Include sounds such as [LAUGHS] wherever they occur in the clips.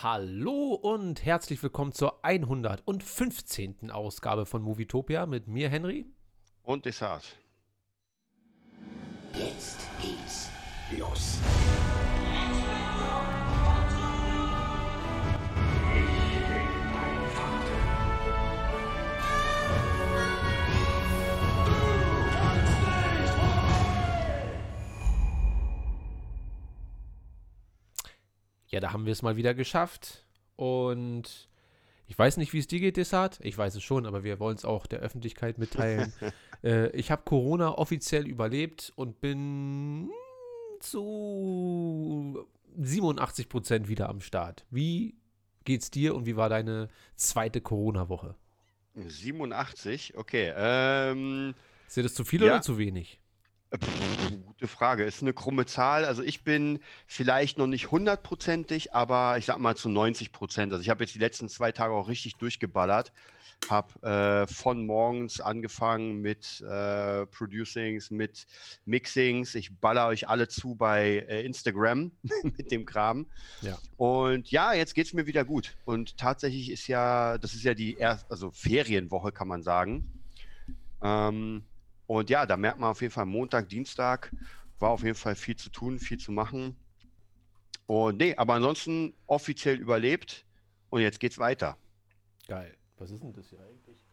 Hallo und herzlich willkommen zur 115. Ausgabe von Movietopia mit mir, Henry. Und Desart. Ja, da haben wir es mal wieder geschafft. Und ich weiß nicht, wie es dir geht, Desart. Ich weiß es schon, aber wir wollen es auch der Öffentlichkeit mitteilen. [LAUGHS] äh, ich habe Corona offiziell überlebt und bin zu 87 Prozent wieder am Start. Wie geht's dir und wie war deine zweite Corona-Woche? 87, okay. Ähm, Ist dir das zu viel Ja. oder zu wenig? Pff, gute Frage. Ist eine krumme Zahl. Also ich bin vielleicht noch nicht hundertprozentig, aber ich sag mal zu 90 Prozent. Also ich habe jetzt die letzten zwei Tage auch richtig durchgeballert. Habe äh, von morgens angefangen mit äh, Producings, mit Mixings. Ich baller euch alle zu bei äh, Instagram [LAUGHS] mit dem Kram. Ja. Und ja, jetzt geht es mir wieder gut. Und tatsächlich ist ja, das ist ja die erste, also Ferienwoche, kann man sagen. Ähm, und ja, da merkt man auf jeden Fall Montag, Dienstag war auf jeden Fall viel zu tun, viel zu machen. Und nee, aber ansonsten offiziell überlebt. Und jetzt geht's weiter. Geil. Was ist denn das hier eigentlich?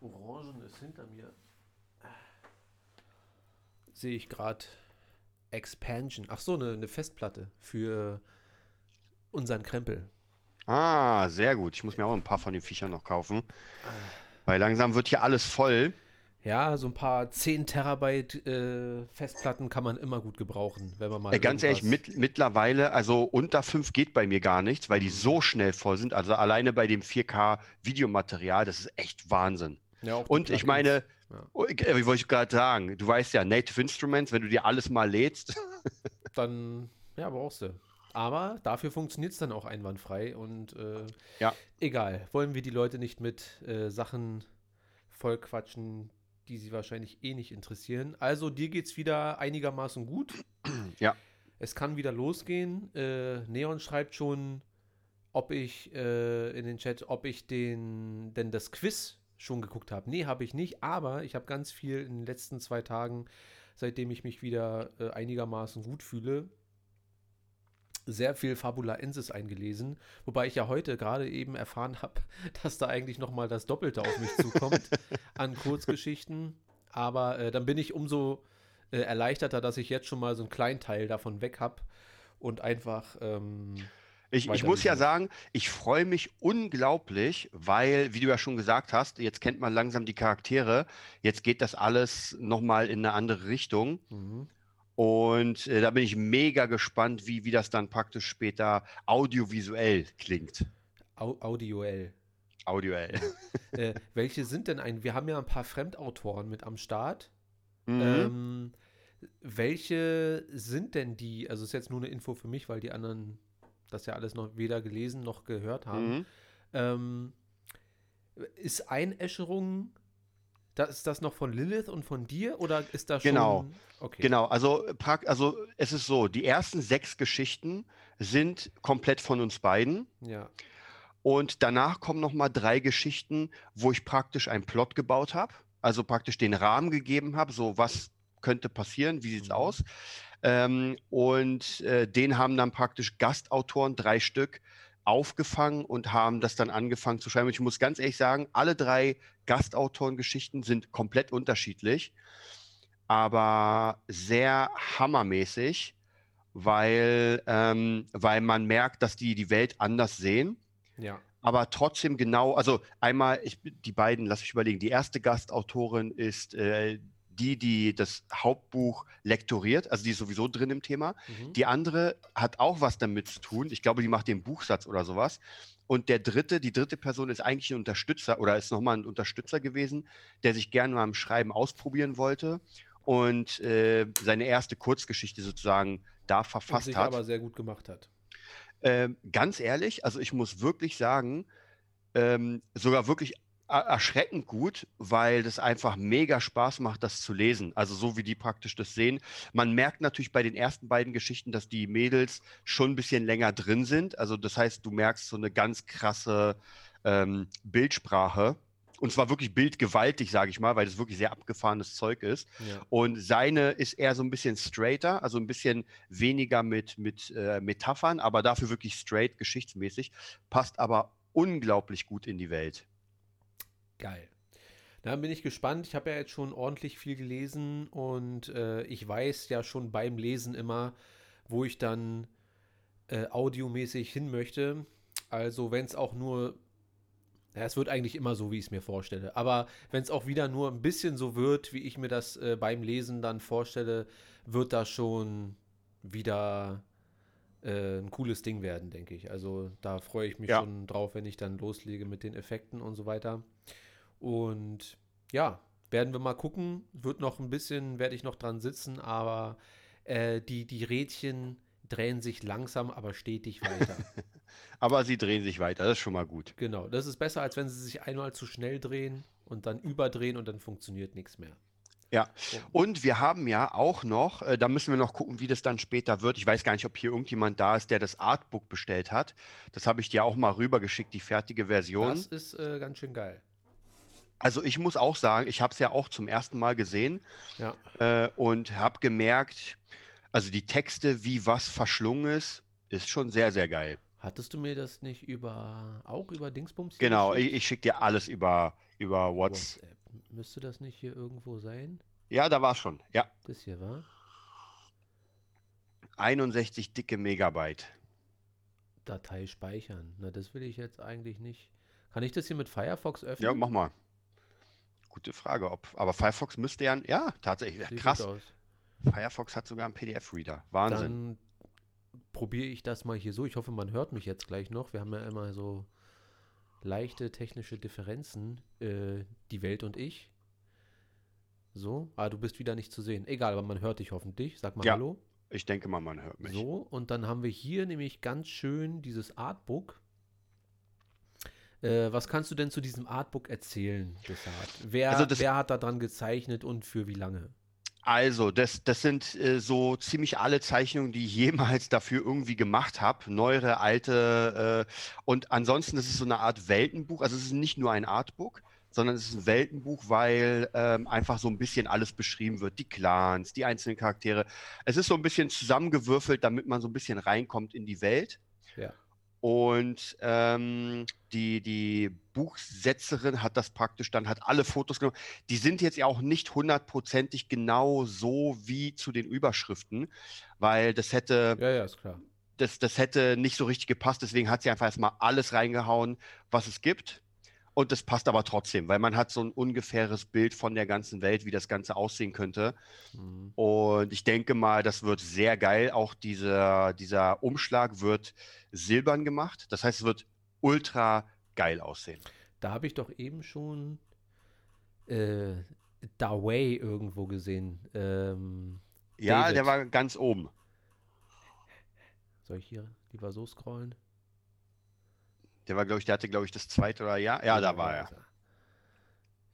Orangen ist hinter mir. Sehe ich gerade. Expansion. Ach so, eine, eine Festplatte für unseren Krempel. Ah, sehr gut. Ich muss mir auch ein paar von den Viechern noch kaufen. Weil langsam wird hier alles voll. Ja, so ein paar 10 Terabyte äh, Festplatten kann man immer gut gebrauchen, wenn man mal. Äh, ganz ehrlich, mit, mittlerweile, also unter 5 geht bei mir gar nichts, weil die so schnell voll sind. Also alleine bei dem 4K-Videomaterial, das ist echt Wahnsinn. Ja, Und ich meine, Ja. oh, ich- äh, wie wollte ich gerade sagen, du weißt ja, Native Instruments, wenn du dir alles mal lädst. [LAUGHS] Dann, ja, brauchst du. Aber dafür funktioniert es dann auch einwandfrei und äh, Ja. egal. Wollen wir die Leute nicht mit äh, Sachen vollquatschen, die sie wahrscheinlich eh nicht interessieren. Also dir geht's wieder einigermaßen gut. [CLEARS THROAT] Ja. Es kann wieder losgehen. Äh, Neon schreibt schon, ob ich äh, in den Chat, ob ich den, denn das Quiz schon geguckt habe. Nee, habe ich nicht, aber ich habe ganz viel in den letzten zwei Tagen, seitdem ich mich wieder äh, einigermaßen gut fühle, sehr viel Fabula Ensis eingelesen, wobei ich ja heute gerade eben erfahren habe, [LAUGHS] dass da eigentlich noch mal das Doppelte auf mich zukommt an [LAUGHS] Kurzgeschichten. Aber äh, dann bin ich umso äh, erleichterter, dass ich jetzt schon mal so einen kleinen Teil davon weg habe und einfach ähm, Ich, ich muss ja sagen, ich freue mich unglaublich, weil, wie du ja schon gesagt hast, jetzt kennt man langsam die Charaktere. Jetzt geht das alles nochmal in eine andere Richtung. mhm. Und äh, da bin ich mega gespannt, wie, wie das dann praktisch später audiovisuell klingt. Au audioell. Audioell. [LAUGHS] äh, welche sind denn ein? Wir haben ja ein paar Fremdautoren mit am Start. Mhm. Ähm, welche sind denn die? Also ist jetzt nur eine Info für mich, weil die anderen das ja alles noch weder gelesen noch gehört haben. Mhm. Ähm, ist Einäscherung, da ist das noch von Lilith und von dir oder ist das Genau. schon? Okay. Genau, also, also es ist so, die ersten sechs Geschichten sind komplett von uns beiden. Ja. Und danach kommen noch mal drei Geschichten, wo ich praktisch einen Plot gebaut habe, also praktisch den Rahmen gegeben habe, so was könnte passieren, wie sieht's Mhm. aus. Ähm, und äh, den haben dann praktisch Gastautoren, drei Stück, aufgefangen und haben das dann angefangen zu schreiben. Und ich muss ganz ehrlich sagen, alle drei Gastautorengeschichten sind komplett unterschiedlich, aber sehr hammermäßig, weil, ähm, weil man merkt, dass die die Welt anders sehen Ja. aber trotzdem genau, also einmal, ich, die beiden, lass mich überlegen, die erste Gastautorin ist äh, die, die das Hauptbuch lektoriert, also die ist sowieso drin im Thema. Mhm. Die andere hat auch was damit zu tun. Ich glaube, die macht den Buchsatz oder sowas. Und der dritte, die dritte Person ist eigentlich ein Unterstützer oder ist nochmal ein Unterstützer gewesen, der sich gerne mal im Schreiben ausprobieren wollte und äh, seine erste Kurzgeschichte sozusagen da verfasst sich hat. aber sehr gut gemacht hat. Ähm, ganz ehrlich, also ich muss wirklich sagen, ähm, sogar wirklich erschreckend gut, weil das einfach mega Spaß macht, das zu lesen. Also so wie die praktisch das sehen. Man merkt natürlich bei den ersten beiden Geschichten, dass die Mädels schon ein bisschen länger drin sind. Also das heißt, du merkst so eine ganz krasse ähm, Bildsprache. Und zwar wirklich bildgewaltig, sage ich mal, weil das wirklich sehr abgefahrenes Zeug ist. Ja. Und seine ist eher so ein bisschen straighter, also ein bisschen weniger mit, mit äh, Metaphern, aber dafür wirklich straight, geschichtsmäßig. Passt aber unglaublich gut in die Welt. Geil. Dann bin ich gespannt. Ich habe ja jetzt schon ordentlich viel gelesen und äh, ich weiß ja schon beim Lesen immer, wo ich dann äh, audiomäßig hin möchte. Also wenn es auch nur, ja, es wird eigentlich immer so, wie ich es mir vorstelle. Aber wenn es auch wieder nur ein bisschen so wird, wie ich mir das äh, beim Lesen dann vorstelle, wird das schon wieder äh, ein cooles Ding werden, denke ich. Also da freue ich mich Ja. schon drauf, wenn ich dann loslege mit den Effekten und so weiter. Und ja, werden wir mal gucken. Wird noch ein bisschen, werde ich noch dran sitzen, aber äh, die, die Rädchen drehen sich langsam, aber stetig weiter. [LAUGHS] Aber sie drehen sich weiter, das ist schon mal gut. genau, das ist besser, als wenn sie sich einmal zu schnell drehen und dann überdrehen und dann funktioniert nichts mehr. Ja. Und wir haben ja auch noch, äh, da müssen wir noch gucken, wie das dann später wird. Ich weiß gar nicht, ob hier irgendjemand da ist, der das Artbook bestellt hat. Das habe ich dir auch mal rübergeschickt, die fertige Version. Das ist äh, ganz schön geil. Also ich muss auch sagen, ich habe es ja auch zum ersten Mal gesehen Ja, äh, und habe gemerkt, also die Texte, wie was verschlungen ist, ist schon sehr, sehr geil. hattest du mir das nicht über, auch über Dingsbums? Genau, ich, ich schicke dir alles über, über WhatsApp. WhatsApp. Müsste das nicht hier irgendwo sein? Ja, da war es schon. Ja, Das hier war? 61 dicke Megabyte. Datei speichern. Na, das will ich jetzt eigentlich nicht. Kann ich das hier mit Firefox öffnen? Ja, mach mal. Gute Frage, ob. Aber Firefox müsste ja. Ja, tatsächlich. Sieht krass. Firefox hat sogar einen PDF-Reader. Wahnsinn. Dann probiere ich das mal hier so. Ich hoffe, man hört mich jetzt gleich noch. Wir haben ja immer so leichte technische Differenzen, äh, die Welt und ich. So, ah, du bist wieder nicht zu sehen. Egal, aber man hört dich hoffentlich. Sag mal Ja, Hallo. Ich denke mal, man hört mich. So, und dann haben wir hier nämlich ganz schön dieses Artbook. Äh, was kannst du denn zu diesem Artbook erzählen, Desart? Wer, Also das- wer hat da dran gezeichnet und für wie lange? Also, das, das sind äh, so ziemlich alle Zeichnungen, die ich [LAUGHS] jemals dafür irgendwie gemacht habe. Neuere, alte. Äh, und ansonsten ist es so eine Art Weltenbuch. Also, es ist nicht nur ein Artbook, sondern es ist ein Weltenbuch, weil ähm, einfach so ein bisschen alles beschrieben wird. Die Clans, die einzelnen Charaktere. Es ist so ein bisschen zusammengewürfelt, damit man so ein bisschen reinkommt in die Welt. Ja. Und ähm, die, die Buchsetzerin hat das praktisch dann, hat alle Fotos genommen. Die sind jetzt ja auch nicht hundertprozentig genau so wie zu den Überschriften, weil das hätte, Ja, ja, ist klar. das, das hätte nicht so richtig gepasst. Deswegen hat sie einfach erstmal alles reingehauen, was es gibt. Und das passt aber trotzdem, weil man hat so ein ungefähres Bild von der ganzen Welt, wie das Ganze aussehen könnte. Mhm. Und ich denke mal, das wird sehr geil. Auch dieser, dieser Umschlag wird silbern gemacht. Das heißt, es wird ultra geil aussehen. Da habe ich doch eben schon äh, Dawei irgendwo gesehen. Ähm, Ja, David. der war ganz oben. soll ich hier lieber so scrollen? Der war, glaube ich, der hatte, glaube ich, das zweite oder ja. Ja, da war er. ist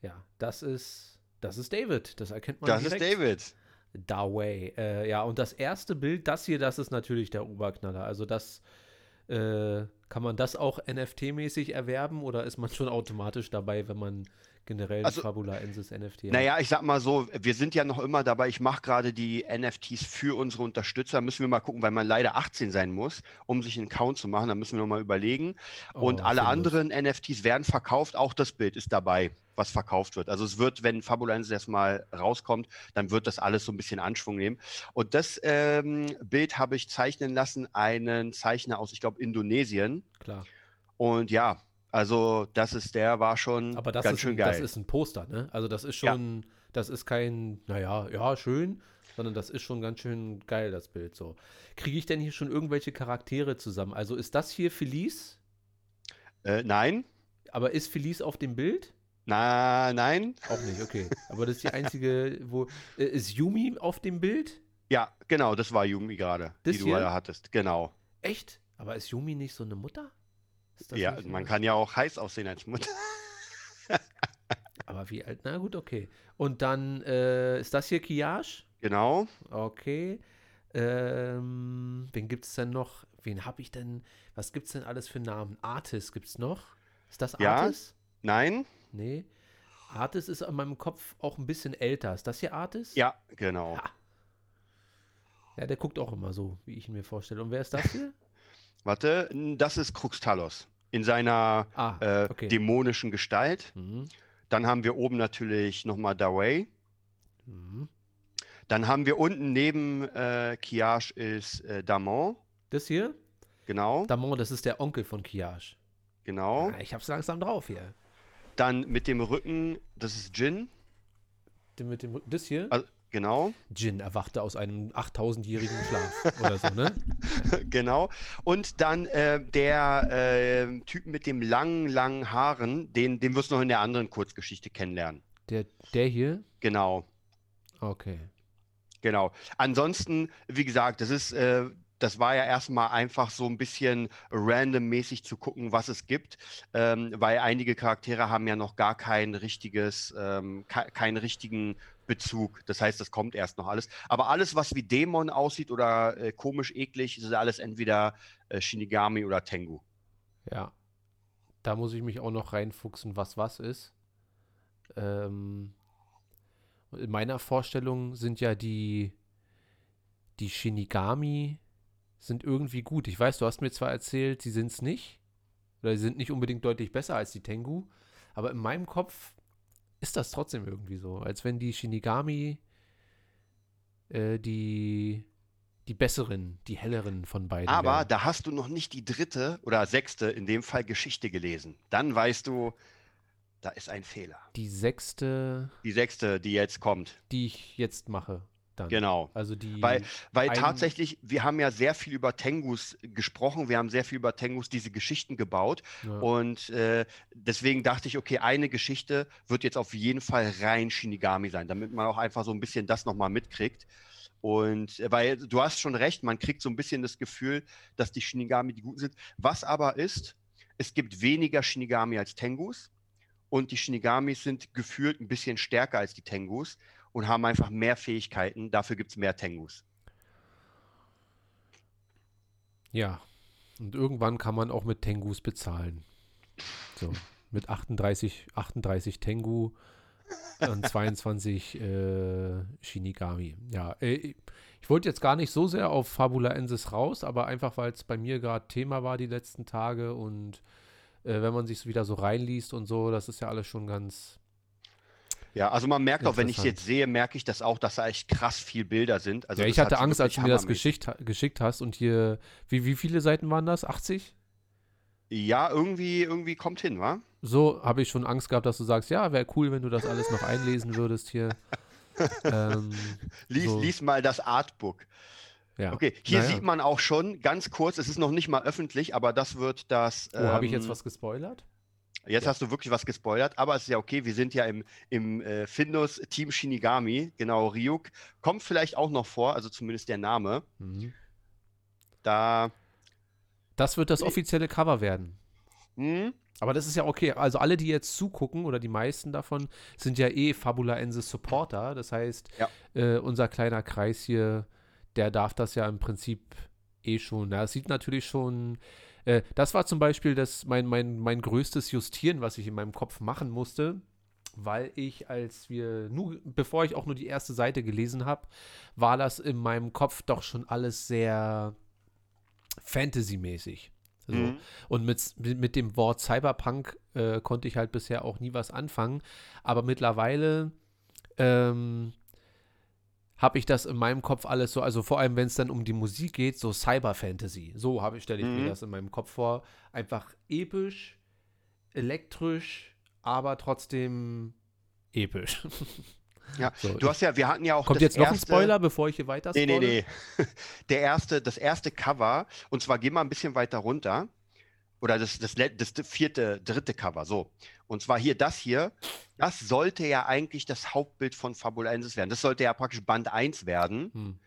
Ja, das ist, das ist David. Das erkennt man Das ist direkt. David. Dawei. Äh, ja, und das erste Bild, das hier, das ist natürlich der Oberknaller. Also das äh, kann man das auch NFT-mäßig erwerben oder ist man schon automatisch dabei, wenn man generell Also- Fabula Ensis NFT? Naja, ich sag mal so, wir sind ja noch immer dabei. Ich mache gerade die NFTs für unsere Unterstützer. Müssen wir mal gucken, weil man leider 18 sein muss, um sich einen Account zu machen. Da müssen wir noch mal überlegen. Und Oh, alle sinnlos. anderen NFTs werden verkauft. Auch das Bild ist dabei, was verkauft wird. Also es wird, wenn Fabulensis erstmal rauskommt, dann wird das alles so ein bisschen Anschwung nehmen. Und das ähm, Bild habe ich zeichnen lassen, einen Zeichner aus, ich glaube, Indonesien. Klar. Und ja, also das ist, der war schon Aber das, ganz ist, schön ein- geil. das ist ein Poster, ne? Also das ist Ja. schon, das ist kein, naja, ja, schön, sondern das ist schon ganz schön geil, das Bild so. Kriege ich denn hier schon irgendwelche Charaktere zusammen? Also ist das hier Felice? äh, nein, Aber ist Felice auf dem Bild? na, nein. Auch nicht, okay. Aber das ist die einzige, wo. Äh, ist Yumi auf dem Bild? Ja, genau, das war Yumi gerade, die du da hattest. Genau. Echt? Aber ist Yumi nicht so eine Mutter? Ja, man kann ja auch heiß aussehen als Mutter. Aber wie alt? Na gut, okay. Und dann äh, ist das hier Kiyash? Genau. Okay. Ähm, wen gibt es denn noch? Wen habe ich denn? Was gibt es denn alles für Namen? Artis gibt es noch? Ist das Ja. Artis? Nein? Nee. Artis ist an meinem Kopf auch ein bisschen älter. Ist das hier Artis? Ja, genau. Ha. Ja, der guckt auch immer so, wie ich ihn mir vorstelle. Und wer ist das hier? [LAUGHS] Warte, das ist Kruxtalos in seiner Ah, äh, okay. dämonischen Gestalt. Mhm. Dann haben wir oben natürlich nochmal Dawei. Mhm. Dann haben wir unten neben äh, Kiyash ist äh, Damon. Das hier? Genau, Damon, das ist der Onkel von Kiyash. genau. Ah, ich hab's langsam drauf hier. Dann mit dem Rücken, das ist Jin. Mit dem, das hier? Also, genau, Jin erwachte aus einem 8000-jährigen Schlaf [LAUGHS] oder so, ne? genau. Und dann äh, der äh, Typ mit dem langen, langen Haaren, den, den wirst du noch in der anderen Kurzgeschichte kennenlernen. Der, der hier? Genau. Okay. Genau. Ansonsten, wie gesagt, das ist, äh, das war ja erstmal einfach so ein bisschen randommäßig zu gucken, was es gibt, ähm, weil einige Charaktere haben ja noch gar kein richtiges, ähm, ke keinen richtigen Bezug. Das heißt, das kommt erst noch alles. Aber alles, was wie Dämon aussieht oder äh, komisch eklig, ist alles entweder äh, Shinigami oder Tengu. Ja. Da muss ich mich auch noch reinfuchsen, was was ist. Ähm, in meiner Vorstellung sind ja die, die Shinigami sind irgendwie gut. Ich weiß, du hast mir zwar erzählt, sie sind es nicht. Oder sie sind nicht unbedingt deutlich besser als die Tengu. Aber in meinem Kopf ist das trotzdem irgendwie so. Als wenn die Shinigami äh, die, die besseren, die helleren von beiden Aber wären. da hast du noch nicht die dritte oder sechste, in dem Fall Geschichte gelesen. Dann weißt du, da ist ein Fehler. Die sechste, Die sechste, die jetzt kommt. die ich jetzt mache, dann. Genau. Also die. Weil, weil tatsächlich, wir haben ja sehr viel über Tengus gesprochen, wir haben sehr viel über Tengus diese Geschichten gebaut ja. und äh, deswegen dachte ich, okay, eine Geschichte wird jetzt auf jeden Fall rein Shinigami sein, damit man auch einfach so ein bisschen das nochmal mitkriegt. Und äh, weil du hast schon recht, man kriegt so ein bisschen das Gefühl, dass die Shinigami die Guten sind. Was aber ist, es gibt weniger Shinigami als Tengus und die Shinigamis sind gefühlt ein bisschen stärker als die Tengus und haben einfach mehr Fähigkeiten. Dafür gibt es mehr Tengus. ja. Und irgendwann kann man auch mit Tengus bezahlen. So. Mit 38, 38 Tengu und 22 äh, Shinigami. Ja, äh, ich wollte jetzt gar nicht so sehr auf Fabula Ensis raus, aber einfach, weil es bei mir gerade Thema war die letzten Tage und äh, wenn man sich wieder so reinliest und so, das ist ja alles schon ganz, Ja, also man merkt auch, wenn ich es jetzt sehe, merke ich das auch, dass da echt krass viel Bilder sind. Also ja, ich hatte Angst, als du mir das geschickt, geschickt hast und hier, wie, wie viele Seiten waren das? 80? Ja, irgendwie, irgendwie kommt hin, wa? So habe ich schon Angst gehabt, dass du sagst, ja, wäre cool, wenn du das alles noch einlesen würdest hier. [LAUGHS] ähm, Lies, So. lies mal das Artbook. ja. Okay, hier Naja. sieht man auch schon, ganz kurz, es ist noch nicht mal öffentlich, aber das wird das. Oh, habe ich jetzt ähm, was gespoilert? Jetzt hast du wirklich was gespoilert, aber es ist ja okay, wir sind ja im, im äh, Findus Team Shinigami, genau, Ryuk. Kommt vielleicht auch noch vor, also zumindest der Name. Mhm. Da. Das wird das offizielle Cover werden. Hm, Aber das ist ja okay. Also alle, die jetzt zugucken, oder die meisten davon, sind ja eh Fabula Ensis Supporter. Das heißt, Ja. äh, unser kleiner Kreis hier, der darf das ja im Prinzip eh schon. Na, es sieht natürlich schon. Äh, das war zum Beispiel das, mein, mein, mein größtes Justieren, was ich in meinem Kopf machen musste. Weil ich, als wir, nur, bevor ich auch nur die erste Seite gelesen habe, war das in meinem Kopf doch schon alles sehr Fantasy-mäßig. So. Mhm. Und mit, mit dem Wort Cyberpunk äh, konnte ich halt bisher auch nie was anfangen. Aber mittlerweile ähm, habe ich das in meinem Kopf alles so, also vor allem, wenn es dann um die Musik geht, so Cyber-Fantasy. So habe ich, stelle ich Mhm. mir das in meinem Kopf vor. Einfach episch, elektrisch, aber trotzdem episch. Ja, [LAUGHS] So, du hast ja, wir hatten ja auch Kommt jetzt noch ein erste- Spoiler, bevor ich hier weiter Nee, spoilere? nee, nee. [LAUGHS] Der erste, das erste Cover, und zwar geh mal ein bisschen weiter runter. Oder das, das, das vierte, dritte Cover, so. Und zwar hier, das hier, das sollte ja eigentlich das Hauptbild von Fabulensis werden. Das sollte ja praktisch Band 1 werden. Hm.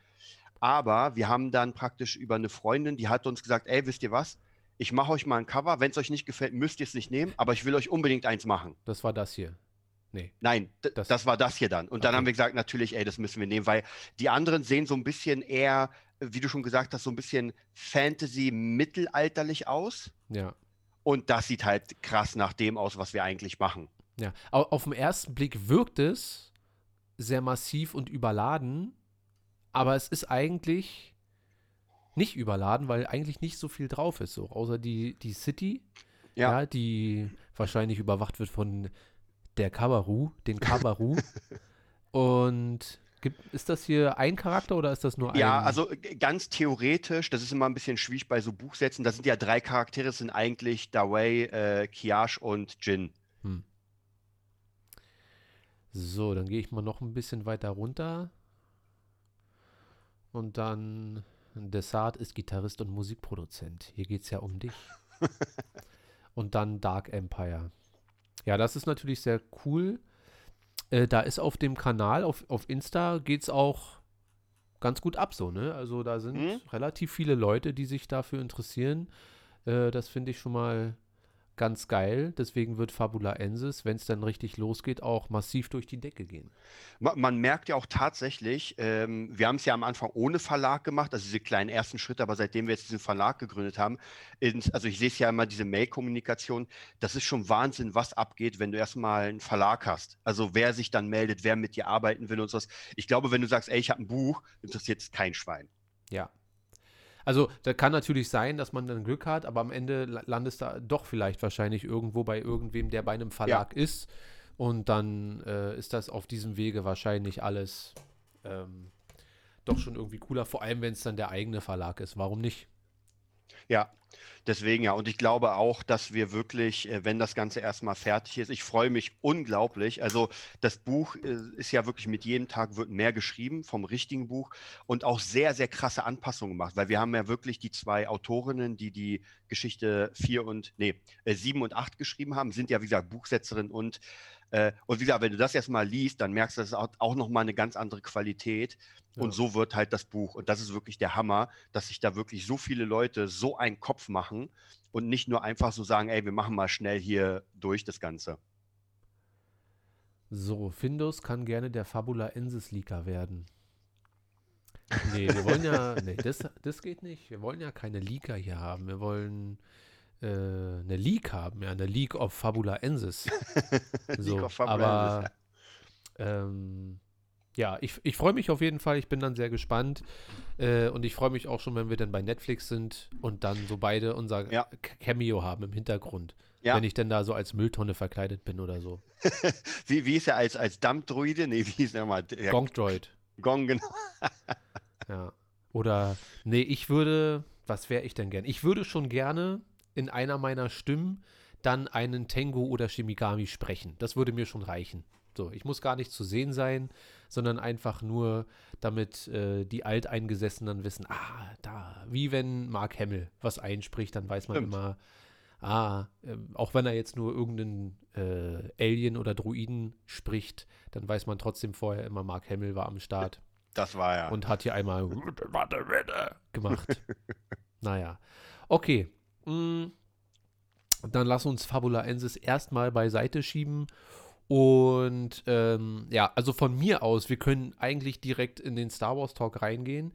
Aber wir haben dann praktisch über eine Freundin, die hat uns gesagt, ey, wisst ihr was? ich mache euch mal ein Cover, wenn es euch nicht gefällt, müsst ihr es nicht nehmen, aber ich will euch unbedingt eins machen. Das war das hier. Nein, d- Das- das, war das hier dann. Und dann Okay. haben wir gesagt, natürlich, ey, das müssen wir nehmen, weil die anderen sehen so ein bisschen eher, wie du schon gesagt hast, so ein bisschen Fantasy-mittelalterlich aus. Ja. Und das sieht halt krass nach dem aus, was wir eigentlich machen. Ja. Au- Auf den ersten Blick wirkt es sehr massiv und überladen, aber es ist eigentlich nicht überladen, weil eigentlich nicht so viel drauf ist, so außer die, die City, Ja. ja, die wahrscheinlich überwacht wird von der Kabaru, den Kabaru. [LAUGHS] Und gibt, ist das hier ein Charakter oder ist das nur ein? Ja, also g- ganz theoretisch, das ist immer ein bisschen schwierig bei so Buchsätzen. Da sind ja drei Charaktere, das sind eigentlich Dawei, äh, Kiash und Jin. So, dann gehe ich mal noch ein bisschen weiter runter. Und dann Desart ist Gitarrist und Musikproduzent. Hier geht es ja um dich. [LAUGHS] und dann Dark Empire. Ja, das ist natürlich sehr cool. Äh, da ist auf dem Kanal, auf, auf Insta, geht es auch ganz gut ab so, ne? Also da sind Mhm. relativ viele Leute, die sich dafür interessieren. Äh, das finde ich schon mal ganz geil. Deswegen wird Fabula Ensis, wenn es dann richtig losgeht, auch massiv durch die Decke gehen. Ma- Man merkt ja auch tatsächlich, ähm, wir haben es ja am Anfang ohne Verlag gemacht, also diese kleinen ersten Schritte, aber seitdem wir jetzt diesen Verlag gegründet haben, ins, also ich sehe es ja immer, diese Mail-Kommunikation, das ist schon Wahnsinn, was abgeht, wenn du erstmal einen Verlag hast. Also wer sich dann meldet, wer mit dir arbeiten will und sowas. Ich glaube, wenn du sagst, ey, ich habe ein Buch, interessiert es kein Schwein. Ja. Also, da kann natürlich sein, dass man dann Glück hat, aber am Ende la- landest du doch vielleicht wahrscheinlich irgendwo bei irgendwem, der bei einem Verlag ist. Und dann äh, ist das auf diesem Wege wahrscheinlich alles ähm, doch schon irgendwie cooler, vor allem wenn es dann der eigene Verlag ist. Warum nicht? Ja, deswegen ja. Und ich glaube auch, dass wir wirklich, äh, wenn das Ganze erstmal fertig ist, ich freue mich unglaublich. Also das Buch äh, ist ja wirklich mit jedem Tag wird mehr geschrieben vom richtigen Buch und auch sehr, sehr krasse Anpassungen gemacht, weil wir haben ja wirklich die zwei Autorinnen, die die Geschichte 4 und, nee, 7 und 8 geschrieben haben, sind ja, wie gesagt, Buchsetzerin und äh, und wie gesagt, wenn du das erstmal liest, dann merkst du, das hat auch nochmal eine ganz andere Qualität. Ja. Und so wird halt das Buch. Und das ist wirklich der Hammer, dass sich da wirklich so viele Leute so einen Kopf machen und nicht nur einfach so sagen, ey, wir machen mal schnell hier durch das Ganze. So, Findus kann gerne der Fabula Ensis Leaker werden. Nee, wir wollen ja, [LAUGHS] nee, das, das geht nicht. Wir wollen ja keine Leaker hier haben. Wir wollen äh, eine Leak haben, ja, eine Leak of Fabula Ensis. [LAUGHS] So, of Fabula aber ähm, ja, ich, ich freue mich auf jeden Fall. Ich bin dann sehr gespannt. Äh, und ich freue mich auch schon, wenn wir dann bei Netflix sind und dann so beide unser Ja. Cameo haben im Hintergrund. Ja. Wenn ich dann da so als Mülltonne verkleidet bin oder so. [LAUGHS] Wie, wie ist er als, als Dampfdruide? Nee, wie ist er mal? Der Gong Droid. Gong, genau. [LAUGHS] Ja. Oder, nee, ich würde, was wäre ich denn gern? Ich würde schon gerne in einer meiner Stimmen dann einen Tengu oder Shimigami sprechen. Das würde mir schon reichen. So, ich muss gar nicht zu sehen sein, sondern einfach nur, damit äh, die Alteingesessenen wissen, ah, da, wie wenn Mark Hamill was einspricht, dann weiß man Stimmt. immer, ah, äh, auch wenn er jetzt nur irgendeinen äh, Alien oder Druiden spricht, dann weiß man trotzdem vorher immer, Mark Hamill war am Start Das war er. und hat hier einmal gemacht. [LAUGHS] naja. Okay. Mm, Dann lass uns Fabula Ensis erstmal beiseite schieben. Und ähm, ja, also von mir aus, wir können eigentlich direkt in den Star Wars Talk reingehen.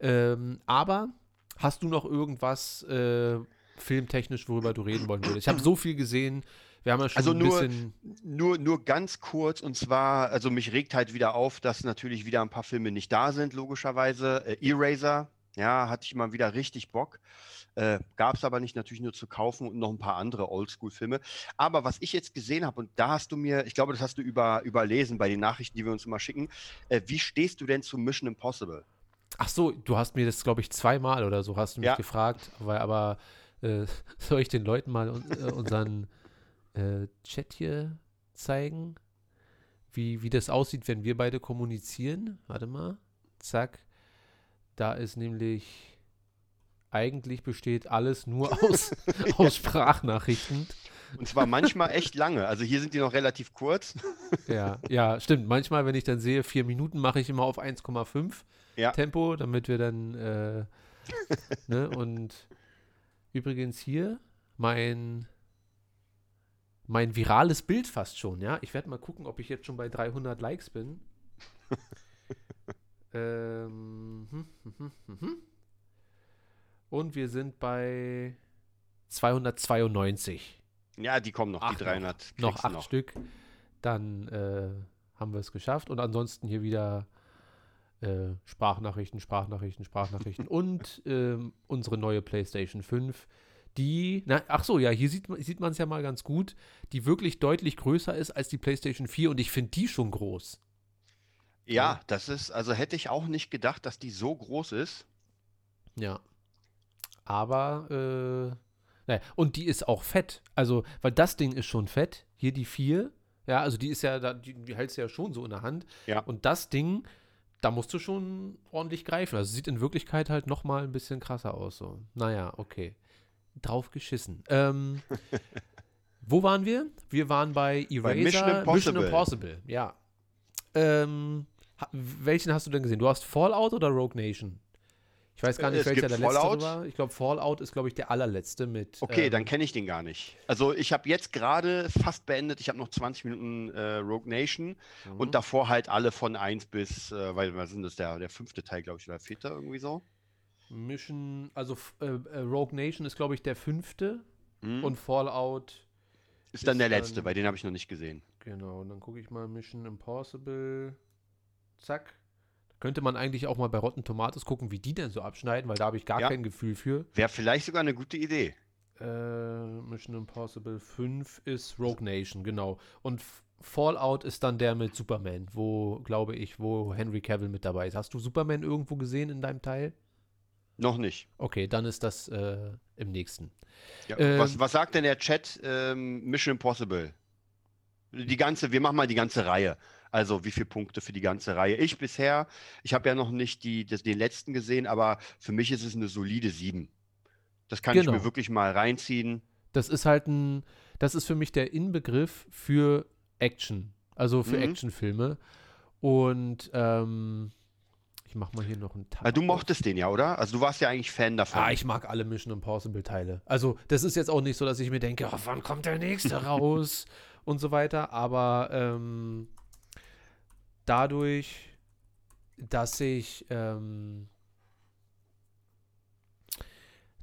Ähm, aber hast du noch irgendwas äh, filmtechnisch, worüber du reden wollen würdest? Ich habe so viel gesehen. Wir haben ja schon Also ein nur- bisschen. Nur, nur ganz kurz, und zwar, also mich regt halt wieder auf, dass natürlich wieder ein paar Filme nicht da sind, logischerweise. Äh, Eraser, ja, hatte ich mal wieder richtig Bock. Äh, Gab es aber nicht natürlich nur zu kaufen und noch ein paar andere Oldschool-Filme. Aber was ich jetzt gesehen habe, und da hast du mir, ich glaube, das hast du über, überlesen bei den Nachrichten, die wir uns immer schicken. Äh, wie stehst du denn zu Mission Impossible? Ach so, du hast mir das, glaube ich, zweimal oder so hast du mich Ja. gefragt, weil aber äh, [LAUGHS] soll ich den Leuten mal un äh, unseren äh, Chat hier zeigen, wie, wie das aussieht, wenn wir beide kommunizieren? Warte mal, zack, da ist nämlich eigentlich besteht alles nur [LAUGHS] aus, aus Sprachnachrichten. Und zwar manchmal echt lange. Also hier sind die noch relativ kurz. [LAUGHS] Ja, ja, stimmt. Manchmal, wenn ich dann sehe, vier Minuten, mache ich immer auf 1,5 Ja. Tempo, damit wir dann, äh, ne, [LAUGHS] und Übrigens hier mein mein virales Bild fast schon, ja. Ich werde mal gucken, ob ich jetzt schon bei 300 Likes bin. ähm, hm, hm, hm, Und wir sind bei 292. Ja, die kommen noch, Ach, die 300. Noch du acht Stück. Dann äh, haben wir es geschafft. Und ansonsten hier wieder äh, Sprachnachrichten, Sprachnachrichten, Sprachnachrichten [LAUGHS] und ähm, unsere neue PlayStation 5 die, na, ach so, ja, hier sieht, sieht man es ja mal ganz gut, die wirklich deutlich größer ist als die PlayStation 4 und ich finde die schon groß. Ja, das ist, also hätte ich auch nicht gedacht, dass die so groß ist. Ja. Aber, äh, naja, und die ist auch fett. Also, weil das Ding ist schon fett. Hier die 4. Ja, also die ist ja, da, die, die hältst du ja schon so in der Hand. Ja. Und das Ding, da musst du schon ordentlich greifen. Also sieht in Wirklichkeit halt noch mal ein bisschen krasser aus. So. Naja, okay. Drauf geschissen. Ähm, wo waren wir? Wir waren bei Eraser, Bei Mission Impossible. Impossible, ja. Ähm, welchen hast du denn gesehen? Du hast Fallout oder Rogue Nation? Ich weiß gar nicht, es welcher der letzte Fallout. war. Ich glaube, Fallout ist, glaube ich, der allerletzte mit. Okay, ähm, dann kenne ich den gar nicht. Also ich habe jetzt gerade fast beendet. Ich habe noch 20 Minuten äh, Rogue Nation mhm. und davor halt alle von 1 bis, äh, weil was sind das, der, der fünfte Teil, glaube ich, oder vierte irgendwie so. Mission, also äh, äh, Rogue Nation ist, glaube ich, der fünfte Hm? und Fallout ist dann ist der dann- letzte, bei den habe ich noch nicht gesehen. Genau, und dann gucke ich mal Mission Impossible. Zack. Könnte man eigentlich auch mal bei Rotten Tomatoes gucken, wie die denn so abschneiden, weil da habe ich gar Ja. kein Gefühl für. Wäre vielleicht sogar eine gute Idee. Äh, Mission Impossible 5 ist Rogue Nation, genau. Und Fallout ist dann der mit Superman, wo, glaube ich, wo Henry Cavill mit dabei ist. Hast du Superman irgendwo gesehen in deinem Teil? Noch nicht. Okay, dann ist das äh, im nächsten. Ja, Ähm, was, was sagt denn der Chat ähm, Mission Impossible? Die ganze, wir machen mal die ganze Reihe. Also wie viele Punkte für die ganze Reihe? Ich bisher, ich habe ja noch nicht die, das, den letzten gesehen, aber für mich ist es eine solide 7. Das kann ich Genau. mir wirklich mal reinziehen. Das ist halt ein, das ist für mich der Inbegriff für Action, also für Mhm. Actionfilme. Und ähm, ich mach mal hier noch einen Tab. Weil du mochtest den ja, oder? Also du warst ja eigentlich Fan davon. Ah, ich mag alle Mission Impossible Teile. Also, das ist jetzt auch nicht so, dass ich mir denke, oh, wann kommt der nächste [LAUGHS] raus und so weiter. Aber ähm, dadurch, dass ich, ähm,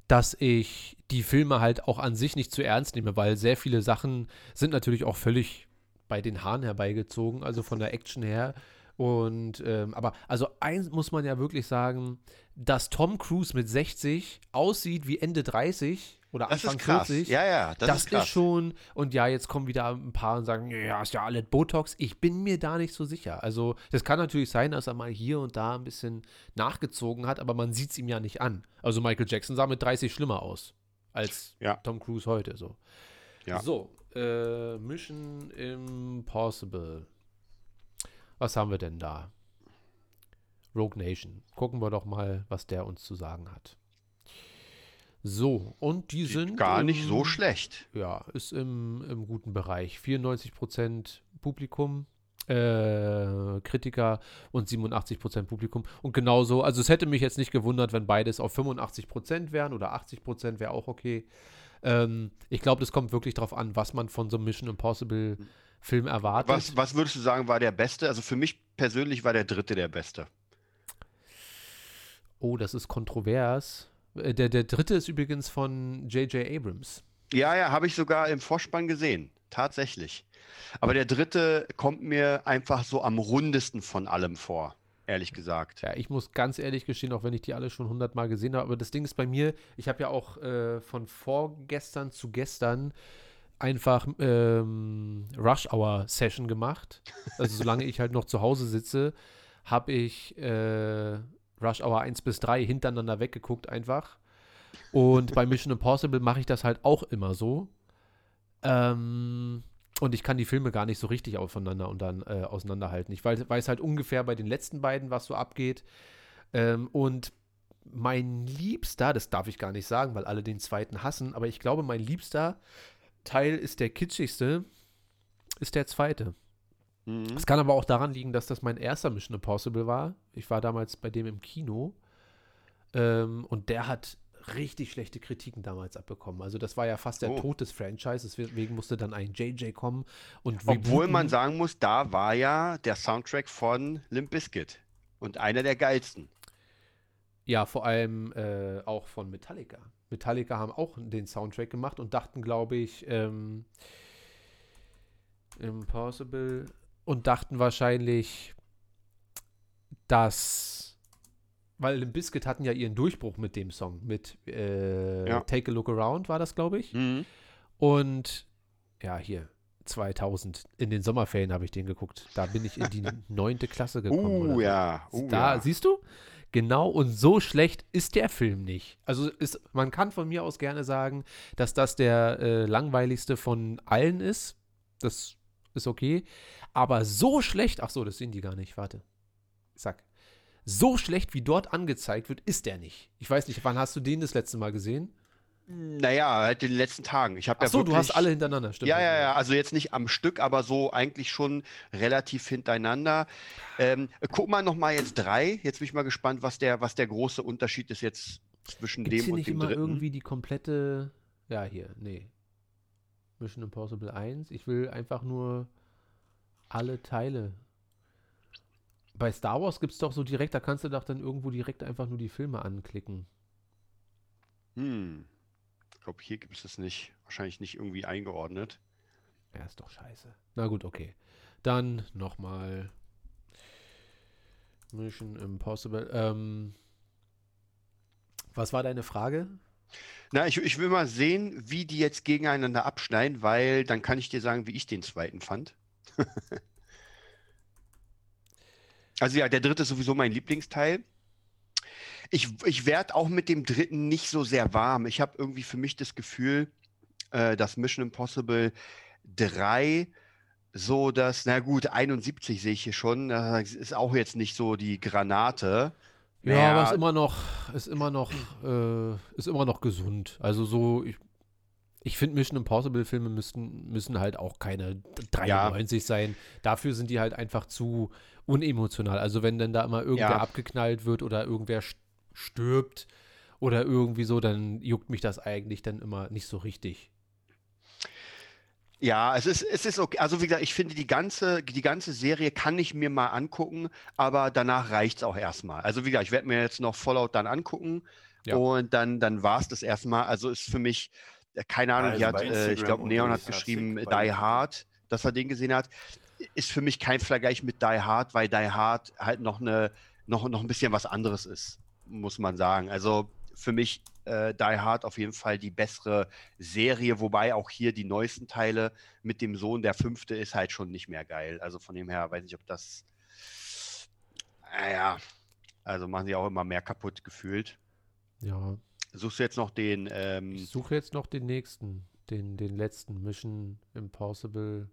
dass ich die Filme halt auch an sich nicht zu ernst nehme, weil sehr viele Sachen sind natürlich auch völlig bei den Haaren herbeigezogen, also von der Action her. Und ähm, aber also eins muss man ja wirklich sagen, dass Tom Cruise mit 60 aussieht wie Ende 30 oder das Anfang ist krass. 40. Ja, ja, das, Das, ist ist, schon, und ja, jetzt kommen wieder ein paar und sagen, ja, ist ja alles Botox. Ich bin mir da nicht so sicher. Also, das kann natürlich sein, dass er mal hier und da ein bisschen nachgezogen hat, aber man sieht es ihm ja nicht an. Also, Michael Jackson sah mit 30 schlimmer aus als Ja. Tom Cruise heute. So, Ja. so äh, Mission Impossible. Was haben wir denn da? Rogue Nation. Gucken wir doch mal, was der uns zu sagen hat. So, und die Sieht sind. gar nicht im- so schlecht. ja, ist im, im guten Bereich. 94% Publikum, äh, Kritiker und 87% Publikum. Und genauso, also es hätte mich jetzt nicht gewundert, wenn beides auf 85% wären oder 80% wäre auch okay. Ähm, ich glaube, das kommt wirklich darauf an, was man von so einem Mission Impossible Film erwartet. Was, was würdest du sagen, war der beste? Also für mich persönlich war der dritte der beste. Oh, das ist kontrovers. Äh, Der, der dritte ist übrigens von J.J. Abrams. Ja, ja, habe ich sogar im Vorspann gesehen. Tatsächlich. Aber der dritte kommt mir einfach so am rundesten von allem vor, ehrlich gesagt. Ja, ich muss ganz ehrlich gestehen, auch wenn ich die alle schon hundertmal gesehen habe, aber das Ding ist bei mir, ich habe ja auch äh, von vorgestern zu gestern einfach ähm, Rush Hour Session gemacht. Also solange ich halt noch zu Hause sitze, habe ich äh, Rush Hour 1 bis 3 hintereinander weggeguckt einfach. Und bei Mission Impossible mache ich das halt auch immer so. Ähm, und ich kann die Filme gar nicht so richtig aufeinander und dann äh, auseinanderhalten. Ich weiß, weiß halt ungefähr bei den letzten beiden, was so abgeht. Ähm, und mein liebster, das darf ich gar nicht sagen, weil alle den zweiten hassen, aber ich glaube, mein liebster Teil ist der kitschigste, ist der zweite. Mhm. Es kann aber auch daran liegen, dass das mein erster Mission Impossible war. Ich war damals bei dem im Kino. Ähm, und der hat richtig schlechte Kritiken damals abbekommen. Also das war ja fast der Oh. Tod des Franchises, deswegen musste dann ein JJ kommen und Obwohl man sagen muss, da war ja der Soundtrack von Limp Bizkit. Und einer der geilsten. Ja, vor allem äh, auch von Metallica. Metallica haben auch den Soundtrack gemacht und dachten, glaube ich, ähm, Impossible und dachten wahrscheinlich, dass, weil Limp Bizkit hatten ja ihren Durchbruch mit dem Song, mit äh, Ja. Take a Look Around war das, glaube ich. Mhm. Und ja, hier, 2000, in den Sommerferien habe ich den geguckt. Da bin ich in die [LAUGHS] neunte Klasse gekommen. Uh, so. ja. Uh, da, ja. siehst du? Genau, und so schlecht ist der Film nicht. Also ist, man kann von mir aus gerne sagen, dass das der äh, langweiligste von allen ist. Das ist okay. Aber so schlecht, ach so, das sehen die gar nicht, warte. Zack. So schlecht, wie dort angezeigt wird, ist der nicht. Ich weiß nicht, wann hast du den das letzte Mal gesehen? Naja, halt in den letzten Tagen. Ich habe Ach ja so, wirklich, du hast alle hintereinander, stimmt. Ja, ja, ja. Also jetzt nicht am Stück, aber so eigentlich schon relativ hintereinander. Ähm, guck mal nochmal jetzt drei. Jetzt bin ich mal gespannt, was der, was der große Unterschied ist jetzt zwischen Gibt dem hier und nicht dem immer dritten. irgendwie die komplette. Ja, hier, nee. Mission Impossible 1. Ich will einfach nur alle Teile. Bei Star Wars gibt es doch so direkt, da kannst du doch dann irgendwo direkt einfach nur die Filme anklicken. Hm. Ich glaube, hier gibt es das nicht. Wahrscheinlich nicht irgendwie eingeordnet. Ja, ist doch scheiße. Na gut, okay. Dann nochmal Mission Impossible. Ähm, was war deine Frage? Na, ich, ich will mal sehen, wie die jetzt gegeneinander abschneiden, weil dann kann ich dir sagen, wie ich den zweiten fand. [LAUGHS] also ja, der dritte ist sowieso mein Lieblingsteil. Ich, ich werde auch mit dem dritten nicht so sehr warm. Ich habe irgendwie für mich das Gefühl, äh, dass Mission Impossible 3 so das, na gut, 71 sehe ich hier schon, das ist auch jetzt nicht so die Granate. Ja, Naja, aber ist immer noch, ist immer noch, äh, ist immer noch gesund. Also so, ich, ich finde Mission Impossible Filme müssen, müssen halt auch keine 93 sein. Dafür sind die halt einfach zu unemotional. Also wenn dann da immer irgendwer Ja. abgeknallt wird oder irgendwer st- stirbt oder irgendwie so, dann juckt mich das eigentlich dann immer nicht so richtig. Ja, es ist, es ist okay. Also wie gesagt, ich finde die ganze, die ganze Serie kann ich mir mal angucken, aber danach reicht es auch erstmal. Also wie gesagt, ich werde mir jetzt noch Fallout dann angucken Ja. und dann, dann war es das erstmal. Also ist für mich, äh, keine Ahnung, Also hat, äh, ich glaube, Neon hat geschrieben, Die Hard, dass er den gesehen hat. Ist für mich kein Vergleich mit Die Hard, weil Die Hard halt noch eine, noch, noch ein bisschen was anderes ist, muss man sagen. Also für mich äh, Die Hard auf jeden Fall die bessere Serie, wobei auch hier die neuesten Teile mit dem Sohn, der fünfte, ist halt schon nicht mehr geil. Also von dem her weiß ich, ob das. Naja, also machen sie auch immer mehr kaputt gefühlt. Ja, Suchst du jetzt noch den. Ähm, ich suche jetzt noch den nächsten, den, den letzten Mission Impossible.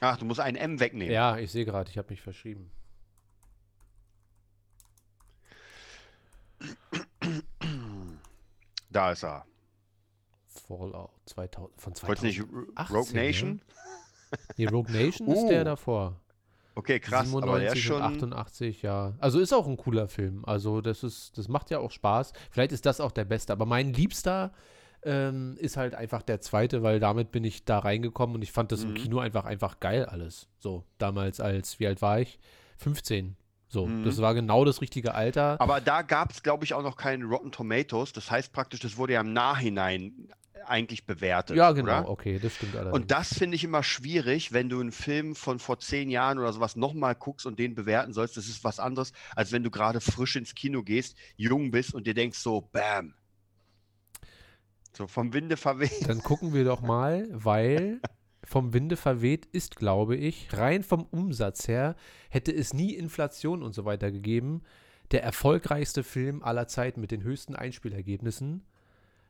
ach, du musst einen M wegnehmen. Ja, ich sehe gerade, ich habe mich verschrieben. Da ist er. Fallout 2000, von Wolltest du nicht 2018. R- Rogue Nation? [LAUGHS] Nee, Rogue Nation ist der Uh, davor. Okay, krass, aber der 97 schon. und 88, ja. Also ist auch ein cooler Film. Also das ist, das macht ja auch Spaß. Vielleicht ist das auch der beste. Aber mein Liebster ähm, ist halt einfach der zweite, weil damit bin ich da reingekommen und ich fand das im Mhm. Kino einfach, einfach geil alles. So, damals als, wie alt war ich? 15. So, Mhm. das war genau das richtige Alter. Aber da gab es, glaube ich, auch noch keinen Rotten Tomatoes. Das heißt praktisch, das wurde ja im Nachhinein eigentlich bewertet. ja, genau, Oder? okay, das stimmt allerdings. Und das finde ich immer schwierig, wenn du einen Film von vor zehn Jahren oder sowas nochmal guckst und den bewerten sollst. Das ist was anderes, als wenn du gerade frisch ins Kino gehst, jung bist und dir denkst so, bam. So vom Winde verweht. Dann gucken wir doch mal, weil [LAUGHS] vom Winde verweht ist, glaube ich, rein vom Umsatz her, hätte es nie Inflation und so weiter gegeben. Der erfolgreichste Film aller Zeiten mit den höchsten Einspielergebnissen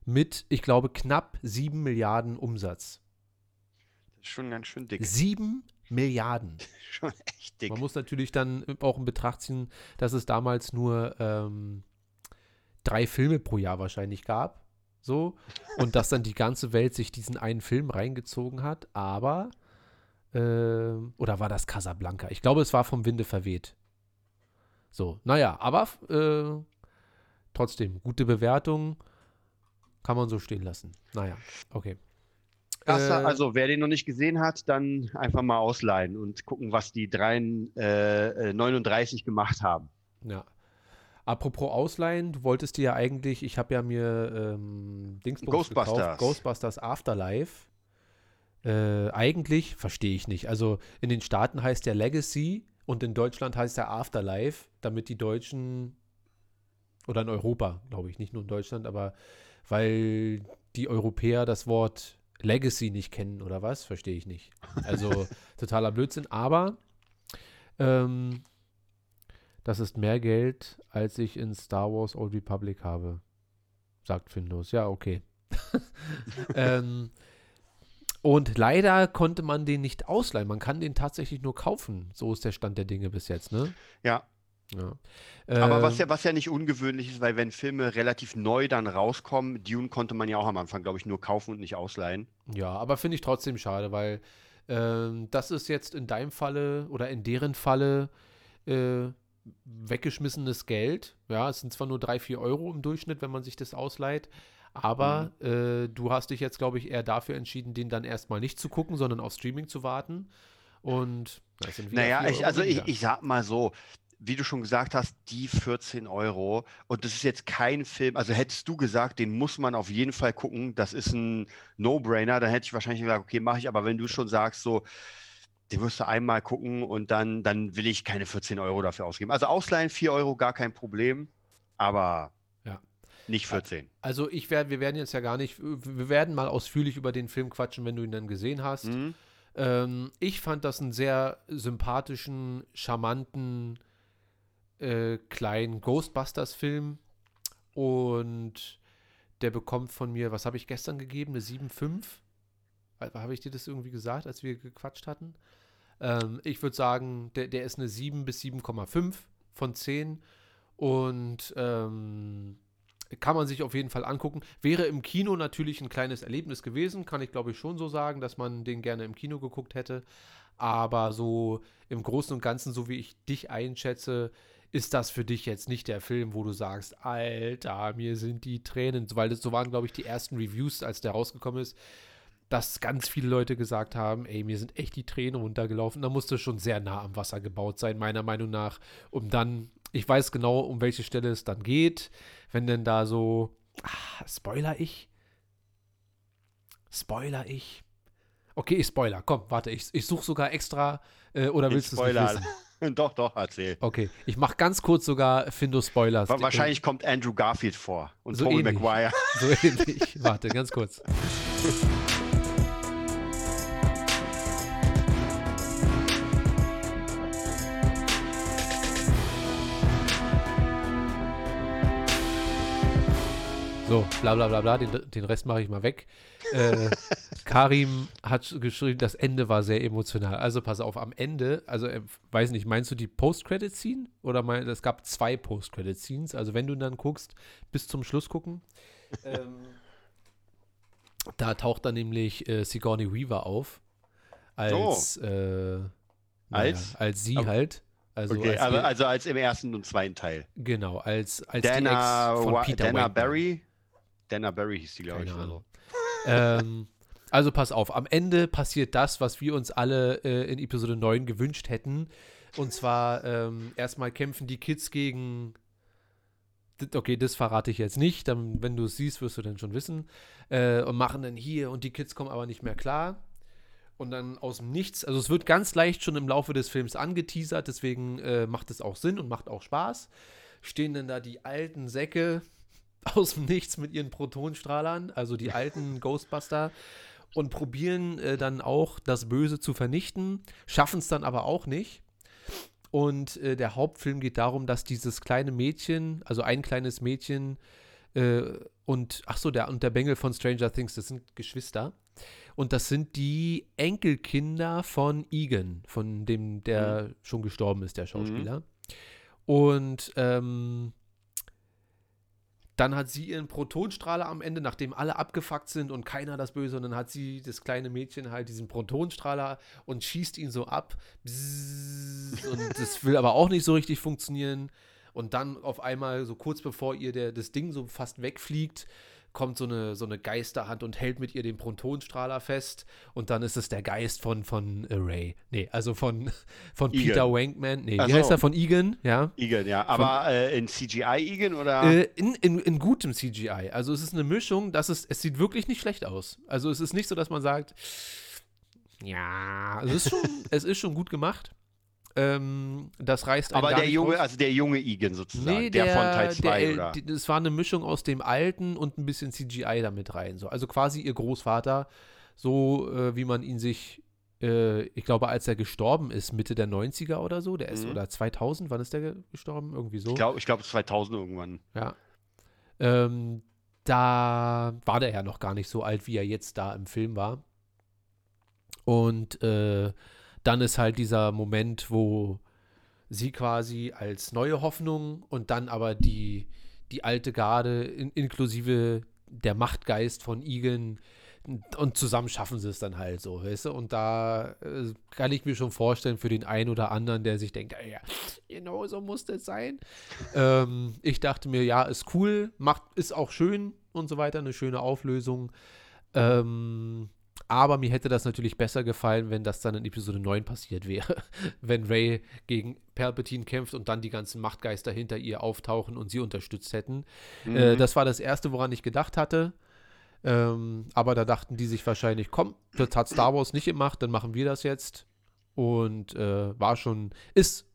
mit, ich glaube, knapp 7 Milliarden Umsatz. Das ist schon ganz schön dick. 7 Milliarden. [LAUGHS] Schon echt dick. Man muss natürlich dann auch in Betracht ziehen, dass es damals nur ähm, drei Filme pro Jahr wahrscheinlich gab. So. Und dass dann die ganze Welt sich diesen einen Film reingezogen hat. Aber, ähm, oder war das Casablanca? Ich glaube, es war vom Winde verweht. So, naja, aber äh, trotzdem, gute Bewertung. kann man so stehen lassen. Naja, okay. Das, Äh, also, wer den noch nicht gesehen hat, dann einfach mal ausleihen und gucken, was die 3, äh, äh, 39 gemacht haben. Ja. Apropos Ausleihen, du wolltest dir ja eigentlich, ich habe ja mir ähm, Dingsbums Ghostbusters. gekauft, Ghostbusters Afterlife. Äh, eigentlich verstehe ich nicht. Also in den Staaten heißt der Legacy und in Deutschland heißt der Afterlife, damit die Deutschen oder in Europa, glaube ich, nicht nur in Deutschland, aber weil die Europäer das Wort Legacy nicht kennen oder was, verstehe ich nicht. Also [LAUGHS] totaler Blödsinn, aber ähm, das ist mehr Geld, als ich in Star Wars Old Republic habe, sagt Findus. Ja, okay. [LAUGHS] ähm, und leider konnte man den nicht ausleihen. Man kann den tatsächlich nur kaufen. So ist der Stand der Dinge bis jetzt, ne? Ja, Ja. aber was Ähm, ja, was ja nicht ungewöhnlich ist, weil wenn Filme relativ neu dann rauskommen, Dune konnte man ja auch am Anfang, glaube ich, nur kaufen und nicht ausleihen. Ja, aber finde ich trotzdem schade, weil ähm, das ist jetzt in deinem Falle oder in deren Falle äh, weggeschmissenes Geld. Ja, es sind zwar nur drei, vier Euro im Durchschnitt, wenn man sich das ausleiht, aber äh, du hast dich jetzt, glaube ich, eher dafür entschieden, den dann erstmal nicht zu gucken, sondern auf Streaming zu warten. Und das sind Naja, ich, also ich, ich sag mal so, wie du schon gesagt hast, die 14 Euro. Und das ist jetzt kein Film, also hättest du gesagt, den muss man auf jeden Fall gucken, das ist ein No-Brainer, dann hätte ich wahrscheinlich gesagt, okay, mache ich, aber wenn du schon sagst, so, den wirst du einmal gucken und dann, dann will ich keine 14 Euro dafür ausgeben. Also ausleihen 4 Euro, gar kein Problem, aber Ja. nicht 14. Also ich werde, wir werden jetzt ja gar nicht, wir werden mal ausführlich über den Film quatschen, wenn du ihn dann gesehen hast. Mhm. Ähm, ich fand das einen sehr sympathischen, charmanten, äh, kleinen Ghostbusters-Film. Und der bekommt von mir, was habe ich gestern gegeben? Eine 7,5? Habe ich dir das irgendwie gesagt, als wir gequatscht hatten? Ähm, ich würde sagen, der, der ist eine 7 bis 7,5 von 10. Und ähm, kann man sich auf jeden Fall angucken. Wäre im Kino natürlich ein kleines Erlebnis gewesen, kann ich glaube ich schon so sagen, dass man den gerne im Kino geguckt hätte. Aber so im Großen und Ganzen, so wie ich dich einschätze, ist das für dich jetzt nicht der Film, wo du sagst, Alter, mir sind die Tränen, weil das so waren, glaube ich, die ersten Reviews, als der rausgekommen ist, dass ganz viele Leute gesagt haben, ey, mir sind echt die Tränen runtergelaufen. Da musste schon sehr nah am Wasser gebaut sein, meiner Meinung nach, um dann, ich weiß genau, um welche Stelle es dann geht, wenn denn da so, ah, Spoiler ich? Spoiler ich? Okay, ich spoiler. Komm, warte, ich, ich suche sogar extra, äh, oder willst du es nicht Spoiler. wissen? [LAUGHS] doch, doch, erzähl. Okay, ich mache ganz kurz sogar Findo-Spoilers. Wa- Wahrscheinlich kommt Andrew Garfield vor und So Tobey. Maguire. So ähnlich. [LAUGHS] Warte, ganz kurz. So, bla bla bla bla, den, den Rest mache ich mal weg. Äh, [LAUGHS] Karim hat geschrieben, das Ende war sehr emotional. Also pass auf, am Ende, also äh, weiß nicht, meinst du die Post-Credit-Scene? Oder mein, es gab zwei Post-Credit-Scenes. Also wenn du dann guckst, bis zum Schluss gucken. [LAUGHS] ähm, da taucht dann nämlich äh, Sigourney Weaver auf. Als, äh, naja, Als? als sie Aber- halt. Also okay, als also, also als im ersten und zweiten Teil. genau, als, als Dana, die Ex von Peter Dana. Barry. Dana Barry hieß die, glaube ich. Keine oder Ahnung. so. ähm, also pass auf, am Ende passiert das, was wir uns alle äh, in Episode 9 gewünscht hätten. Und zwar ähm, erstmal kämpfen die Kids gegen. Okay, das verrate ich jetzt nicht. Dann, wenn du es siehst, wirst du dann schon wissen. Äh, und machen dann hier und die Kids kommen aber nicht mehr klar. Und dann aus dem Nichts, also es wird ganz leicht schon im Laufe des Films angeteasert, deswegen äh, macht es auch Sinn und macht auch Spaß. Stehen dann da die alten Säcke aus dem Nichts mit ihren Protonstrahlern, also die alten [LAUGHS] Ghostbuster, und probieren äh, dann auch das Böse zu vernichten, schaffen es dann aber auch nicht. Und äh, der Hauptfilm geht darum, dass dieses kleine Mädchen, also ein kleines Mädchen äh, und, ach so, der, und der Bengel von Stranger Things, das sind Geschwister. Und das sind die Enkelkinder von Egan, von dem, der schon gestorben ist, der Schauspieler. Und ähm, dann hat sie ihren Protonstrahler am Ende, nachdem alle abgefuckt sind und keiner das Böse, und dann hat sie, das kleine Mädchen, halt diesen Protonstrahler und schießt ihn so ab. Und das will aber auch nicht so richtig funktionieren. Und dann auf einmal, so kurz bevor ihr der, das Ding so fast wegfliegt, kommt so eine, so eine Geisterhand und hält mit ihr den Protonstrahler fest und dann ist es der Geist von, von Ray. Nee, also von, [LAUGHS] von Egan. Peter Wankman. Nee, Ach wie so. heißt er? Von Egan, ja. Igen, ja. Aber äh, in CGI Igen oder? Äh, in, in, in gutem CGI. Also es ist eine Mischung, dass es, es sieht wirklich nicht schlecht aus. Also es ist nicht so, dass man sagt, ja, es ist schon, [LAUGHS] es ist schon gut gemacht. Ähm, das reißt aber der Junge, raus. also der junge Igen sozusagen, Nee, der, der, von Teil 2 der, oder? Das war eine Mischung aus dem alten und ein bisschen CGI damit rein. So. Also quasi ihr Großvater, so äh, wie man ihn sich, äh, ich glaube, als er gestorben ist, Mitte der 90er oder so, der ist, Mhm. oder 2000, wann ist der ge- gestorben? Irgendwie so. Ich glaube, ich glaub, 2000 irgendwann. Ja. Ähm, da war der ja noch gar nicht so alt, wie er jetzt da im Film war. Und äh, dann ist halt dieser Moment, wo sie quasi als neue Hoffnung und dann aber die, die alte Garde in, inklusive der Machtgeist von Igen und zusammen schaffen sie es dann halt so, weißt du? Und da äh, kann ich mir schon vorstellen, für den einen oder anderen, der sich denkt, "Ah ja, genau so muss das sein. [LAUGHS] ähm, ich dachte mir, ja, ist cool, macht, ist auch schön und so weiter, eine schöne Auflösung. Ähm, aber mir hätte das natürlich besser gefallen, wenn das dann in Episode 9 passiert wäre. [LAUGHS] wenn Ray gegen Palpatine kämpft und dann die ganzen Machtgeister hinter ihr auftauchen und sie unterstützt hätten. Äh, Mhm. das war das Erste, woran ich gedacht hatte. Ähm, aber da dachten die sich wahrscheinlich, komm, das hat Star Wars nicht gemacht, dann machen wir das jetzt. Und äh, war schon, ist,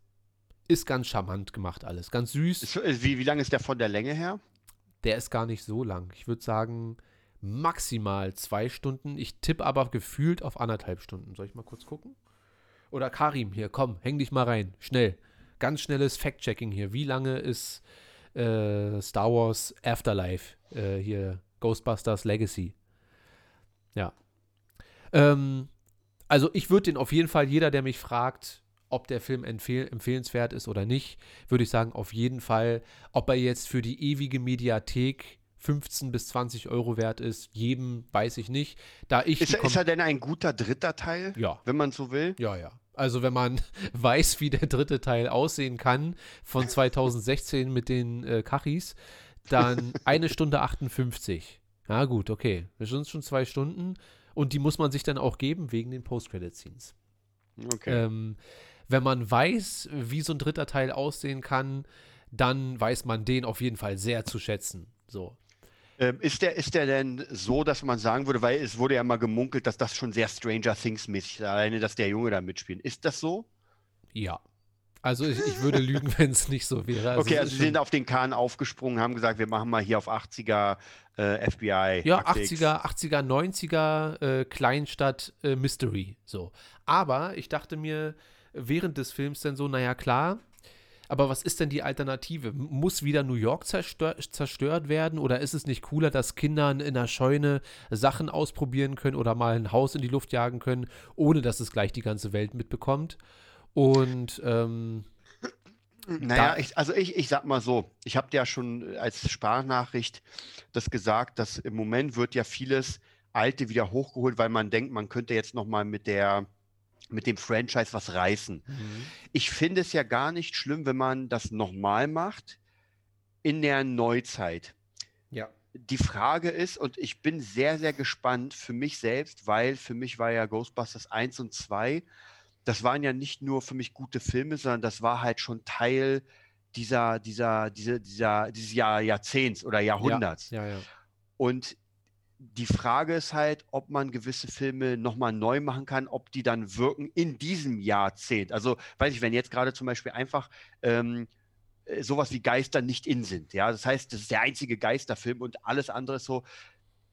ist ganz charmant gemacht alles. Ganz süß. Äh, wie, wie lange ist der von der Länge her? Der ist gar nicht so lang. Ich würde sagen, maximal zwei Stunden. Ich tippe aber gefühlt auf anderthalb Stunden. Soll ich mal kurz gucken? Oder Karim, hier, komm, häng dich mal rein. Schnell. Ganz schnelles Fact-Checking hier. Wie lange ist äh, Star Wars Afterlife äh, hier? Ghostbusters Legacy. Ja. Ähm, also ich würde den auf jeden Fall, jeder, der mich fragt, ob der Film empfehl empfehlenswert ist oder nicht, würde ich sagen, auf jeden Fall. Ob er jetzt für die ewige Mediathek 15 bis 20 Euro wert ist, jedem weiß ich nicht. Da ich Ist, er- ist er denn ein guter dritter Teil, ja, wenn man so will? ja, ja. Also wenn man [LAUGHS] weiß, wie der dritte Teil aussehen kann von 2016 mit den äh, Kachis, dann [LAUGHS] eine Stunde 58. Ja gut, okay. Das sind schon zwei Stunden und die muss man sich dann auch geben wegen den Post-Credit-Scenes. Okay. Ähm, wenn man weiß, wie so ein dritter Teil aussehen kann, dann weiß man den auf jeden Fall sehr zu schätzen. So. Ähm, ist, der, ist der denn so, dass man sagen würde, weil es wurde ja mal gemunkelt, dass das schon sehr Stranger Things-mäßig ist, alleine, dass der Junge da mitspielt. Ist das so? Ja. Also ich, ich würde lügen, [LAUGHS] wenn es nicht so wäre. okay, es also sie sind auf den Kahn aufgesprungen, haben gesagt, wir machen mal hier auf 80er äh, FBI. Ja, Akte X. 80er, 80er, 90er äh, Kleinstadt äh, Mystery. So. Aber ich dachte mir während des Films dann so, naja, klar, aber was ist denn die Alternative? Muss wieder New York zerstör zerstört werden? Oder ist es nicht cooler, dass Kinder in einer Scheune Sachen ausprobieren können oder mal ein Haus in die Luft jagen können, ohne dass es gleich die ganze Welt mitbekommt? Und ähm, Naja, ich, also ich, ich sag mal so, ich habe ja schon als Sprachnachricht das gesagt, dass im Moment wird ja vieles Alte wieder hochgeholt, weil man denkt, man könnte jetzt noch mal mit der mit dem Franchise was reißen. Ich finde es ja gar nicht schlimm, wenn man das nochmal macht in der Neuzeit. ja. Die Frage ist, und ich bin sehr, sehr gespannt für mich selbst, weil für mich war ja Ghostbusters 1 und 2, das waren ja nicht nur für mich gute Filme, sondern das war halt schon Teil dieser, dieser, diese, dieser, dieses Jahr, Jahrzehnts oder Jahrhunderts. Ja, ja. Und die Frage ist halt, ob man gewisse Filme nochmal neu machen kann, ob die dann wirken in diesem Jahrzehnt. Also, weiß ich, wenn jetzt gerade zum Beispiel einfach ähm, äh, sowas wie Geister nicht in sind. Ja, das heißt, das ist der einzige Geisterfilm und alles andere ist so.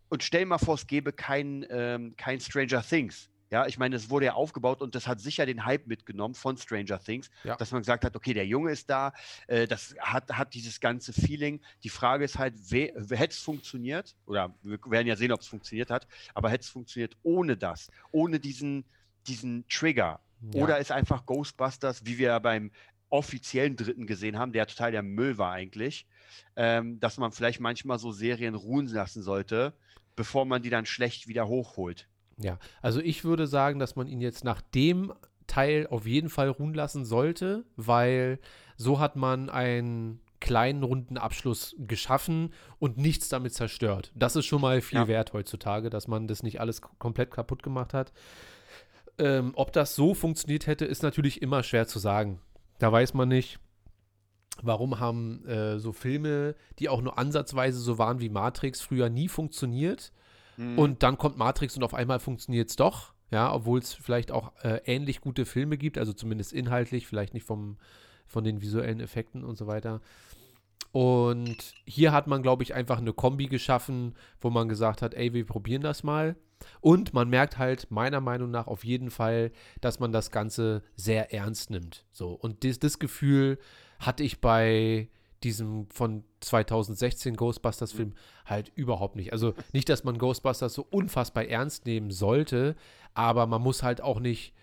Und stell mal vor, es gäbe kein, ähm, kein Stranger Things. Ja, ich meine, es wurde ja aufgebaut und das hat sicher den Hype mitgenommen von Stranger Things, Ja. dass man gesagt hat, okay, der Junge ist da, äh, das hat, hat dieses ganze Feeling. Die Frage ist halt, hätte es funktioniert, oder wir werden ja sehen, ob es funktioniert hat, aber hätte es funktioniert ohne das, ohne diesen, diesen Trigger? Ja. Oder ist einfach Ghostbusters, wie wir ja beim offiziellen Dritten gesehen haben, der total der Müll war eigentlich, ähm, dass man vielleicht manchmal so Serien ruhen lassen sollte, bevor man die dann schlecht wieder hochholt. Ja, also ich würde sagen, dass man ihn jetzt nach dem Teil auf jeden Fall ruhen lassen sollte, weil so hat man ein kleinen runden Abschluss geschaffen und nichts damit zerstört. Das ist schon mal viel Ja. wert heutzutage, dass man das nicht alles komplett kaputt gemacht hat. Ähm, ob das so funktioniert hätte, ist natürlich immer schwer zu sagen. Da weiß man nicht, warum haben äh, so Filme, die auch nur ansatzweise so waren wie Matrix, früher nie funktioniert. Mhm. Und dann kommt Matrix und auf einmal funktioniert es doch. Ja, obwohl es vielleicht auch äh, ähnlich gute Filme gibt, also zumindest inhaltlich, vielleicht nicht vom, von den visuellen Effekten und so weiter. Und hier hat man, glaube ich, einfach eine Kombi geschaffen, wo man gesagt hat, ey, wir probieren das mal. Und man merkt halt meiner Meinung nach auf jeden Fall, dass man das Ganze sehr ernst nimmt. So. Und das, das Gefühl hatte ich bei diesem von 2016 Ghostbusters-Film halt überhaupt nicht. Also nicht, dass man Ghostbusters so unfassbar ernst nehmen sollte, aber man muss halt auch nicht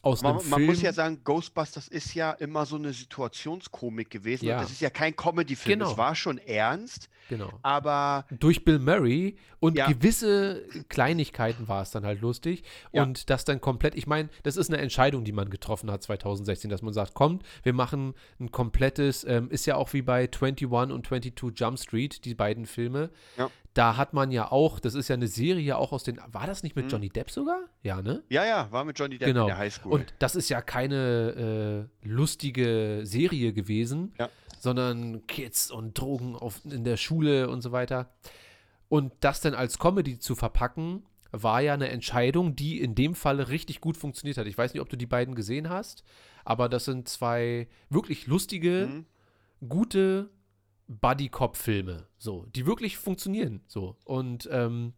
aus einem Man, Film. man muss ja sagen, Ghostbusters ist ja immer so eine Situationskomik gewesen. Ja. Das ist ja kein Comedy-Film. Genau. Es war schon ernst, genau. aber durch Bill Murray und Ja. gewisse Kleinigkeiten war es dann halt lustig Ja. und das dann komplett, ich meine, das ist eine Entscheidung, die man getroffen hat 2016, dass man sagt, kommt, wir machen ein komplettes, ähm, ist ja auch wie bei 21 und 22 Jump Street, die beiden Filme, Ja. Da hat man ja auch, das ist ja eine Serie auch aus den, war das nicht mit Mhm. Johnny Depp sogar? Ja, ne? ja, ja, war mit Johnny Depp Genau. in der Highschool. Und das ist ja keine äh, lustige Serie gewesen, Ja. sondern Kids und Drogen auf, in der Schule und so weiter. Und das dann als Comedy zu verpacken, war ja eine Entscheidung, die in dem Falle richtig gut funktioniert hat. Ich weiß nicht, ob du die beiden gesehen hast, aber das sind zwei wirklich lustige, Mhm. gute Buddy-Cop-Filme, so, die wirklich funktionieren, so. Und ähm,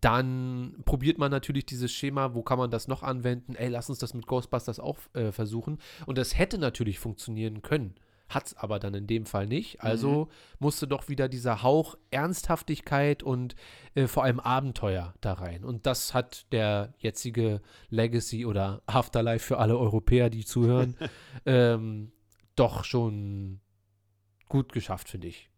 dann probiert man natürlich dieses Schema, wo kann man das noch anwenden? Ey, lass uns das mit Ghostbusters auch äh, versuchen. Und das hätte natürlich funktionieren können, hat es aber dann in dem Fall nicht. Also musste doch wieder dieser Hauch Ernsthaftigkeit und äh, vor allem Abenteuer da rein. Und das hat der jetzige Legacy oder Afterlife für alle Europäer, die zuhören, [LAUGHS] ähm, doch schon gut geschafft, finde ich.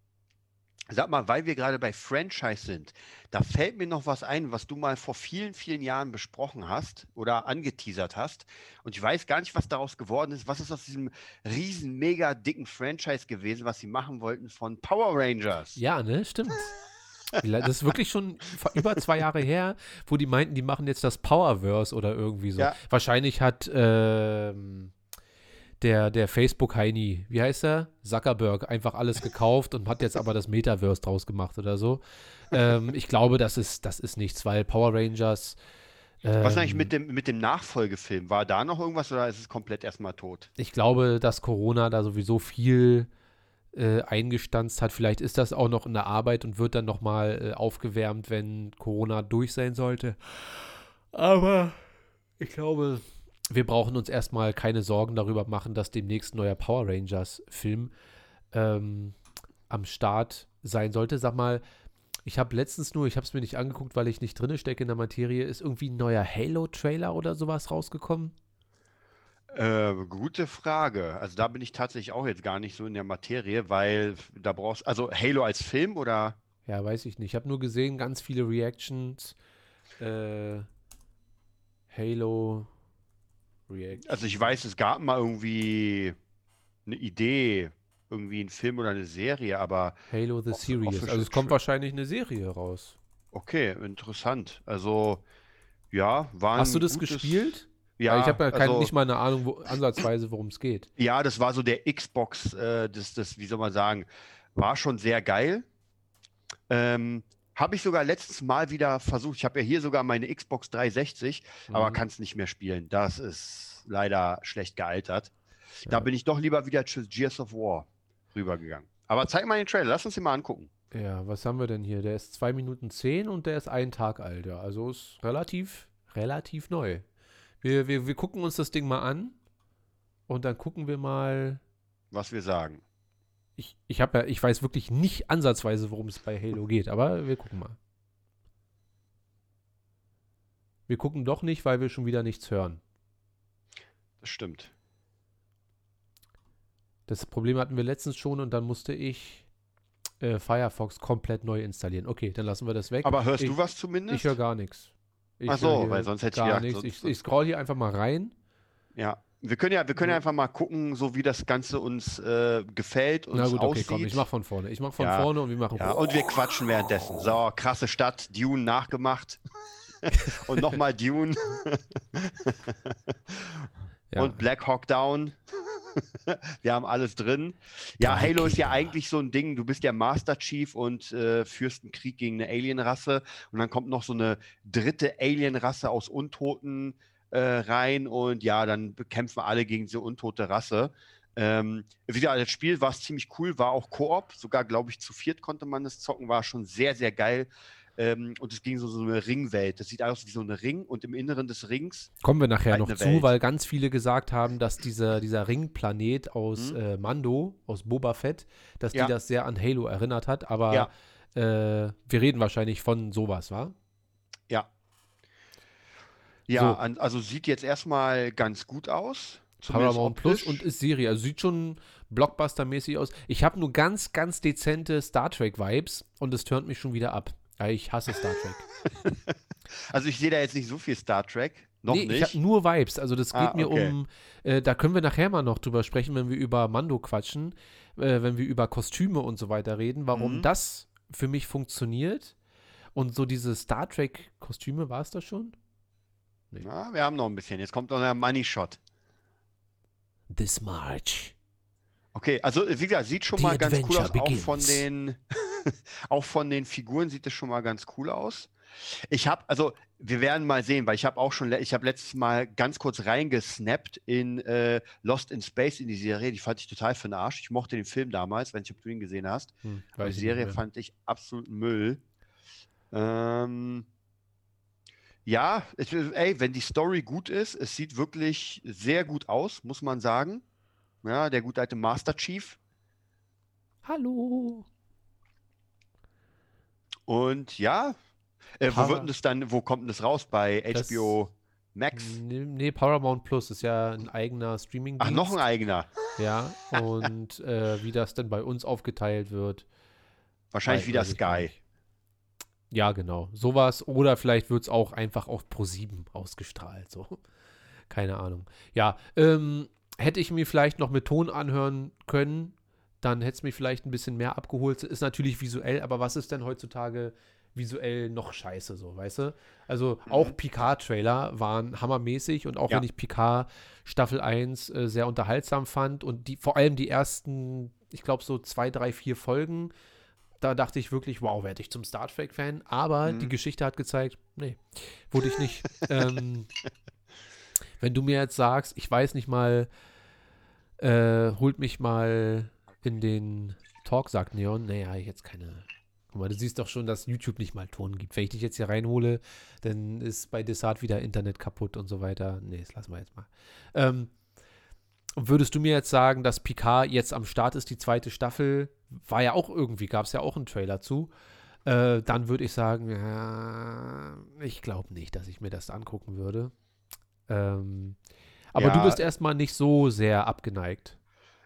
Sag mal, weil wir gerade bei Franchise sind, da fällt mir noch was ein, was du mal vor vielen, vielen Jahren besprochen hast oder angeteasert hast. Und ich weiß gar nicht, was daraus geworden ist. Was ist aus diesem riesen, mega dicken Franchise gewesen, was sie machen wollten von Power Rangers? Ja, ne, stimmt. Das ist wirklich schon über zwei Jahre her, wo die meinten, die machen jetzt das Powerverse oder irgendwie so. Ja. Wahrscheinlich hat ähm, der, der Facebook-Heini, wie heißt er? Zuckerberg, einfach alles gekauft und hat jetzt aber das Metaverse draus gemacht oder so. Ähm, ich glaube, das ist, das ist nichts, weil Power Rangers. Was ist eigentlich ähm, mit dem, mit dem Nachfolgefilm? War da noch irgendwas oder ist es komplett erstmal tot? ich glaube, dass Corona da sowieso viel äh, eingestanzt hat. Vielleicht ist das auch noch in der Arbeit und wird dann nochmal äh, aufgewärmt, wenn Corona durch sein sollte. Aber ich glaube, wir brauchen uns erstmal keine Sorgen darüber machen, dass demnächst ein neuer Power Rangers-Film ähm, am Start sein sollte. Sag mal, ich habe letztens nur, ich habe es mir nicht angeguckt, weil ich nicht drinne stecke in der Materie, ist irgendwie ein neuer Halo-Trailer oder sowas rausgekommen? Äh, gute Frage. Also da bin ich tatsächlich auch jetzt gar nicht so in der Materie, weil da brauchst also Halo als Film oder Ja, weiß ich nicht. Ich habe nur gesehen, ganz viele Reactions. Äh, Halo React. Also ich weiß, es gab mal irgendwie eine Idee, irgendwie ein Film oder eine Serie, aber Halo the Series. Also es kommt wahrscheinlich eine Serie raus. okay, interessant. Also ja, war Hast du das gutes- gespielt? Ja, ich habe ja kein, also, nicht mal eine Ahnung, wo, ansatzweise, worum es geht. ja, das war so der Xbox, äh, das, das, wie soll man sagen, war schon sehr geil. Ähm, habe ich sogar letztes Mal wieder versucht. Ich habe ja hier sogar meine Xbox 360, aber Mhm. kann es nicht mehr spielen. Das ist leider schlecht gealtert. Da Ja. bin ich doch lieber wieder zu Gears of War rübergegangen. Aber zeig mal den Trailer, lass uns den mal angucken. Ja, was haben wir denn hier? Der ist 2 Minuten 10 und der ist einen Tag alt. Ja. Also ist relativ, relativ neu. Wir, wir, wir gucken uns das Ding mal an und dann gucken wir mal. was wir sagen. Ich, ich habe ja, ich weiß wirklich nicht ansatzweise, worum es bei Halo geht, aber wir gucken mal. Wir gucken doch nicht, weil wir schon wieder nichts hören. Das stimmt. Das Problem hatten wir letztens schon und dann musste ich äh, Firefox komplett neu installieren. Okay, dann lassen wir das weg. Aber hörst ich, du was zumindest? Ich höre gar nichts. Ich Ach so, weil sonst hätte ich gar gedacht, nichts. Ich, ich scroll hier einfach mal rein. ja. Wir können ja, wir können ja einfach mal gucken, so wie das Ganze uns äh, gefällt und Na gut, okay, aussieht. komm, ich mach von vorne. Ich mach von Ja. vorne und wir machen. ja, und wir quatschen währenddessen. So, krasse Stadt, Dune nachgemacht. [LAUGHS] und nochmal Dune ja. und Black Hawk Down. wir haben alles drin. Ja, Drei Halo ist ja eigentlich so ein Ding, du bist ja Master Chief und äh, führst einen Krieg gegen eine Alienrasse und dann kommt noch so eine dritte Alienrasse aus Untoten äh, rein und ja, dann bekämpfen alle gegen diese untote Rasse. Ähm, wieder das Spiel war ziemlich cool, war auch Koop, sogar glaube ich zu viert konnte man das zocken, war schon sehr, sehr geil. Ähm, und es ging so, so eine Ringwelt. Das sieht aus wie so eine Ring und im Inneren des Rings Kommen wir nachher noch Eigene zu, Welt. weil ganz viele gesagt haben, dass dieser, dieser Ringplanet aus Mhm. äh, Mando, aus Boba Fett, dass Ja. die das sehr an Halo erinnert hat. Aber Ja. äh, wir reden wahrscheinlich von sowas, wa? Ja. Ja, So. an, also sieht jetzt erstmal ganz gut aus. Paramount Plus und ist Serie. Also sieht schon Blockbuster-mäßig aus. Ich habe nur ganz, ganz dezente Star Trek-Vibes und es turnt mich schon wieder ab. Ich hasse Star Trek. [LAUGHS] Also ich sehe da jetzt nicht so viel Star Trek. Noch nee, ich nicht. habe nur Vibes. Also das geht Ah, mir okay. um, äh, da können wir nachher mal noch drüber sprechen, wenn wir über Mando quatschen, äh, wenn wir über Kostüme und so weiter reden, warum Mhm. das für mich funktioniert. Und so diese Star Trek-Kostüme, war es das schon? Na, wir haben noch ein bisschen. Jetzt kommt noch der Money Shot. This March. Okay, also wie gesagt, sieht schon The mal ganz cool adventure aus. Auch von den, [LAUGHS] auch von den Figuren sieht es schon mal ganz cool aus. Ich habe, also wir werden mal sehen, weil ich habe auch schon, ich habe letztes Mal ganz kurz reingesnappt in äh, Lost in Space in die Serie. Die fand ich total für den Arsch. Ich mochte den Film damals, wenn ich, ob du ihn gesehen hast. Hm, die Serie fand ich absolut Müll. Ähm, ja, es, ey, wenn die Story gut ist, es sieht wirklich sehr gut aus, muss man sagen. Ja, der gute alte Master Chief. Hallo. Und ja, äh, wo wird denn das dann, wo kommt denn das raus? Bei Das- HBO Max? Nee, Paramount Plus ist ja ein eigener streaming Ach, noch ein eigener. Ja, und äh, wie das dann bei uns aufgeteilt wird. Wahrscheinlich wieder ich Sky. nicht. Ja, genau. Sowas. Oder vielleicht wird es auch einfach auf Pro7 ausgestrahlt. So. [LAUGHS] Keine Ahnung. Ja, ähm, hätte ich mir vielleicht noch mit Ton anhören können, dann hätte es mich vielleicht ein bisschen mehr abgeholt. Ist natürlich visuell, aber was ist denn heutzutage visuell noch scheiße, so, weißt du? Also auch Picard-Trailer waren hammermäßig und auch Ja. wenn ich Picard Staffel 1 äh, sehr unterhaltsam fand und die, vor allem die ersten, ich glaube, so zwei, drei, vier Folgen, da dachte ich wirklich, wow, werde ich zum Star Trek-Fan. Aber Mhm. die Geschichte hat gezeigt, nee, wurde ich nicht. [LAUGHS] ähm, wenn du mir jetzt sagst, ich weiß nicht mal, äh, holt mich mal in den Talk, sagt Neon, naja, ich jetzt keine. Guck mal, du siehst doch schon, dass YouTube nicht mal Ton gibt. Wenn ich dich jetzt hier reinhole, dann ist bei Desart wieder Internet kaputt und so weiter. Nee, das lassen wir jetzt mal. Ähm, würdest du mir jetzt sagen, dass Picard jetzt am Start ist, die zweite Staffel, war ja auch irgendwie, gab es ja auch einen Trailer zu, äh, dann würde ich sagen, ja, ich glaube nicht, dass ich mir das angucken würde. Ähm, aber du Ja. bist erstmal nicht so sehr abgeneigt.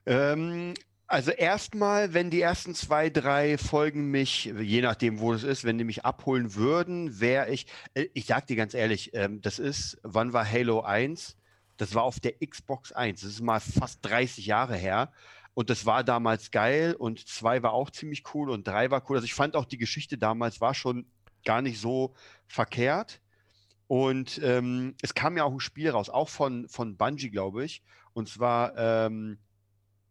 Ähm, also erstmal, wenn die ersten zwei, drei Folgen mich, je nachdem, wo es ist, wenn die mich abholen würden, wäre ich, äh, ich sag dir ganz ehrlich, ähm, das ist, wann war Halo 1? Das war auf der Xbox 1. Das ist mal fast 30 Jahre her. Und das war damals geil und zwei war auch ziemlich cool und drei war cool. Also ich fand auch die Geschichte damals war schon gar nicht so verkehrt. Und ähm, es kam ja auch ein Spiel raus, auch von, von Bungie, glaube ich. Und zwar ähm,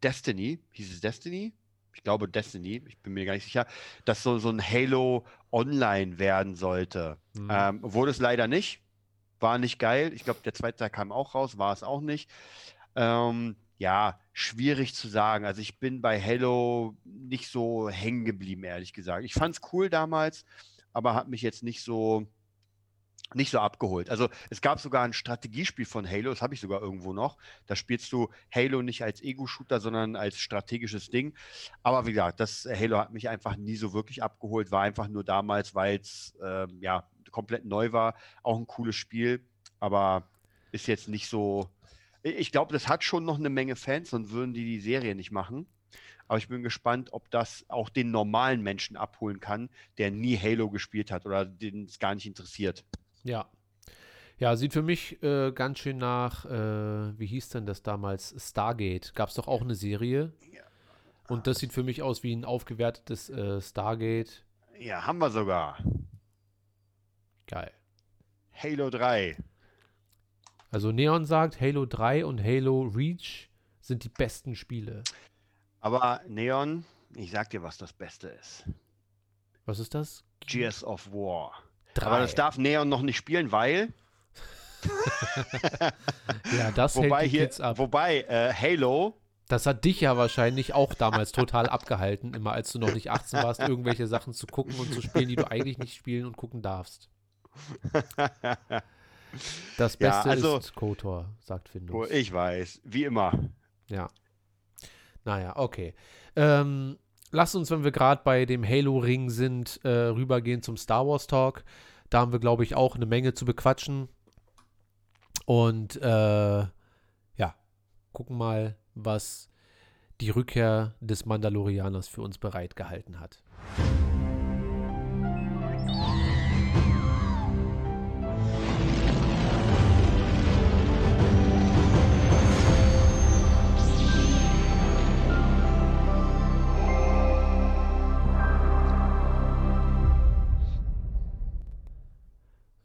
Destiny, hieß es Destiny? Ich glaube Destiny, ich bin mir gar nicht sicher, dass so, so ein Halo Online werden sollte. Mhm. Ähm, wurde es leider nicht. War nicht geil. Ich glaube, der zweite Teil kam auch raus, war es auch nicht. Ähm, ja, schwierig zu sagen. Also ich bin bei Halo nicht so hängen geblieben, ehrlich gesagt. Ich fand es cool damals, aber hat mich jetzt nicht so, nicht so abgeholt. Also es gab sogar ein Strategiespiel von Halo, das habe ich sogar irgendwo noch. Da spielst du Halo nicht als Ego-Shooter, sondern als strategisches Ding. Aber wie gesagt, das Halo hat mich einfach nie so wirklich abgeholt, war einfach nur damals, weil es ähm, ja komplett neu war. Auch ein cooles Spiel, aber ist jetzt nicht so. Ich glaube, das hat schon noch eine Menge Fans, sonst würden die die Serie nicht machen. Aber ich bin gespannt, ob das auch den normalen Menschen abholen kann, der nie Halo gespielt hat oder den es gar nicht interessiert. Ja. Ja, sieht für mich äh, ganz schön nach, äh, wie hieß denn das damals? Stargate. Gab es doch auch eine Serie. Und das sieht für mich aus wie ein aufgewertetes äh, Stargate. Ja, haben wir sogar. Geil. Halo 3. Also Neon sagt, Halo 3 und Halo Reach sind die besten Spiele. Aber Neon, ich sag dir, was das Beste ist. Was ist das? Gears of War. Drei. Aber das darf Neon noch nicht spielen, weil. [LAUGHS] ja, das wobei hält die hier, Kids ab. wobei äh, Halo, Das hat dich ja wahrscheinlich auch damals total abgehalten, immer als du noch nicht 18 warst, irgendwelche Sachen zu gucken und zu spielen, die du eigentlich nicht spielen und gucken darfst. [LAUGHS] Das Ja, Beste also- ist KOTOR, sagt Findus. ich weiß, wie immer. Ja. Naja, okay. Ähm, lass uns, wenn wir gerade bei dem Halo-Ring sind, äh, rübergehen zum Star Wars Talk. Da haben wir, glaube ich, auch eine Menge zu bequatschen. Und äh, ja, gucken mal, was die Rückkehr des Mandalorianers für uns bereitgehalten hat.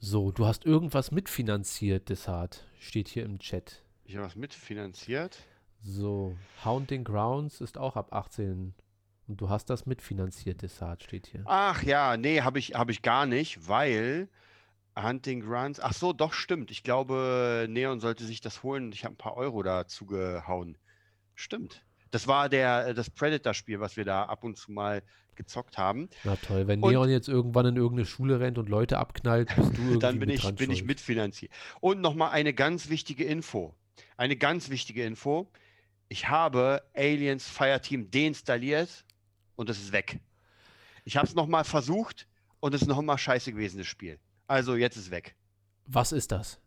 So, du hast irgendwas mitfinanziert, Desart, steht hier im Chat. Ich habe was mitfinanziert. So, Haunting Grounds ist auch ab 18. Und du hast das mitfinanziert, Desart, steht hier. Ach ja, nee, habe ich, hab ich gar nicht, weil Hunting Grounds. Ach so, doch, stimmt. Ich glaube, Neon sollte sich das holen und ich habe ein paar Euro dazu gehauen. Stimmt. Das war der, das Predator-Spiel, was wir da ab und zu mal gezockt haben. Na toll, wenn Und- Neon jetzt irgendwann in irgendeine Schule rennt und Leute abknallt, bist du [LAUGHS] irgendwie Dann bin ich, bin ich mitfinanziert. Und nochmal eine ganz wichtige Info. Eine ganz wichtige Info. Ich habe Aliens Fireteam deinstalliert und es ist weg. Ich habe es nochmal versucht und es ist nochmal scheiße gewesen, das Spiel. Also jetzt ist es weg. Was ist das?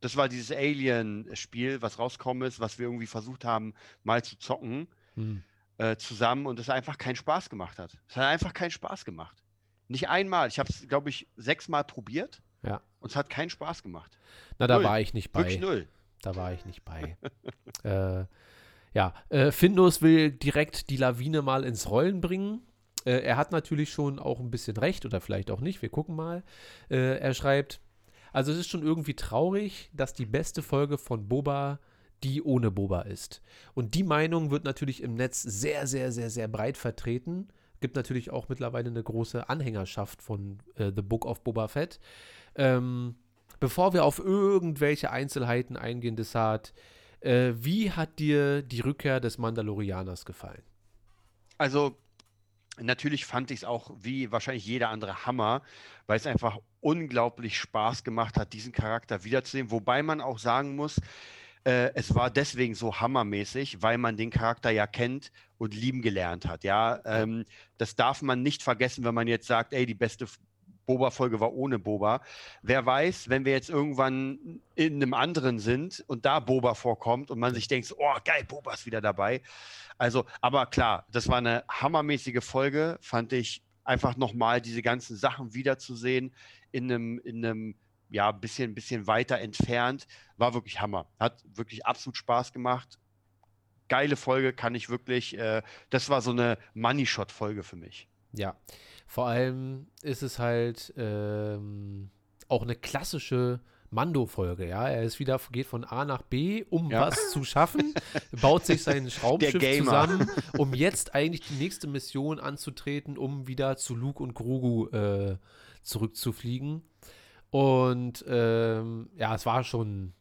Das war dieses Alien-Spiel, was rausgekommen ist, was wir irgendwie versucht haben, mal zu zocken Hm. Äh, zusammen und es einfach keinen Spaß gemacht hat. Es hat einfach keinen Spaß gemacht. Nicht einmal. Ich habe es, glaube ich, sechsmal probiert Ja. und es hat keinen Spaß gemacht. Na, da Null. war ich nicht bei. Wirklich null. Da war ich nicht bei. [LAUGHS] äh, ja, äh, Findus will direkt die Lawine mal ins Rollen bringen. Äh, er hat natürlich schon auch ein bisschen recht oder vielleicht auch nicht. Wir gucken mal. Äh, er schreibt, also es ist schon irgendwie traurig, dass die beste Folge von Boba die ohne Boba ist. Und die Meinung wird natürlich im Netz sehr, sehr, sehr, sehr breit vertreten. Gibt natürlich auch mittlerweile eine große Anhängerschaft von äh, The Book of Boba Fett. Ähm, bevor wir auf irgendwelche Einzelheiten eingehen, Desart, äh, wie hat dir die Rückkehr des Mandalorianers gefallen? Also, natürlich fand ich es auch wie wahrscheinlich jeder andere Hammer, weil es einfach unglaublich Spaß gemacht hat, diesen Charakter wiederzusehen. Wobei man auch sagen muss, äh, es war deswegen so hammermäßig, weil man den Charakter ja kennt und lieben gelernt hat. Ja, ähm, das darf man nicht vergessen, wenn man jetzt sagt, ey, die beste Boba-Folge war ohne Boba. Wer weiß, wenn wir jetzt irgendwann in einem anderen sind und da Boba vorkommt und man sich denkt, oh geil, Boba ist wieder dabei. Also, aber klar, das war eine hammermäßige Folge, fand ich einfach nochmal diese ganzen Sachen wiederzusehen in einem, in einem, ja, bisschen, bisschen weiter entfernt, war wirklich Hammer. Hat wirklich absolut Spaß gemacht. Geile Folge, kann ich wirklich, äh, das war so eine Money-Shot-Folge für mich. Ja, vor allem ist es halt ähm, auch eine klassische Mando-Folge, ja. Er ist wieder, geht von A nach B, um Ja. was zu schaffen, [LAUGHS] baut sich sein Schraubschiff Gamer. zusammen, [LAUGHS] um jetzt eigentlich die nächste Mission anzutreten, um wieder zu Luke und Grogu äh, zurückzufliegen. Und ähm, ja, es war schon,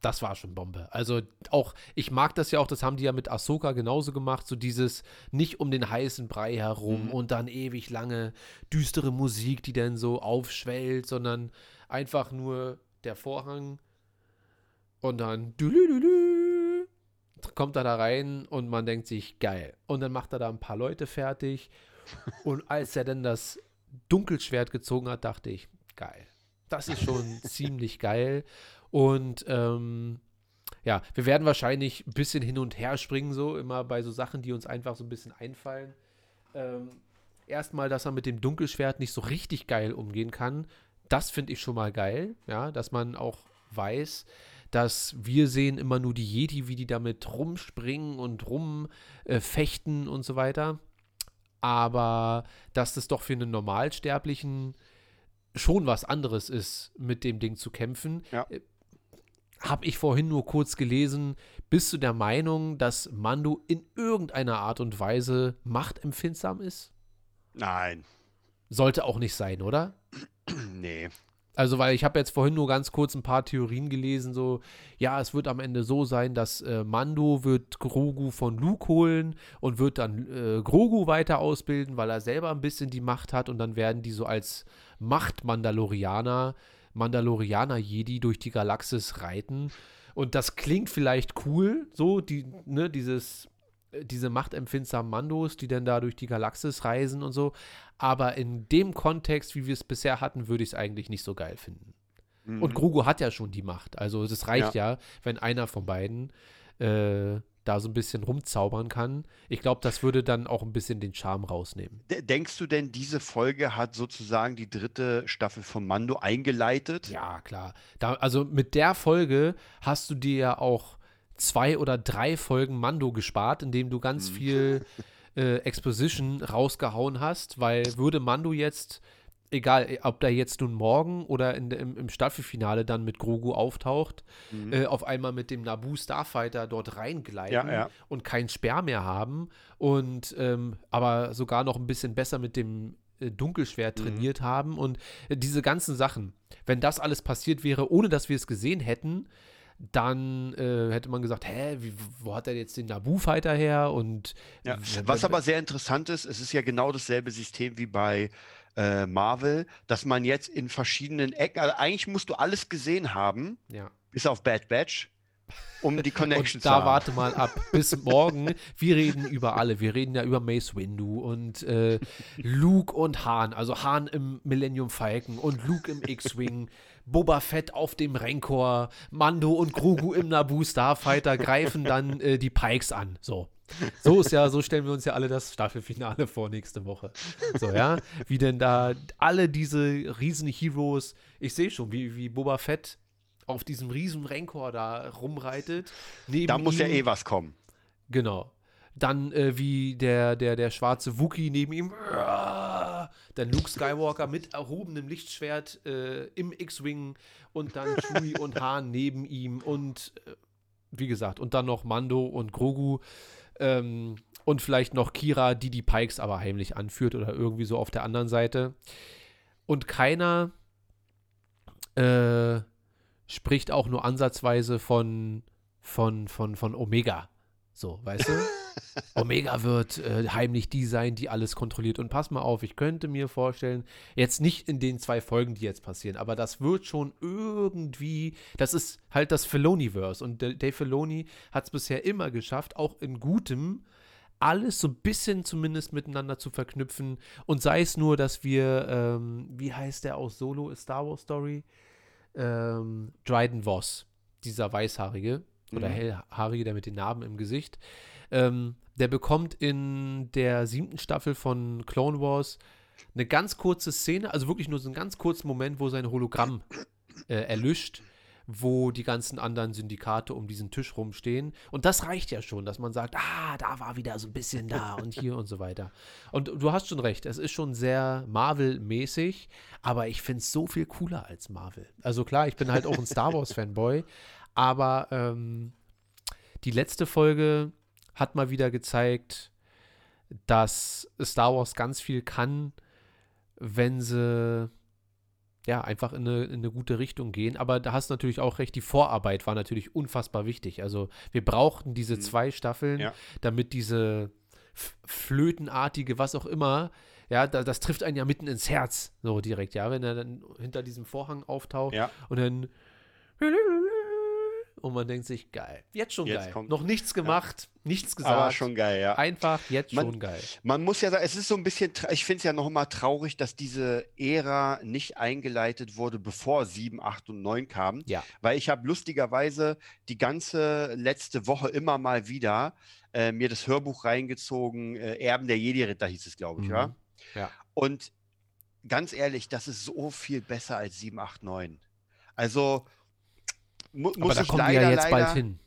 das war schon Bombe. Also auch, ich mag das ja auch, das haben die ja mit Ahsoka genauso gemacht, so dieses nicht um den heißen Brei herum Mhm. und dann ewig lange düstere Musik, die dann so aufschwellt, sondern einfach nur der Vorhang und dann kommt er da rein und man denkt sich, geil. Und dann macht er da ein paar Leute fertig [LAUGHS] und als er dann das Dunkelschwert gezogen hat, dachte ich, geil. Das ist schon [LAUGHS] ziemlich geil. Und ähm, ja, wir werden wahrscheinlich ein bisschen hin und her springen, so immer bei so Sachen, die uns einfach so ein bisschen einfallen. Ähm, Erstmal, dass er mit dem Dunkelschwert nicht so richtig geil umgehen kann. Das finde ich schon mal geil, ja, dass man auch weiß, dass wir sehen immer nur die Jedi, wie die damit rumspringen und rumfechten äh, und so weiter. Aber dass das doch für einen Normalsterblichen schon was anderes ist, mit dem Ding zu kämpfen. Ja. Äh, Habe ich vorhin nur kurz gelesen. Bist du der Meinung, dass Mando in irgendeiner Art und Weise machtempfindsam ist? Nein. Sollte auch nicht sein, oder? [CLEARS THROAT] nee. Also, weil ich habe jetzt vorhin nur ganz kurz ein paar Theorien gelesen, so, ja, es wird am Ende so sein, dass äh, Mando wird Grogu von Luke holen und wird dann äh, Grogu weiter ausbilden, weil er selber ein bisschen die Macht hat und dann werden die so als Macht-Mandalorianer, Mandalorianer-Jedi durch die Galaxis reiten. Und das klingt vielleicht cool, so, die, ne, dieses diese machtempfindsamen Mandos, die dann da durch die Galaxis reisen und so. Aber in dem Kontext, wie wir es bisher hatten, würde ich es eigentlich nicht so geil finden. Mhm. Und Grogu hat ja schon die Macht. Also es reicht ja. ja, wenn einer von beiden äh, da so ein bisschen rumzaubern kann. Ich glaube, das würde dann auch ein bisschen den Charme rausnehmen. Denkst du denn, diese Folge hat sozusagen die dritte Staffel von Mando eingeleitet? Ja, klar. Da, also mit der Folge hast du dir ja auch zwei oder drei Folgen Mando gespart, indem du ganz mhm. viel äh, Exposition rausgehauen hast, weil würde Mando jetzt, egal ob der jetzt nun morgen oder in, im, im Staffelfinale dann mit Grogu auftaucht, mhm. äh, auf einmal mit dem Naboo Starfighter dort reingleiten ja, ja. und keinen Sperr mehr haben und ähm, aber sogar noch ein bisschen besser mit dem äh, Dunkelschwert mhm. trainiert mhm. haben und äh, diese ganzen Sachen. Wenn das alles passiert wäre, ohne dass wir es gesehen hätten, dann äh, hätte man gesagt, hä, wie, wo hat er jetzt den Naboo-Fighter her? Und ja. was aber sehr interessant ist, es ist ja genau dasselbe System wie bei äh, Marvel, dass man jetzt in verschiedenen Ecken, also eigentlich musst du alles gesehen haben, ja. bis auf Bad Batch, um die [LAUGHS] Connection zu haben. Da warte mal ab. Bis [LAUGHS] morgen. Wir reden über alle. Wir reden ja über Mace Windu und äh, [LAUGHS] Luke und Han. Also Han im Millennium Falcon und Luke im X-Wing. Boba Fett auf dem Rancor, Mando und Grogu im Naboo Starfighter greifen dann äh, die Pikes an. So. So ist ja, so stellen wir uns ja alle das Staffelfinale vor nächste Woche. So, ja. Wie denn da alle diese riesen Heroes, ich sehe schon, wie, wie Boba Fett auf diesem riesen Rancor da rumreitet. da muss ihm, ja eh was kommen. Genau. Dann äh, wie der, der, der schwarze Wookie neben ihm. Dann Luke Skywalker mit erhobenem Lichtschwert äh, im X-Wing und dann [LAUGHS] Chewie und Han neben ihm und äh, wie gesagt, und dann noch Mando und Grogu. Ähm, und vielleicht noch Kira, die die Pikes aber heimlich anführt oder irgendwie so auf der anderen Seite. Und keiner äh, spricht auch nur ansatzweise von, von, von, von Omega. So, weißt du? [LAUGHS] Omega wird äh, heimlich die sein, die alles kontrolliert. Und pass mal auf, ich könnte mir vorstellen, jetzt nicht in den zwei Folgen, die jetzt passieren, aber das wird schon irgendwie, das ist halt das Filoni-Verse. Und Dave Filoni hat es bisher immer geschafft, auch in gutem, alles so ein bisschen zumindest miteinander zu verknüpfen. Und sei es nur, dass wir, ähm, wie heißt der aus Solo, A Star Wars Story? Ähm, Dryden Voss, dieser Weißhaarige oder mhm. hellhaarige, der mit den Narben im Gesicht. Ähm, der bekommt in der siebten Staffel von Clone Wars eine ganz kurze Szene, also wirklich nur so einen ganz kurzen Moment, wo sein Hologramm äh, erlischt, wo die ganzen anderen Syndikate um diesen Tisch rumstehen. Und das reicht ja schon, dass man sagt, ah, da war wieder so ein bisschen da und hier und so weiter. Und du hast schon recht, es ist schon sehr Marvel-mäßig, aber ich finde es so viel cooler als Marvel. Also klar, ich bin halt auch ein Star Wars-Fanboy, aber ähm, die letzte Folge hat mal wieder gezeigt, dass Star Wars ganz viel kann, wenn sie ja einfach in eine, in eine gute Richtung gehen. Aber da hast du natürlich auch recht, die Vorarbeit war natürlich unfassbar wichtig. Also wir brauchten diese mhm. zwei Staffeln, ja. damit diese flötenartige, was auch immer, ja, da, das trifft einen ja mitten ins Herz, so direkt, ja, wenn er dann hinter diesem Vorhang auftaucht ja. und dann und man denkt sich, geil. Jetzt schon jetzt geil. Kommt, Noch nichts gemacht, ja. nichts gesagt. Aber schon geil, ja. Einfach jetzt man, schon geil. Man muss ja sagen, es ist so ein bisschen, ich finde es ja noch immer traurig, dass diese Ära nicht eingeleitet wurde, bevor 7, 8 und 9 kamen. Ja. Weil ich habe lustigerweise die ganze letzte Woche immer mal wieder äh, mir das Hörbuch reingezogen, äh, Erben der Jedi-Ritter hieß es, glaube ich, mhm. ja. Ja. Und ganz ehrlich, das ist so viel besser als 7, 8, 9. Also mu Aber muss da ich kommen wir leider, ja jetzt leider, bald hin.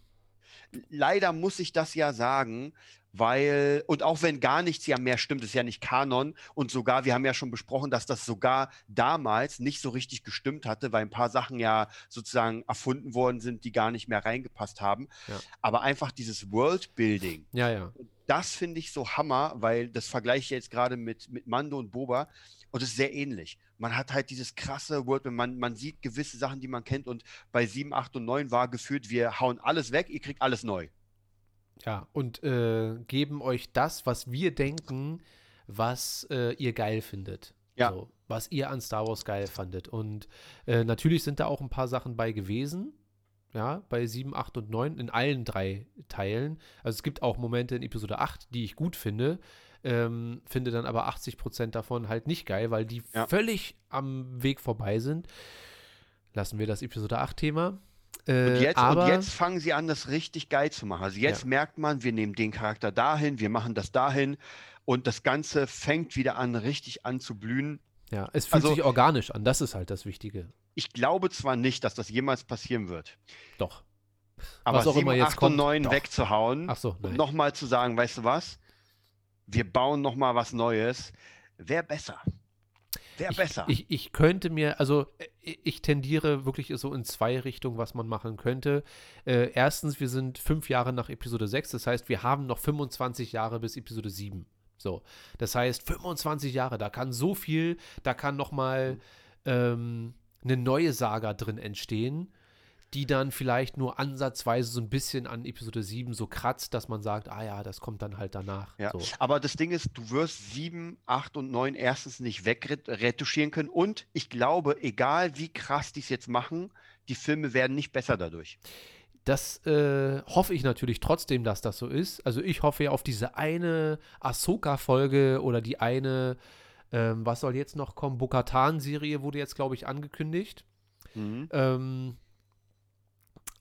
leider muss ich das ja sagen, weil, und auch wenn gar nichts ja mehr stimmt, ist ja nicht Kanon und sogar, wir haben ja schon besprochen, dass das sogar damals nicht so richtig gestimmt hatte, weil ein paar Sachen ja sozusagen erfunden worden sind, die gar nicht mehr reingepasst haben. Ja. Aber einfach dieses Worldbuilding, Ja, ja. das finde ich so Hammer, weil das vergleiche ich jetzt gerade mit, mit Mando und Boba und es ist sehr ähnlich. Man hat halt dieses krasse World, man, man sieht gewisse Sachen, die man kennt und bei 7, 8 und 9 war gefühlt, wir hauen alles weg, ihr kriegt alles neu. Ja, und äh, geben euch das, was wir denken, was äh, ihr geil findet. Ja. So, was ihr an Star Wars geil fandet. Und äh, natürlich sind da auch ein paar Sachen bei gewesen. Ja, bei 7, 8 und 9, in allen drei Teilen. Also es gibt auch Momente in Episode 8, die ich gut finde. Ähm, finde dann aber 80% davon halt nicht geil, weil die Ja. völlig am Weg vorbei sind. Lassen wir das Episode 8-Thema. Und Äh, jetzt, aber, und jetzt fangen sie an, das richtig geil zu machen. Also jetzt Ja. merkt man, wir nehmen den Charakter dahin, wir machen das dahin und das Ganze fängt wieder an, richtig an zu blühen. ja, es fühlt also- sich organisch an, das ist halt das Wichtige. Ich glaube zwar nicht, dass das jemals passieren wird, Doch. aber Was auch 7, immer jetzt 8 kommt, und 9 doch. wegzuhauen Ach so, und nein. nochmal zu sagen, weißt du was, wir bauen nochmal was Neues, wäre besser. Wäre besser. Ich, ich könnte mir, also äh, ich tendiere wirklich so in zwei Richtungen, was man machen könnte. Äh, erstens, wir sind fünf Jahre nach Episode 6, das heißt, wir haben noch 25 Jahre bis Episode 7. So, das heißt, 25 Jahre, da kann so viel, da kann noch mal ähm, eine neue Saga drin entstehen, die dann vielleicht nur ansatzweise so ein bisschen an Episode 7 so kratzt, dass man sagt, ah ja, das kommt dann halt danach. Ja, So. aber das Ding ist, du wirst 7, 8 und 9 erstens nicht wegretuschieren können und ich glaube, egal wie krass die es jetzt machen, die Filme werden nicht besser dadurch. Das äh, hoffe ich natürlich trotzdem, dass das so ist. Also ich hoffe ja auf diese eine Ahsoka-Folge oder die eine, ähm, was soll jetzt noch kommen? Bokatan-Serie wurde jetzt, glaube ich, angekündigt. Mhm. Ähm,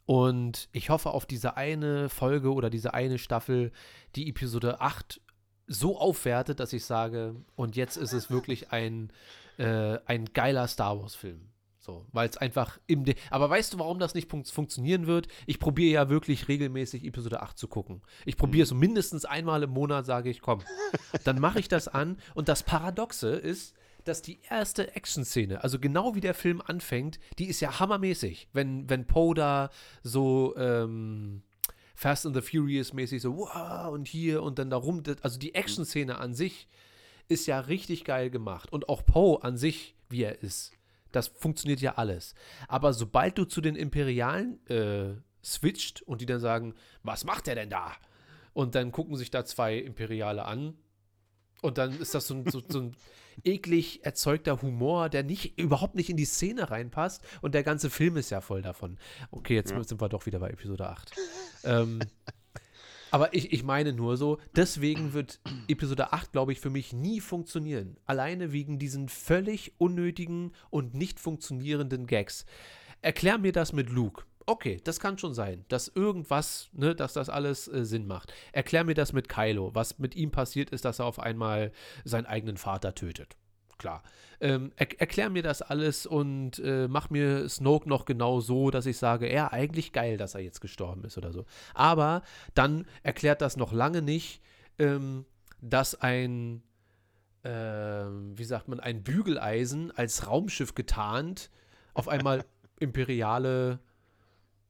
und ich hoffe auf diese eine Folge oder diese eine Staffel, die Episode 8 so aufwertet, dass ich sage, und jetzt ist es wirklich ein, äh, ein geiler Star Wars-Film. So, weil es einfach im. De Aber weißt du, warum das nicht fun funktionieren wird? Ich probiere ja wirklich regelmäßig Episode 8 zu gucken. Ich probiere es so mindestens einmal im Monat, sage ich, komm. Dann mache ich das an. Und das Paradoxe ist, dass die erste Action-Szene, also genau wie der Film anfängt, die ist ja hammermäßig. Wenn, wenn Poe da so ähm, Fast and the Furious mäßig so, wow, und hier und dann da rum, also die Action-Szene an sich ist ja richtig geil gemacht. Und auch Poe an sich, wie er ist, das funktioniert ja alles. Aber sobald du zu den Imperialen äh, switcht und die dann sagen, was macht der denn da? Und dann gucken sich da zwei Imperiale an und dann ist das so ein, so, so ein eklig erzeugter Humor, der nicht, überhaupt nicht in die Szene reinpasst. Und der ganze Film ist ja voll davon. Okay, jetzt Ja. sind wir doch wieder bei Episode 8. ähm, aber ich, ich meine nur so, deswegen wird Episode 8, glaube ich, für mich nie funktionieren. Alleine wegen diesen völlig unnötigen und nicht funktionierenden Gags. Erklär mir das mit Luke. Okay, das kann schon sein, dass irgendwas, ne, dass das alles äh, Sinn macht. Erklär mir das mit Kylo. Was mit ihm passiert ist, dass er auf einmal seinen eigenen Vater tötet. Klar. Ähm, er erklär mir das alles und äh, mach mir Snoke noch genau so, dass ich sage, ja, eigentlich geil, dass er jetzt gestorben ist oder so. Aber dann erklärt das noch lange nicht, ähm, dass ein, ähm, wie sagt man, ein Bügeleisen als Raumschiff getarnt auf einmal [LAUGHS] imperiale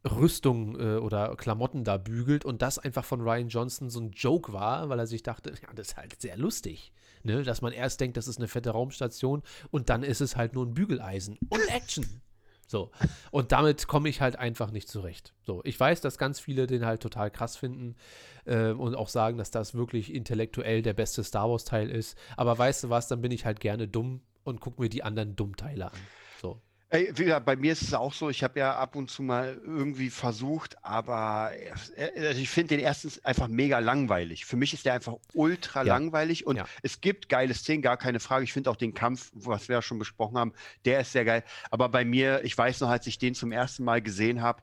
Rüstung äh, oder Klamotten da bügelt und das einfach von Ryan Johnson so ein Joke war, weil er sich dachte, ja, das ist halt sehr lustig, ne? dass man erst denkt, das ist eine fette Raumstation und dann ist es halt nur ein Bügeleisen und Action. So. Und damit komme ich halt einfach nicht zurecht. So. Ich weiß, dass ganz viele den halt total krass finden äh, und auch sagen, dass das wirklich intellektuell der beste Star Wars-Teil ist. Aber weißt du was, dann bin ich halt gerne dumm und gucke mir die anderen Dummteile an. Gesagt, bei mir ist es auch so, ich habe ja ab und zu mal irgendwie versucht, aber äh, also ich finde den erstens einfach mega langweilig. Für mich ist der einfach ultra Ja. langweilig und Ja. es gibt geile Szenen, gar keine Frage. Ich finde auch den Kampf, was wir ja schon besprochen haben, der ist sehr geil. Aber bei mir, ich weiß noch, als ich den zum ersten Mal gesehen habe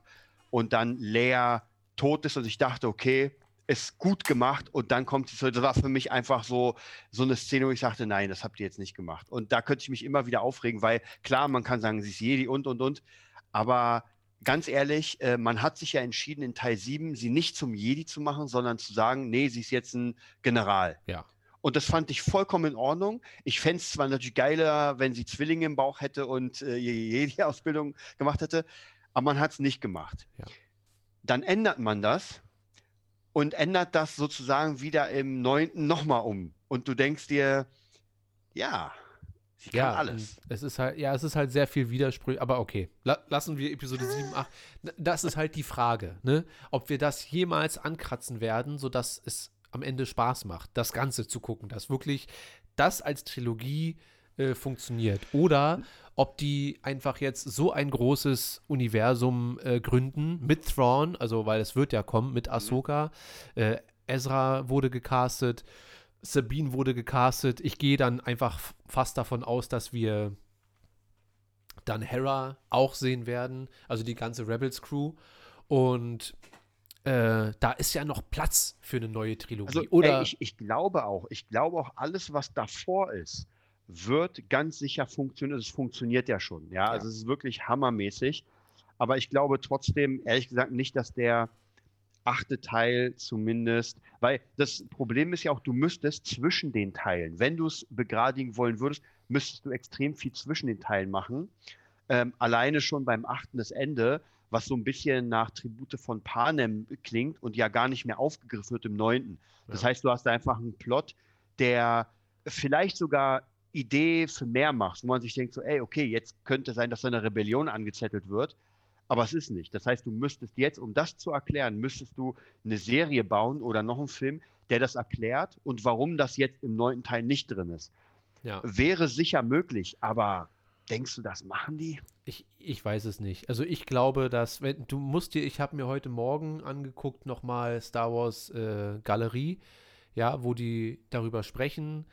und dann Leia tot ist und ich dachte, okay, ist gut gemacht und dann kommt die Das war für mich einfach so, so eine Szene, wo ich sagte, nein, das habt ihr jetzt nicht gemacht. Und da könnte ich mich immer wieder aufregen, weil klar, man kann sagen, sie ist Jedi und und und, aber ganz ehrlich, äh, man hat sich ja entschieden, in Teil 7 sie nicht zum Jedi zu machen, sondern zu sagen, nee, sie ist jetzt ein General. Ja. Und das fand ich vollkommen in Ordnung. Ich fände es zwar natürlich geiler, wenn sie Zwillinge im Bauch hätte und äh, Jedi-Ausbildung gemacht hätte, aber man hat es nicht gemacht. Ja. Dann ändert man das und ändert das sozusagen wieder im neunten nochmal um. Und du denkst dir, ja, sie kann Ja, alles. es ist halt, ja, es ist halt sehr viel Widersprüche, aber okay. La lassen wir Episode 7, 8. Das ist halt die Frage, ne? Ob wir das jemals ankratzen werden, sodass es am Ende Spaß macht, das Ganze zu gucken, dass wirklich das als Trilogie äh, funktioniert. Oder ob die einfach jetzt so ein großes Universum äh, gründen mit Thrawn, also weil es wird ja kommen, mit Ahsoka. Äh, Ezra wurde gecastet. Sabine wurde gecastet. Ich gehe dann einfach fast davon aus, dass wir dann Hera auch sehen werden, also die ganze Rebels Crew. Und äh, da ist ja noch Platz für eine neue Trilogie. Also, Oder ey, ich, ich glaube auch, ich glaube auch, alles, was davor ist, wird ganz sicher funktionieren. Es funktioniert ja schon, ja. Also es ist wirklich hammermäßig. Aber ich glaube trotzdem, ehrlich gesagt, nicht, dass der achte Teil zumindest, weil das Problem ist ja auch, du müsstest zwischen den Teilen, wenn du es begradigen wollen würdest, müsstest du extrem viel zwischen den Teilen machen. Ähm, alleine schon beim achten das Ende, was so ein bisschen nach Tribute von Panem klingt und ja gar nicht mehr aufgegriffen wird im neunten. Das Ja. heißt, du hast einfach einen Plot, der vielleicht sogar Idee für mehr macht, wo man sich denkt, so, ey, okay, jetzt könnte sein, dass da eine Rebellion angezettelt wird, aber es ist nicht. Das heißt, du müsstest jetzt, um das zu erklären, müsstest du eine Serie bauen oder noch einen Film, der das erklärt und warum das jetzt im neunten Teil nicht drin ist. ja. Wäre sicher möglich, aber denkst du, das machen die? Ich, ich weiß es nicht. Also ich glaube, dass, wenn du musst dir, ich habe mir heute Morgen angeguckt, nochmal Star Wars äh, Galerie, ja, wo die darüber sprechen,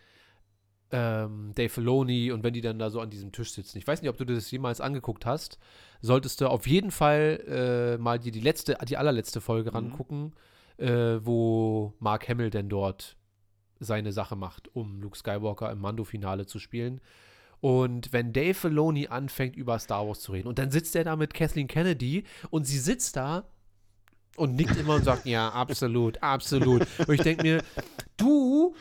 ähm, Dave Filoni und wenn die dann da so an diesem Tisch sitzen. Ich weiß nicht, ob du das jemals angeguckt hast. Solltest du auf jeden Fall äh, mal dir die letzte, die allerletzte Folge Mhm. rangucken, äh, wo Mark Hamill denn dort seine Sache macht, um Luke Skywalker im Mando-Finale zu spielen. Und wenn Dave Filoni anfängt, über Star Wars zu reden, und dann sitzt er da mit Kathleen Kennedy und sie sitzt da und nickt immer und sagt, ja, absolut, absolut. Und ich denke mir, du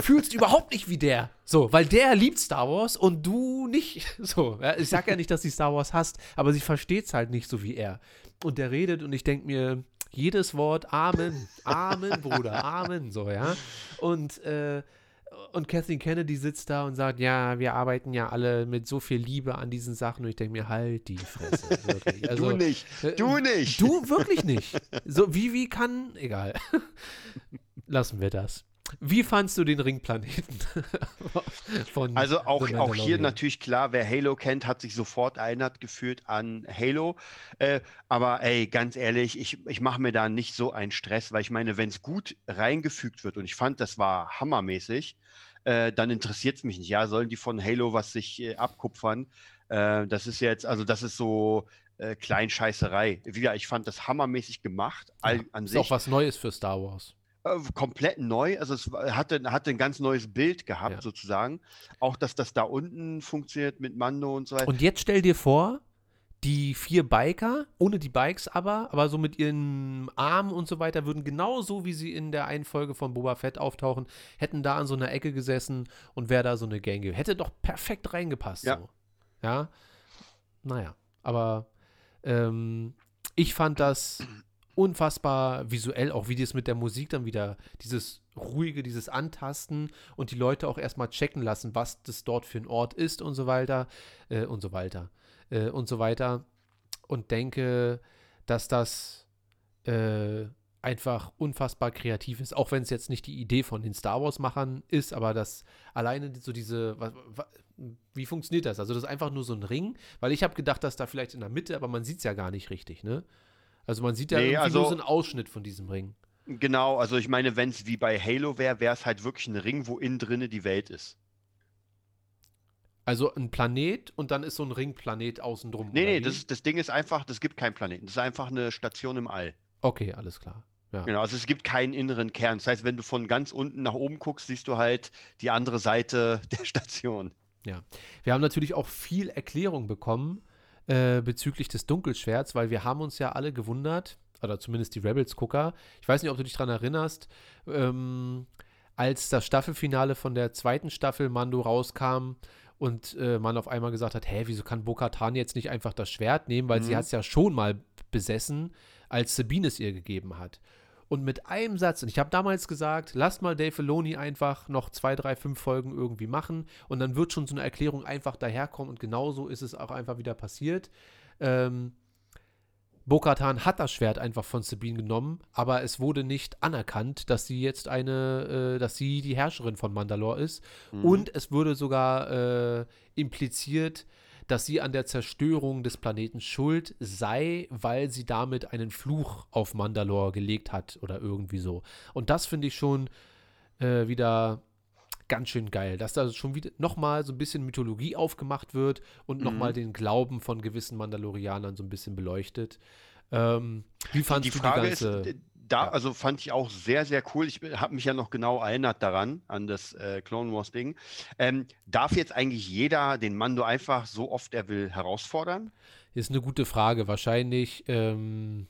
fühlst überhaupt nicht wie der. So, weil der liebt Star Wars und du nicht. [LAUGHS] So, ja, ich sag ja nicht, dass sie Star Wars hasst, aber sie versteht es halt nicht so wie er. Und der redet und ich denke mir, jedes Wort Amen, Amen, Bruder, [LAUGHS] Amen, so, ja. Und, äh, und Kathleen Kennedy sitzt da und sagt, ja, wir arbeiten ja alle mit so viel Liebe an diesen Sachen. Und ich denke mir, halt die Fresse. Wirklich. [LAUGHS] Also, du nicht. äh, Du nicht. Du wirklich nicht. So, wie, wie kann. Egal. Lassen wir das. Wie fandst du den Ringplaneten? [LAUGHS] von Also auch, auch hier natürlich klar, wer Halo kennt, hat sich sofort erinnert gefühlt an Halo. Äh, aber ey, ganz ehrlich, ich, ich mache mir da nicht so einen Stress, weil ich meine, wenn es gut reingefügt wird und ich fand, das war hammermäßig, äh, dann interessiert es mich nicht. Ja, sollen die von Halo was sich äh, abkupfern? Äh, das ist jetzt, also das ist so äh, Kleinscheißerei. Wieder, ich fand das hammermäßig gemacht, all, an ist sich. auch was Neues für Star Wars. Äh, komplett neu. Also es hatte, hatte ein ganz neues Bild gehabt, Ja. sozusagen. Auch, dass das da unten funktioniert mit Mando und so weiter. Und jetzt stell dir vor, die vier Biker, ohne die Bikes aber, aber so mit ihren Armen und so weiter, würden genauso wie sie in der einen Folge von Boba Fett auftauchen, hätten da an so einer Ecke gesessen und wäre da so eine Gang. Hätte doch perfekt reingepasst. Ja. So. Ja. Naja, aber ähm, ich fand das unfassbar visuell, auch wie das mit der Musik dann wieder, dieses ruhige, dieses Antasten und die Leute auch erstmal checken lassen, was das dort für ein Ort ist und so weiter äh, und so weiter äh, und so weiter und denke, dass das äh, einfach unfassbar kreativ ist, auch wenn es jetzt nicht die Idee von den Star Wars-Machern ist, aber das alleine so diese, wa, wa, wie funktioniert das? Also das ist einfach nur so ein Ring, weil ich habe gedacht, dass da vielleicht in der Mitte, aber man sieht es ja gar nicht richtig, ne? Also man sieht ja Nee, irgendwie also- nur so einen Ausschnitt von diesem Ring. Genau, also ich meine, wenn es wie bei Halo wäre, wäre es halt wirklich ein Ring, wo innen drinne die Welt ist. Also ein Planet und dann ist so ein Ringplanet außen drum. Nee, nee, das, das Ding ist einfach, das gibt keinen Planeten. Das ist einfach eine Station im All. Okay, alles klar. Ja. Genau, also es gibt keinen inneren Kern. Das heißt, wenn du von ganz unten nach oben guckst, siehst du halt die andere Seite [LAUGHS] der Station. Ja. Wir haben natürlich auch viel Erklärung bekommen äh, bezüglich des Dunkelschwerts, weil wir haben uns ja alle gewundert, oder zumindest die Rebels-Gucker. Ich weiß nicht, ob du dich daran erinnerst, ähm, als das Staffelfinale von der zweiten Staffel Mando rauskam und äh, man auf einmal gesagt hat, hä, wieso kann Bo-Katan jetzt nicht einfach das Schwert nehmen, weil Mhm. sie hat es ja schon mal besessen, als Sabine es ihr gegeben hat. Und mit einem Satz, und ich habe damals gesagt, lasst mal Dave Filoni einfach noch zwei, drei, fünf Folgen irgendwie machen und dann wird schon so eine Erklärung einfach daherkommen und genauso ist es auch einfach wieder passiert. Ähm, Bo-Katan hat das Schwert einfach von Sabine genommen, aber es wurde nicht anerkannt, dass sie jetzt eine, äh, dass sie die Herrscherin von Mandalore ist. Mhm. Und es wurde sogar äh, impliziert, dass sie an der Zerstörung des Planeten schuld sei, weil sie damit einen Fluch auf Mandalore gelegt hat oder irgendwie so. Und das finde ich schon äh, wieder ganz schön geil, dass da schon wieder nochmal so ein bisschen Mythologie aufgemacht wird und Mhm. nochmal den Glauben von gewissen Mandalorianern so ein bisschen beleuchtet. Ähm, wie fandst die du die ganze... ist, da, ja. also fand ich auch sehr, sehr cool. Ich habe mich ja noch genau erinnert daran, an das äh, Clone Wars Ding. Ähm, darf jetzt eigentlich jeder den Mando einfach so oft er will herausfordern? Ist eine gute Frage. Wahrscheinlich, ähm,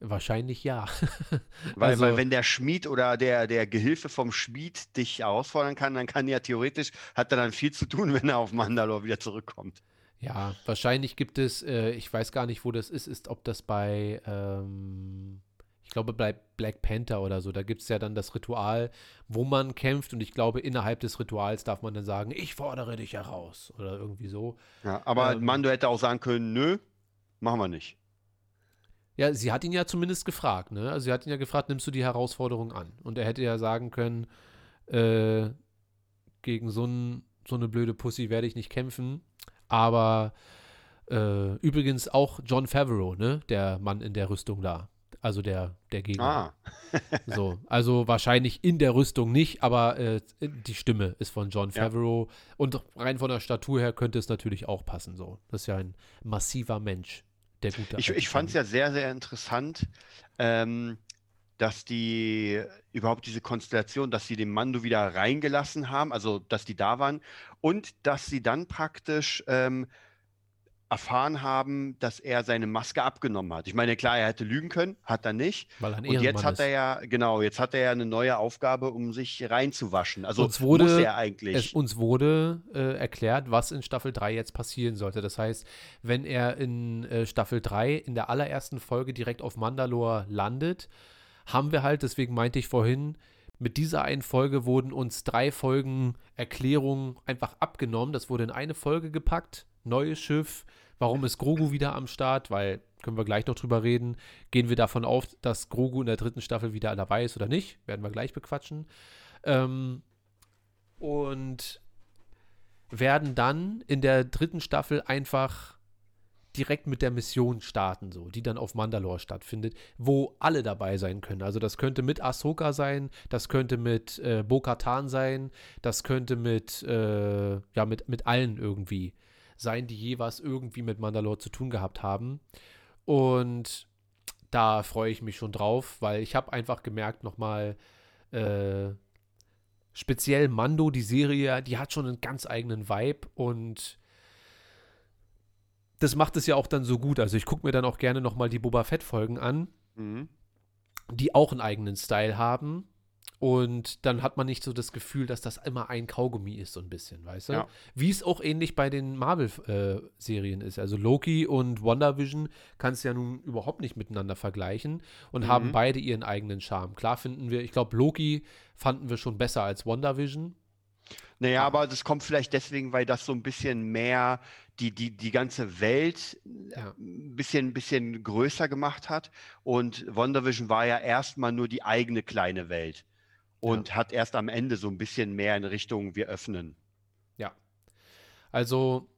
wahrscheinlich ja. [LAUGHS] Weil, Also- weil wenn der Schmied oder der, der Gehilfe vom Schmied dich herausfordern kann, dann kann ja theoretisch, hat er dann viel zu tun, [LAUGHS] wenn er auf Mandalore wieder zurückkommt. Ja, wahrscheinlich gibt es, äh, ich weiß gar nicht, wo das ist, ist, ob das bei, ähm, ich glaube, bei Black Panther oder so, da gibt es ja dann das Ritual, wo man kämpft und ich glaube, innerhalb des Rituals darf man dann sagen, ich fordere dich heraus oder irgendwie so. Ja, aber Ähm. Mando hätte auch sagen können, nö, machen wir nicht. Ja, sie hat ihn ja zumindest gefragt, ne? Also sie hat ihn ja gefragt, nimmst du die Herausforderung an? Und er hätte ja sagen können, äh, gegen so, ein, so eine blöde Pussy werde ich nicht kämpfen. Aber äh, übrigens auch John Favreau, ne? Der Mann in der Rüstung da. Also der, der Gegner. Ah, [LAUGHS] So, also wahrscheinlich in der Rüstung nicht, aber äh, die Stimme ist von John Ja. Favreau. Und rein von der Statur her könnte es natürlich auch passen. So. Das ist ja ein massiver Mensch, der gute ich, ich fand es ja sehr, sehr interessant, ähm, dass die überhaupt diese Konstellation, dass sie den Mando wieder reingelassen haben, also dass die da waren und dass sie dann praktisch ähm, erfahren haben, dass er seine Maske abgenommen hat. Ich meine, klar, er hätte lügen können, hat er nicht. Weil er ein Und jetzt hat ist. er ja, genau, jetzt hat er ja eine neue Aufgabe, um sich reinzuwaschen. Also Uns wurde muss er Es, eigentlich. uns wurde äh, erklärt, was in Staffel 3 jetzt passieren sollte. Das heißt, wenn er in äh, Staffel 3 in der allerersten Folge direkt auf Mandalore landet, haben wir halt, deswegen meinte ich vorhin, mit dieser einen Folge wurden uns drei Folgen Erklärungen einfach abgenommen. Das wurde in eine Folge gepackt. Neues Schiff. Warum ist Grogu wieder am Start? Weil, können wir gleich noch drüber reden. Gehen wir davon auf, dass Grogu in der dritten Staffel wieder dabei ist oder nicht? Werden wir gleich bequatschen. Ähm, und werden dann in der dritten Staffel einfach direkt mit der Mission starten, so, die dann auf Mandalore stattfindet, wo alle dabei sein können. Also das könnte mit Ahsoka sein, das könnte mit äh, Bo-Katan sein, das könnte mit, äh, ja, mit, mit allen irgendwie sein, die jeweils irgendwie mit Mandalore zu tun gehabt haben. Und da freue ich mich schon drauf, weil ich habe einfach gemerkt nochmal, äh, speziell Mando, die Serie, die hat schon einen ganz eigenen Vibe und das macht es ja auch dann so gut. Also ich gucke mir dann auch gerne nochmal die Boba Fett-Folgen an, Mhm. die auch einen eigenen Style haben. Und dann hat man nicht so das Gefühl, dass das immer ein Kaugummi ist, so ein bisschen, weißt du? Ja. Wie es auch ähnlich bei den Marvel-Serien ist. Also Loki und WandaVision kannst du ja nun überhaupt nicht miteinander vergleichen und Mhm. haben beide ihren eigenen Charme. Klar finden wir, ich glaube, Loki fanden wir schon besser als WandaVision. Naja, Ah. aber das kommt vielleicht deswegen, weil das so ein bisschen mehr die, die, die ganze Welt Ja. ein bisschen, bisschen größer gemacht hat. Und WandaVision war ja erstmal nur die eigene kleine Welt. Und hat erst am Ende so ein bisschen mehr in Richtung wir öffnen. Also,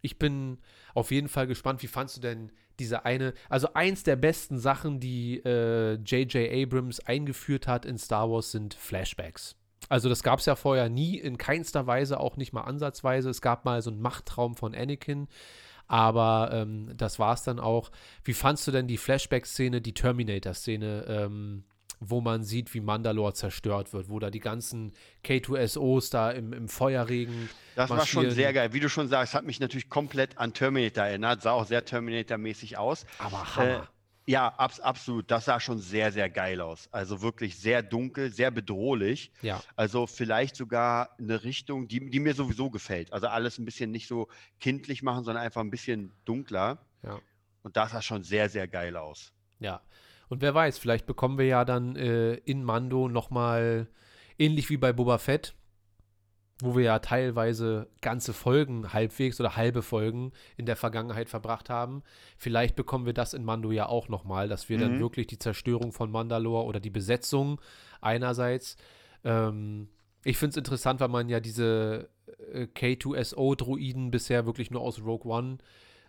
ich bin auf jeden Fall gespannt. Wie fandst du denn diese eine, also eins der besten Sachen, die äh, J.J. Abrams eingeführt hat in Star Wars, sind Flashbacks. Also das gab es ja vorher nie, in keinster Weise, auch nicht mal ansatzweise. Es gab mal so einen Machttraum von Anakin, Aber ähm, das war es dann auch. Wie fandst du denn die Flashback-Szene, die Terminator-Szene, ähm, wo man sieht, wie Mandalore zerstört wird, wo da die ganzen K2SOs da im, im Feuerregen. Das war schon sehr geil. Wie du schon sagst, hat mich natürlich komplett an Terminator erinnert. Sah auch sehr Terminator-mäßig aus. Aber Hammer. Äh, ja, abs absolut. Das sah schon sehr, sehr geil aus. Also wirklich sehr dunkel, sehr bedrohlich. Ja. Also vielleicht sogar eine Richtung, die, die mir sowieso gefällt. Also alles ein bisschen nicht so kindlich machen, sondern einfach ein bisschen dunkler. Ja. Und das sah schon sehr, sehr geil aus. Ja. Und wer weiß, vielleicht bekommen wir ja dann äh, in Mando nochmal, ähnlich wie bei Boba Fett, wo wir ja teilweise ganze Folgen halbwegs oder halbe Folgen in der Vergangenheit verbracht haben. Vielleicht bekommen wir das in Mando ja auch nochmal, dass wir mhm. dann wirklich die Zerstörung von Mandalore oder die Besetzung einerseits. Ähm, ich finde es interessant, weil man ja diese äh, K2SO-Droiden bisher wirklich nur aus Rogue One.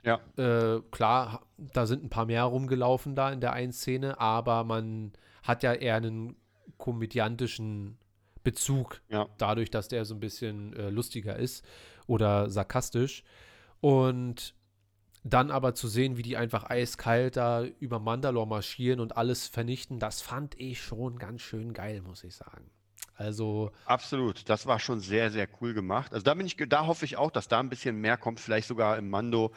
Ja. Äh, klar, da sind ein paar mehr rumgelaufen da in der einen Szene, aber man hat ja eher einen komödiantischen Bezug, ja. dadurch, dass der so ein bisschen äh, lustiger ist oder sarkastisch. Und dann aber zu sehen, wie die einfach eiskalt da über Mandalore marschieren und alles vernichten, das fand ich schon ganz schön geil, muss ich sagen. Also absolut, das war schon sehr, sehr cool gemacht. Also da bin ich, da hoffe ich auch, dass da ein bisschen mehr kommt, vielleicht sogar im Mando,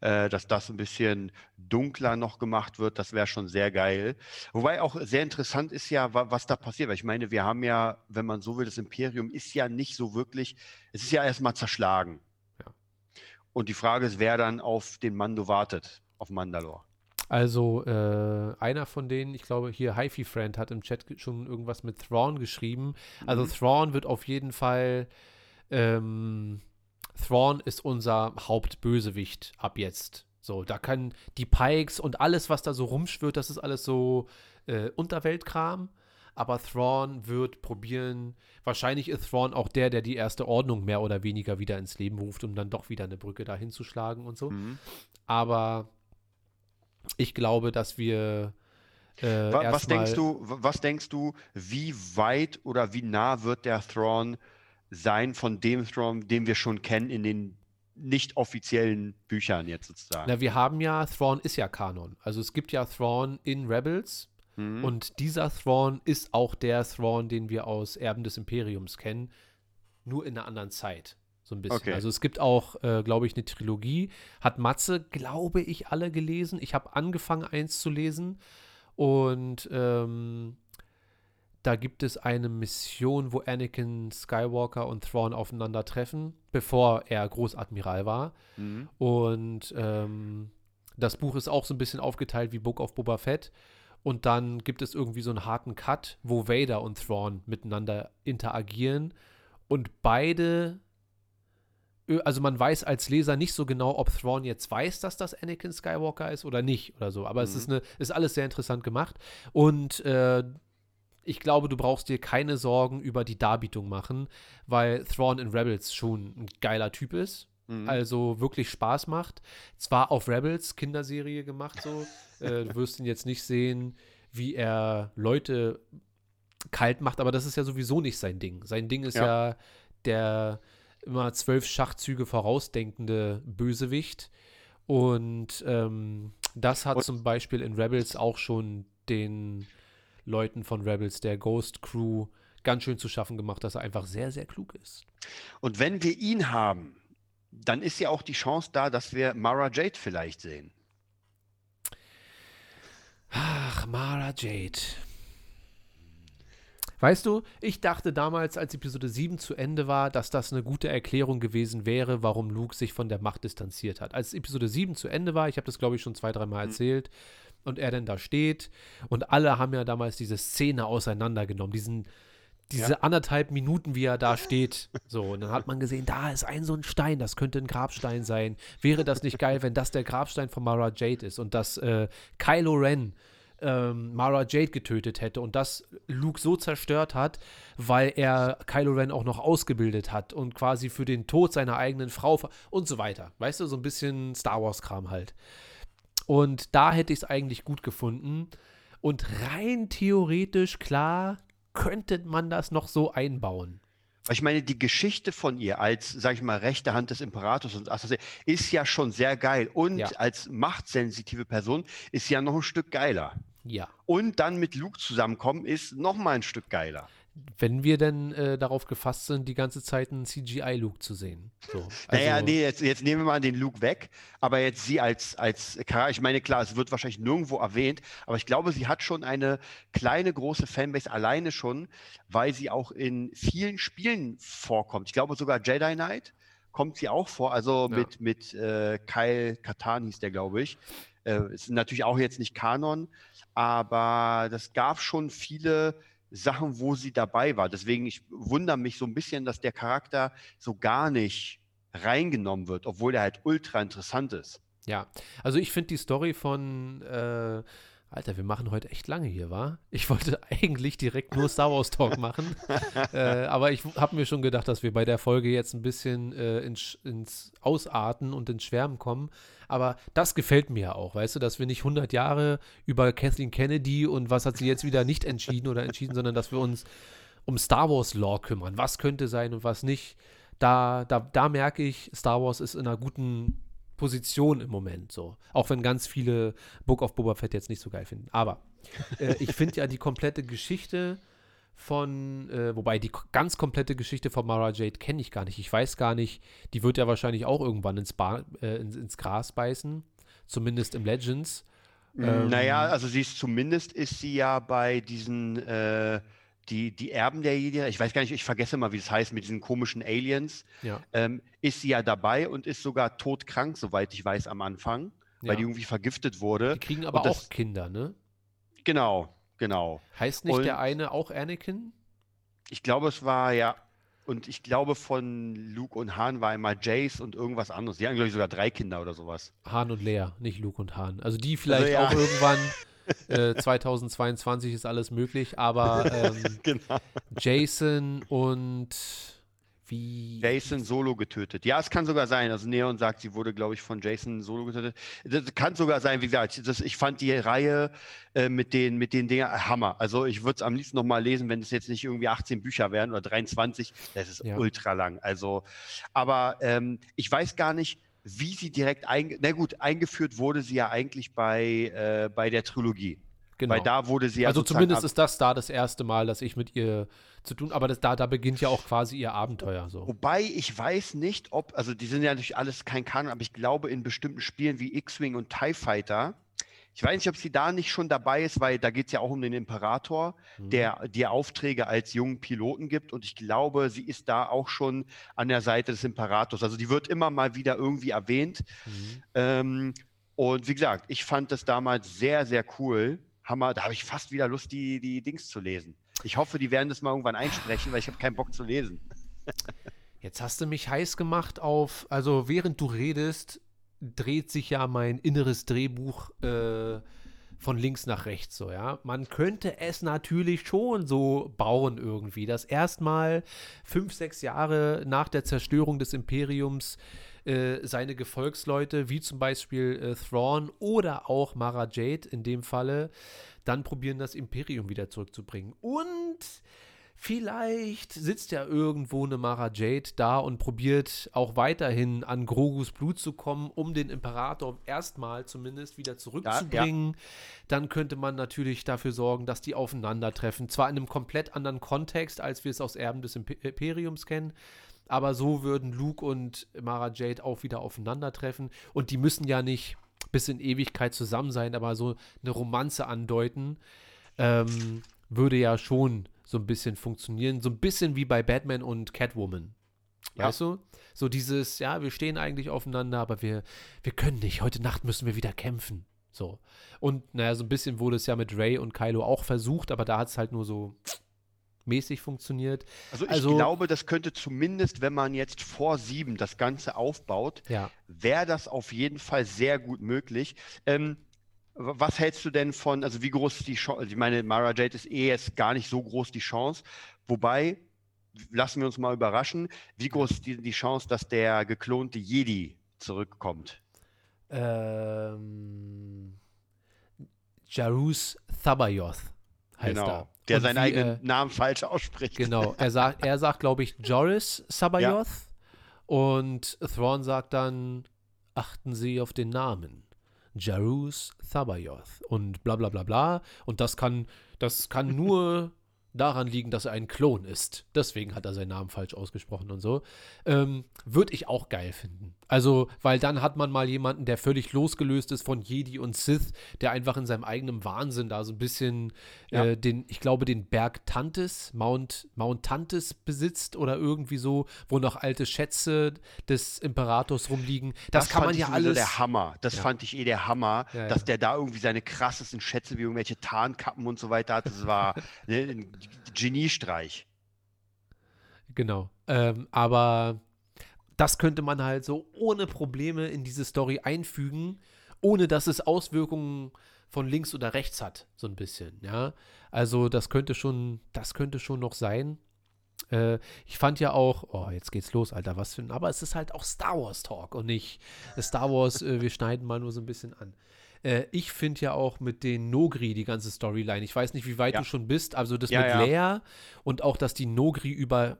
äh, dass das ein bisschen dunkler noch gemacht wird. Das wäre schon sehr geil. Wobei auch sehr interessant ist ja, was da passiert. Weil ich meine, wir haben ja, wenn man so will, das Imperium ist ja nicht so wirklich, es ist ja erstmal zerschlagen. Ja. Und die Frage ist, wer dann auf den Mando wartet, auf Mandalore. Also äh, einer von denen, ich glaube hier HiFi Friend hat im Chat schon irgendwas mit Thrawn geschrieben. Also mhm. Thrawn wird auf jeden Fall ähm, Thrawn ist unser Hauptbösewicht ab jetzt. So, da können die Pikes und alles, was da so rumschwirrt, das ist alles so äh, Unterweltkram. Aber Thrawn wird probieren, wahrscheinlich ist Thrawn auch der, der die erste Ordnung mehr oder weniger wieder ins Leben ruft, um dann doch wieder eine Brücke dahin zu schlagen und so. Mhm. Aber ich glaube, dass wir äh, was denkst du, was denkst du, wie weit oder wie nah wird der Thrawn sein von dem Thrawn, den wir schon kennen in den nicht offiziellen Büchern jetzt sozusagen? Na, wir haben ja, Thrawn ist ja Kanon. Also es gibt ja Thrawn in Rebels mhm. und dieser Thrawn ist auch der Thrawn, den wir aus Erben des Imperiums kennen, nur in einer anderen Zeit. So ein bisschen. Okay. Also es gibt auch, äh, glaube ich, eine Trilogie. Hat Matze, glaube ich, alle gelesen. Ich habe angefangen, eins zu lesen. Und ähm, da gibt es eine Mission, wo Anakin Skywalker und Thrawn aufeinandertreffen, bevor er Großadmiral war. Mhm. Und ähm, das Buch ist auch so ein bisschen aufgeteilt wie Book of Boba Fett. Und dann gibt es irgendwie so einen harten Cut, wo Vader und Thrawn miteinander interagieren. Und beide also man weiß als Leser nicht so genau, ob Thrawn jetzt weiß, dass das Anakin Skywalker ist oder nicht oder so. Aber mhm. es ist, eine, ist alles sehr interessant gemacht. Und äh, ich glaube, du brauchst dir keine Sorgen über die Darbietung machen, weil Thrawn in Rebels schon ein geiler Typ ist. Mhm. Also wirklich Spaß macht. Zwar auf Rebels Kinderserie gemacht so. [LAUGHS] äh, du wirst ihn jetzt nicht sehen, wie er Leute kalt macht, aber das ist ja sowieso nicht sein Ding. Sein Ding ist ja, ja der immer zwölf Schachzüge vorausdenkende Bösewicht. Und ähm, das hat und zum Beispiel in Rebels auch schon den Leuten von Rebels, der Ghost Crew, ganz schön zu schaffen gemacht, dass er einfach sehr, sehr klug ist. Und wenn wir ihn haben, dann ist ja auch die Chance da, dass wir Mara Jade vielleicht sehen. Ach, Mara Jade. Weißt du, ich dachte damals, als Episode 7 zu Ende war, dass das eine gute Erklärung gewesen wäre, warum Luke sich von der Macht distanziert hat. Als Episode 7 zu Ende war, ich habe das glaube ich schon zwei, dreimal mhm. erzählt, und er dann da steht und alle haben ja damals diese Szene auseinandergenommen, diesen diese ja. anderthalb Minuten, wie er da steht. So, und dann hat man gesehen, da ist ein so ein Stein, das könnte ein Grabstein sein. Wäre das nicht geil, wenn das der Grabstein von Mara Jade ist und dass äh, Kylo Ren ähm, Mara Jade getötet hätte und das Luke so zerstört hat, weil er Kylo Ren auch noch ausgebildet hat und quasi für den Tod seiner eigenen Frau und so weiter. Weißt du, so ein bisschen Star Wars-Kram halt. Und da hätte ich es eigentlich gut gefunden. Und rein theoretisch, klar, könnte man das noch so einbauen. Ich meine, die Geschichte von ihr als, sag ich mal, rechte Hand des Imperators und Assassin ist ja schon sehr geil. Und Ja. als machtsensitive Person ist sie ja noch ein Stück geiler. Ja. Und dann mit Luke zusammenkommen ist noch mal ein Stück geiler. Wenn wir denn äh, darauf gefasst sind, die ganze Zeit einen CGI-Luke zu sehen. So. naja, Also- nee, jetzt, jetzt nehmen wir mal den Luke weg, aber jetzt sie als, als Charakter, ich meine, klar, es wird wahrscheinlich nirgendwo erwähnt, aber ich glaube, sie hat schon eine kleine, große Fanbase alleine schon, weil sie auch in vielen Spielen vorkommt. Ich glaube sogar Jedi Knight kommt sie auch vor, also Ja. mit, mit äh, Kyle Katan hieß der, glaube ich. Äh, ist natürlich auch jetzt nicht Kanon, aber das gab schon viele Sachen, wo sie dabei war. Deswegen, ich wundere mich so ein bisschen, dass der Charakter so gar nicht reingenommen wird, obwohl der halt ultra interessant ist. Ja, also ich finde die Story von, äh, Alter, wir machen heute echt lange hier, wa? Ich wollte [LAUGHS] eigentlich direkt nur Star Wars Talk machen, [LAUGHS] äh, aber ich habe mir schon gedacht, dass wir bei der Folge jetzt ein bisschen äh, ins, ins Ausarten und ins Schwärmen kommen. Aber das gefällt mir ja auch, weißt du, dass wir nicht 100 Jahre über Kathleen Kennedy und was hat sie jetzt wieder nicht entschieden oder entschieden, sondern dass wir uns um Star Wars Lore kümmern. Was könnte sein und was nicht. Da, da, da merke ich, Star Wars ist in einer guten Position im Moment so. Auch wenn ganz viele Book of Boba Fett jetzt nicht so geil finden. Aber äh, ich finde ja die komplette Geschichte von, äh, wobei die ganz komplette Geschichte von Mara Jade kenne ich gar nicht. Ich weiß gar nicht, die wird ja wahrscheinlich auch irgendwann ins, ba äh, ins, ins Gras beißen. Zumindest im Legends. Ähm, naja, also sie ist zumindest ist sie ja bei diesen äh, die, die Erben der Jedi, ich weiß gar nicht, ich vergesse mal, wie das heißt, mit diesen komischen Aliens, Ja. ähm, ist sie ja dabei und ist sogar todkrank, soweit ich weiß, am Anfang, weil Ja. die irgendwie vergiftet wurde. Die kriegen aber das- auch Kinder, ne? Genau, genau. Heißt nicht Und- der eine auch Anakin? Ich glaube, es war ja, und ich glaube, von Luke und Han war einmal Jace und irgendwas anderes. Die haben, glaube ich, sogar drei Kinder oder sowas. Han und Leia, nicht Luke und Han. Also die vielleicht ja. auch irgendwann. [LAUGHS] Äh, 2022 ist alles möglich, aber ähm, [LAUGHS] Genau. Jason und wie. Jason Solo getötet. Ja, es kann sogar sein. Also Neon sagt, sie wurde, glaube ich, von Jason Solo getötet. Das kann sogar sein, wie gesagt, das, ich fand die Reihe äh, mit den, mit den Dingen Hammer. Also ich würde es am liebsten nochmal lesen, wenn es jetzt nicht irgendwie 18 Bücher wären oder 23. Das ist Ja. ultra lang. Also, aber ähm, ich weiß gar nicht, wie sie direkt einge na gut, eingeführt wurde sie ja eigentlich bei, äh, bei der Trilogie. genau. Weil da wurde sie ja also zumindest ist das da das erste Mal, dass ich mit ihr zu tun, aber das, da, da beginnt ja auch quasi ihr Abenteuer so. Wobei ich weiß nicht, ob, also die sind ja natürlich alles kein Kanon, aber ich glaube in bestimmten Spielen wie X-Wing und TIE Fighter, ich weiß nicht, ob sie da nicht schon dabei ist, weil da geht es ja auch um den Imperator, Mhm. der dir Aufträge als jungen Piloten gibt und ich glaube, sie ist da auch schon an der Seite des Imperators. Also die wird immer mal wieder irgendwie erwähnt. Mhm. Ähm, und wie gesagt, ich fand das damals sehr, sehr cool. Hammer, da habe ich fast wieder Lust, die, die Dings zu lesen. Ich hoffe, die werden das mal irgendwann einsprechen, weil ich habe keinen Bock zu lesen. Jetzt hast du mich heiß gemacht auf, also während du redest, dreht sich ja mein inneres Drehbuch äh, von links nach rechts so, ja. Man könnte es natürlich schon so bauen irgendwie, dass erstmal fünf, sechs Jahre nach der Zerstörung des Imperiums äh, seine Gefolgsleute, wie zum Beispiel äh, Thrawn oder auch Mara Jade in dem Falle, dann probieren, das Imperium wieder zurückzubringen. Und vielleicht sitzt ja irgendwo eine Mara Jade da und probiert auch weiterhin an Grogus Blut zu kommen, um den Imperator erstmal zumindest wieder zurückzubringen. Dann könnte man natürlich dafür sorgen, dass die aufeinandertreffen. Zwar in einem komplett anderen Kontext, als wir es aus Erben des Impe- Imperiums kennen. Aber so würden Luke und Mara Jade auch wieder aufeinandertreffen. Und die müssen ja nicht bis in Ewigkeit zusammen sein, aber so eine Romanze andeuten, ähm, würde ja schon so ein bisschen funktionieren. So ein bisschen wie bei Batman und Catwoman. Ja. Weißt du? So dieses, ja, wir stehen eigentlich aufeinander, aber wir, wir können nicht. Heute Nacht müssen wir wieder kämpfen. So. Und naja, so ein bisschen wurde es ja mit Ray und Kylo auch versucht, aber da hat es halt nur so mäßig funktioniert. Also ich Also- glaube, das könnte zumindest, wenn man jetzt vor sieben das Ganze aufbaut, Ja. wäre das auf jeden Fall sehr gut möglich. Ähm, was hältst du denn von, also wie groß ist die Chance, ich meine, Mara Jade ist eh jetzt gar nicht so groß die Chance, wobei, lassen wir uns mal überraschen, wie groß ist die, die Chance, dass der geklonte Jedi zurückkommt? Ähm, Jarus Thabayoth heißt genau. er. Der Und seinen wie eigenen er- Namen falsch ausspricht. Genau, er sagt, er sagt, glaube ich, Joris Sabayoth. Und Thrawn sagt dann, achten Sie auf den Namen. Jarus Sabayoth. Und bla bla bla bla. Und das kann, das kann [LAUGHS] nur daran liegen, dass er ein Klon ist. Deswegen hat er seinen Namen falsch ausgesprochen und so. Ähm, Würde ich auch geil finden. Also, weil dann hat man mal jemanden, der völlig losgelöst ist von Jedi und Sith, der einfach in seinem eigenen Wahnsinn da so ein bisschen Ja. äh, den, ich glaube, den Berg Tantis, Mount, Mount Tantis besitzt oder irgendwie so, wo noch alte Schätze des Imperators rumliegen. Das, kann fand man ja sowieso alles. der Hammer. Das Ja. fand ich eh der Hammer, Ja, dass der da irgendwie seine krassesten Schätze wie irgendwelche Tarnkappen und so weiter hat. Das war [LAUGHS] ne, ein Geniestreich. Genau. Ähm, aber das könnte man halt so ohne Probleme in diese Story einfügen, ohne dass es Auswirkungen von links oder rechts hat, so ein bisschen, ja. Also das könnte schon, das könnte schon noch sein. Äh, ich fand ja auch, oh, jetzt geht's los, Alter, was für ein, aber es ist halt auch Star Wars Talk und nicht Star Wars, äh, wir schneiden mal nur so ein bisschen an. Äh, ich finde ja auch mit den Nogri die ganze Storyline. Ich weiß nicht, wie weit Ja. du schon bist, also das Ja, mit ja. Leia und auch, dass die Nogri über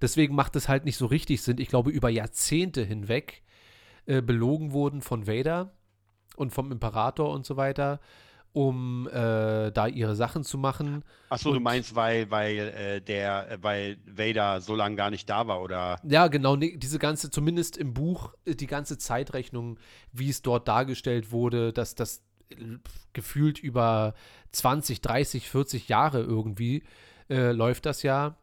Deswegen macht es halt nicht so richtig Sinn. Ich glaube, über Jahrzehnte hinweg äh, belogen wurden von Vader und vom Imperator und so weiter, um äh, da ihre Sachen zu machen. Achso, du meinst, weil, weil äh, der, äh, weil Vader so lange gar nicht da war, oder? Ja, genau, ne, diese ganze, zumindest im Buch, äh, die ganze Zeitrechnung, wie es dort dargestellt wurde, dass das äh, gefühlt über 20, 30, 40 Jahre irgendwie äh, läuft das ja.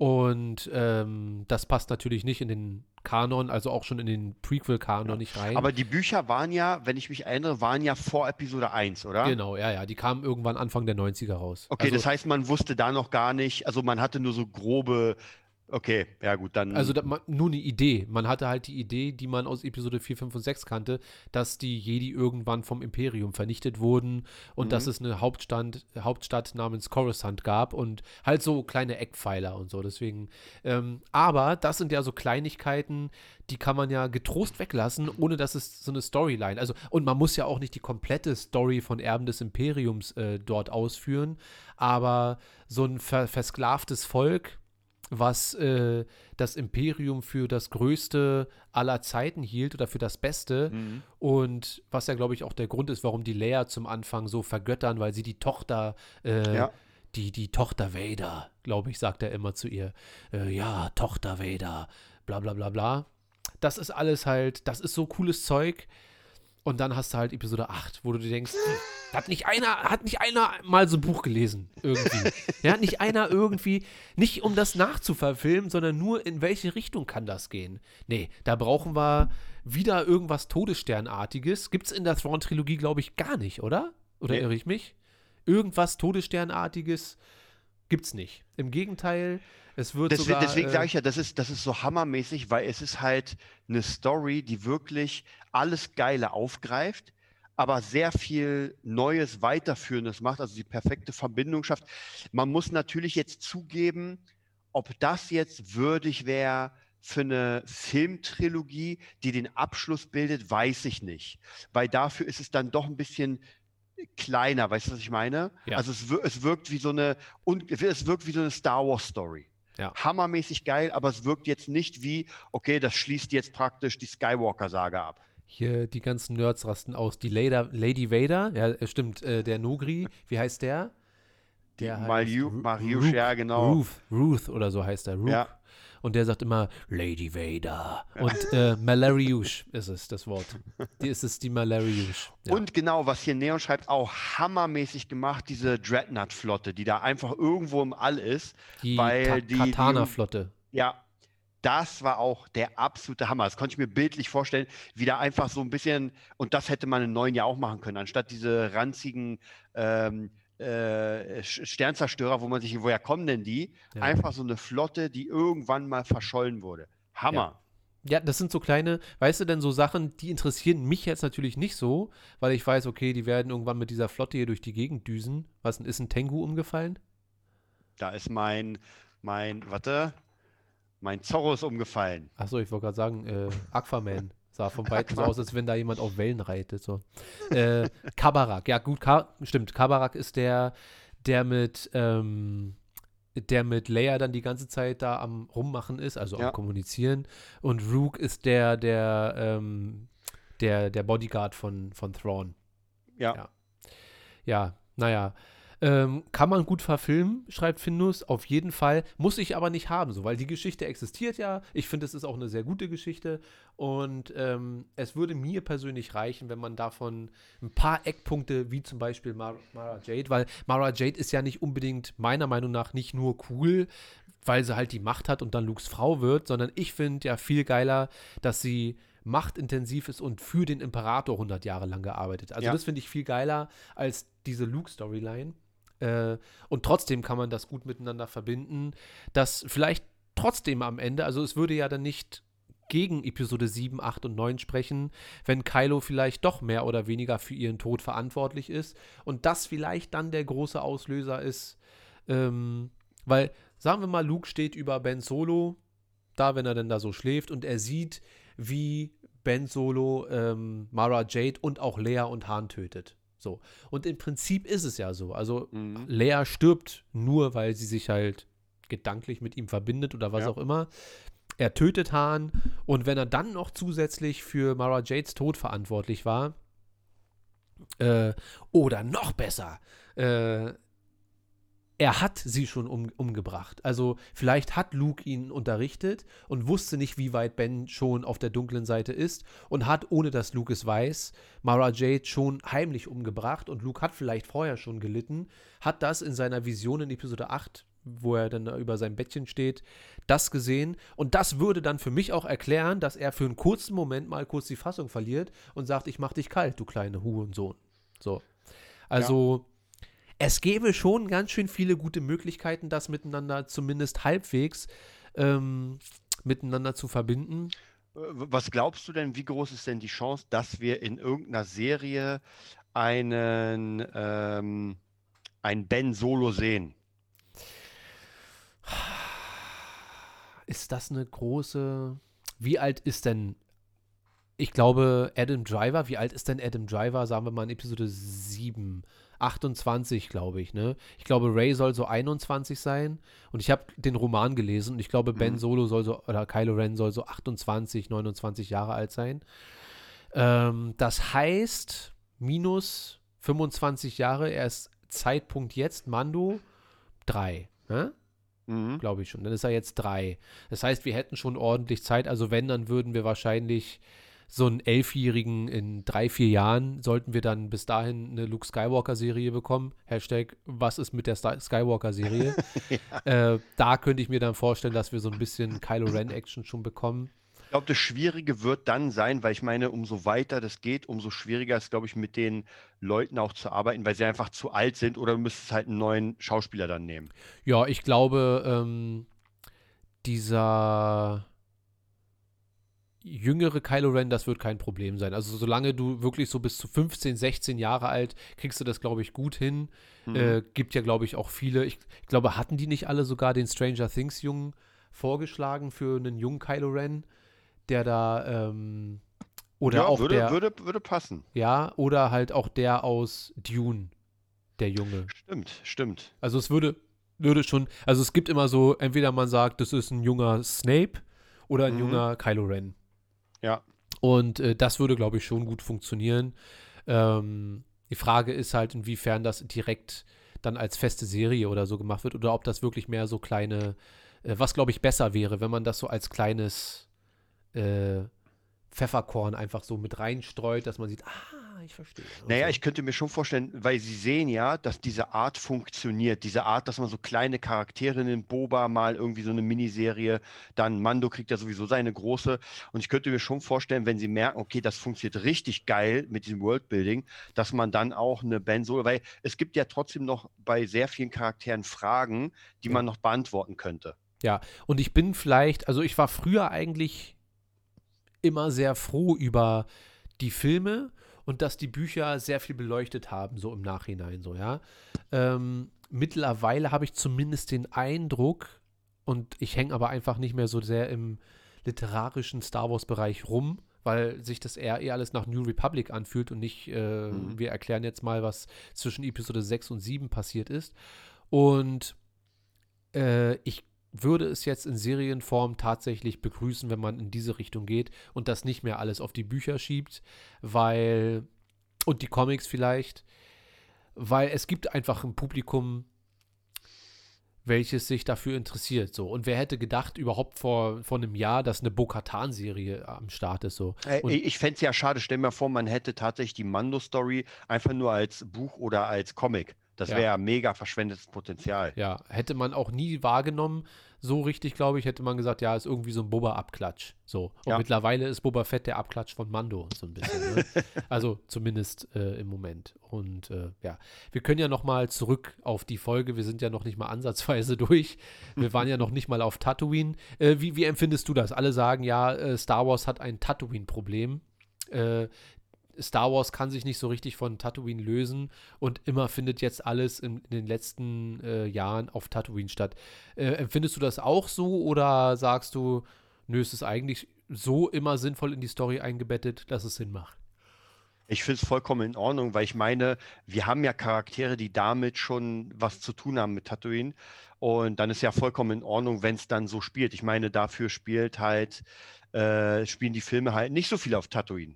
Und ähm, das passt natürlich nicht in den Kanon, also auch schon in den Prequel-Kanon nicht rein. Aber die Bücher waren ja, wenn ich mich erinnere, waren ja vor Episode 1, oder? Genau, ja, ja, die kamen irgendwann Anfang der 90er raus. Okay, also, das heißt, man wusste da noch gar nicht, also man hatte nur so grobe, okay, ja gut, dann. Also da, man, nur eine Idee. Man hatte halt die Idee, die man aus Episode 4, 5 und 6 kannte, dass die Jedi irgendwann vom Imperium vernichtet wurden und Mhm. dass es eine Hauptstadt, Hauptstadt namens Coruscant gab und halt so kleine Eckpfeiler und so. Deswegen, ähm, aber das sind ja so Kleinigkeiten, die kann man ja getrost weglassen, ohne dass es so eine Storyline, also und man muss ja auch nicht die komplette Story von Erben des Imperiums äh, dort ausführen, aber so ein ver versklavtes Volk, was äh, das Imperium für das größte aller Zeiten hielt oder für das Beste. Mhm. Und was ja, glaube ich, auch der Grund ist, warum die Leia zum Anfang so vergöttern, weil sie die Tochter, äh, Ja. die, die Tochter Vader, glaube ich, sagt er immer zu ihr. Äh, ja, Tochter Vader, bla bla bla bla. Das ist alles halt, das ist so cooles Zeug. Und dann hast du halt Episode 8, wo du dir denkst, hm, hat nicht einer, hat nicht einer mal so ein Buch gelesen, irgendwie. [LAUGHS] ja, nicht einer irgendwie, nicht um das nachzuverfilmen, sondern nur in welche Richtung kann das gehen. Nee, da brauchen wir wieder irgendwas Todessternartiges. Gibt's in der Thrawn-Trilogie, glaube ich, gar nicht, oder? Oder Nee. irre ich mich? Irgendwas Todessternartiges gibt's nicht. Im Gegenteil, es wird Deswegen, sogar... deswegen äh, sage ich ja, das ist, das ist so hammermäßig, weil es ist halt eine Story, die wirklich alles Geile aufgreift, aber sehr viel Neues, Weiterführendes macht, also die perfekte Verbindung schafft. Man muss natürlich jetzt zugeben, ob das jetzt würdig wäre für eine Filmtrilogie, die den Abschluss bildet, weiß ich nicht. Weil dafür ist es dann doch ein bisschen kleiner, weißt du, was ich meine? Ja. Also es, es wirkt wie so eine es wirkt wie so eine Star Wars Story. Ja. Hammermäßig geil, aber es wirkt jetzt nicht wie, okay, das schließt jetzt praktisch die Skywalker-Saga ab. Hier, die ganzen Nerds rasten aus. Die Lady, Lady Vader, ja, äh, stimmt, äh, der Nogri, wie heißt der? Die heißt Mariusz, ja, genau. Ruth, Ruth oder so heißt er. Rook. Ja. Und der sagt immer Lady Vader. Und äh, Malariush ist es, das Wort. Die ist es, die Malariush. Ja. Und genau, was hier Neon schreibt, auch hammermäßig gemacht, diese Dreadnought-Flotte, die da einfach irgendwo im All ist. die weil Ka Katana-Flotte. Ja, das war auch der absolute Hammer. Das konnte ich mir bildlich vorstellen, wie da einfach so ein bisschen, und das hätte man im neuen Jahr auch machen können, anstatt diese ranzigen ähm, äh, Sternzerstörer, wo man sich, woher kommen denn die? Ja. Einfach so eine Flotte, die irgendwann mal verschollen wurde. Hammer. Ja, das sind so kleine, weißt du denn, so Sachen, die interessieren mich jetzt natürlich nicht so, weil ich weiß, okay, die werden irgendwann mit dieser Flotte hier durch die Gegend düsen. Was denn, ist ein Tengu umgefallen? Da ist mein, mein, warte, mein Zorro ist umgefallen. Achso, ich wollte gerade sagen, äh, Aquaman. Sah von [LAUGHS] Weitem so aus, als wenn da jemand auf Wellen reitet. So. Äh, Kabarak, ja gut, Ka stimmt. Kabarak ist der, der mit, ähm, der mit Leia dann die ganze Zeit da am Rummachen ist, also Ja. am Kommunizieren. Und Rook ist der, der, ähm, der, der Bodyguard von, von Thrawn. Ja. Ja. Ja, naja. Ähm, kann man gut verfilmen, schreibt Findus, auf jeden Fall. Muss ich aber nicht haben, so, weil die Geschichte existiert ja. Ich finde, es ist auch eine sehr gute Geschichte. Und ähm, es würde mir persönlich reichen, wenn man davon ein paar Eckpunkte, wie zum Beispiel Mar Mara Jade, weil Mara Jade ist ja nicht unbedingt, meiner Meinung nach, nicht nur cool, weil sie halt die Macht hat und dann Lukes Frau wird, sondern ich finde ja viel geiler, dass sie machtintensiv ist und für den Imperator 100 Jahre lang gearbeitet. Also Ja. das finde ich viel geiler als diese Luke-Storyline. Äh, und trotzdem kann man das gut miteinander verbinden, dass vielleicht trotzdem am Ende, also es würde ja dann nicht gegen Episode 7, 8 und 9 sprechen, wenn Kylo vielleicht doch mehr oder weniger für ihren Tod verantwortlich ist und das vielleicht dann der große Auslöser ist, ähm, weil, sagen wir mal, Luke steht über Ben Solo, da, wenn er denn da so schläft und er sieht, wie Ben Solo ähm, Mara Jade und auch Leia und Han tötet. So. Und im Prinzip ist es ja so. Also Mhm. Leia stirbt nur, weil sie sich halt gedanklich mit ihm verbindet oder was Ja. auch immer. Er tötet Han und wenn er dann noch zusätzlich für Mara Jades Tod verantwortlich war, äh, oder noch besser, äh, er hat sie schon um, umgebracht. Also vielleicht hat Luke ihn unterrichtet und wusste nicht, wie weit Ben schon auf der dunklen Seite ist und hat, ohne dass Luke es weiß, Mara Jade schon heimlich umgebracht und Luke hat vielleicht vorher schon gelitten, hat das in seiner Vision in Episode 8, wo er dann über sein Bettchen steht, das gesehen und das würde dann für mich auch erklären, dass er für einen kurzen Moment mal kurz die Fassung verliert und sagt, ich mach dich kalt, du kleine Hurensohn. So. Also es gäbe schon ganz schön viele gute Möglichkeiten, das miteinander zumindest halbwegs ähm, miteinander zu verbinden. Was glaubst du denn, wie groß ist denn die Chance, dass wir in irgendeiner Serie einen, ähm, einen Ben Solo sehen? Ist das eine große. Wie alt ist denn. Ich glaube, Adam Driver, wie alt ist denn Adam Driver? Sagen wir mal in Episode 7. 28, glaube ich, ne? Ich glaube, Ray soll so 21 sein. Und ich habe den Roman gelesen und ich glaube, Ben Mhm. Solo soll so, oder Kylo Ren soll so 28, 29 Jahre alt sein. Ähm, das heißt, minus 25 Jahre, er ist Zeitpunkt jetzt, Mando 3, ne? Mhm. glaube ich schon. Dann ist er jetzt drei. Das heißt, wir hätten schon ordentlich Zeit. Also wenn, dann würden wir wahrscheinlich so einen Elfjährigen in drei, vier Jahren, sollten wir dann bis dahin eine Luke Skywalker-Serie bekommen. Hashtag, was ist mit der Skywalker-Serie? [LAUGHS] äh, da könnte ich mir dann vorstellen, dass wir so ein bisschen Kylo Ren-Action schon bekommen. Ich glaube, das Schwierige wird dann sein, weil ich meine, umso weiter das geht, umso schwieriger ist, glaube ich, mit den Leuten auch zu arbeiten, weil sie einfach zu alt sind oder du müsstest halt einen neuen Schauspieler dann nehmen. Ja, ich glaube, ähm, dieser jüngere Kylo Ren, das wird kein Problem sein. Also solange du wirklich so bis zu 15, 16 Jahre alt, kriegst du das, glaube ich, gut hin. Mhm. Äh, gibt ja, glaube ich, auch viele. Ich, ich glaube, hatten die nicht alle sogar den Stranger Things Jungen vorgeschlagen für einen jungen Kylo Ren, der da ähm, oder ja, auch würde, der, würde, würde passen. ja, oder halt auch der aus Dune, der Junge. Stimmt, stimmt. Also es würde, würde schon, also es gibt immer so, entweder man sagt, das ist ein junger Snape oder ein Mhm. junger Kylo Ren. Ja. Und äh, das würde, glaube ich, schon gut funktionieren. Ähm, die Frage ist halt, inwiefern das direkt dann als feste Serie oder so gemacht wird oder ob das wirklich mehr so kleine, äh, was glaube ich besser wäre, wenn man das so als kleines äh, Pfefferkorn einfach so mit reinstreut, dass man sieht, ah, ich verstehe. Und Naja, ich könnte mir schon vorstellen, weil sie sehen ja, dass diese Art funktioniert. Diese Art, dass man so kleine Charaktere nimmt, Boba mal irgendwie so eine Miniserie, dann Mando kriegt ja sowieso seine große. Und ich könnte mir schon vorstellen, wenn sie merken, okay, das funktioniert richtig geil mit diesem Worldbuilding, dass man dann auch eine Ben Solo, weil es gibt ja trotzdem noch bei sehr vielen Charakteren Fragen, die Ja. man noch beantworten könnte. Und ich bin vielleicht, also ich war früher eigentlich immer sehr froh über die Filme und dass die Bücher sehr viel beleuchtet haben, so im Nachhinein, so, ja. Ähm, mittlerweile habe ich zumindest den Eindruck, und ich hänge aber einfach nicht mehr so sehr im literarischen Star Wars-Bereich rum, weil sich das eher, eher alles nach New Republic anfühlt und nicht, äh, Mhm. wir erklären jetzt mal, was zwischen Episode 6 und 7 passiert ist. Und äh, ich würde es jetzt in Serienform tatsächlich begrüßen, wenn man in diese Richtung geht und das nicht mehr alles auf die Bücher schiebt, weil, und die Comics vielleicht, weil es gibt einfach ein Publikum, welches sich dafür interessiert. So. Und wer hätte gedacht, überhaupt vor, vor einem Jahr, dass eine Bo-Katan-Serie am Start ist. So. Äh, Und- ich ich fände es ja schade, stell mir vor, man hätte tatsächlich die Mando-Story einfach nur als Buch oder als Comic. Das Ja. wäre ja mega verschwendetes Potenzial. Ja, hätte man auch nie wahrgenommen, so richtig, glaube ich, hätte man gesagt, ja, ist irgendwie so ein Boba-Abklatsch. So. Und Ja. mittlerweile ist Boba Fett der Abklatsch von Mando, so ein bisschen. Ne? [LAUGHS] also zumindest äh, im Moment. Und äh, ja, wir können ja noch mal zurück auf die Folge. Wir sind ja noch nicht mal ansatzweise [LAUGHS] durch. Wir waren ja noch nicht mal auf Tatooine. Äh, wie, wie empfindest du das? Alle sagen ja, äh, Star Wars hat ein Tatooine-Problem. Äh, Star Wars kann sich nicht so richtig von Tatooine lösen und immer findet jetzt alles in, in den letzten äh, Jahren auf Tatooine statt. Äh, empfindest du das auch so oder sagst du, nö, es ist eigentlich so immer sinnvoll in die Story eingebettet, dass es Sinn macht? Ich finde es vollkommen in Ordnung, weil ich meine, wir haben ja Charaktere, die damit schon was zu tun haben mit Tatooine. Und dann ist ja vollkommen in Ordnung, wenn es dann so spielt. Ich meine, dafür spielt halt, äh, spielen die Filme halt nicht so viel auf Tatooine.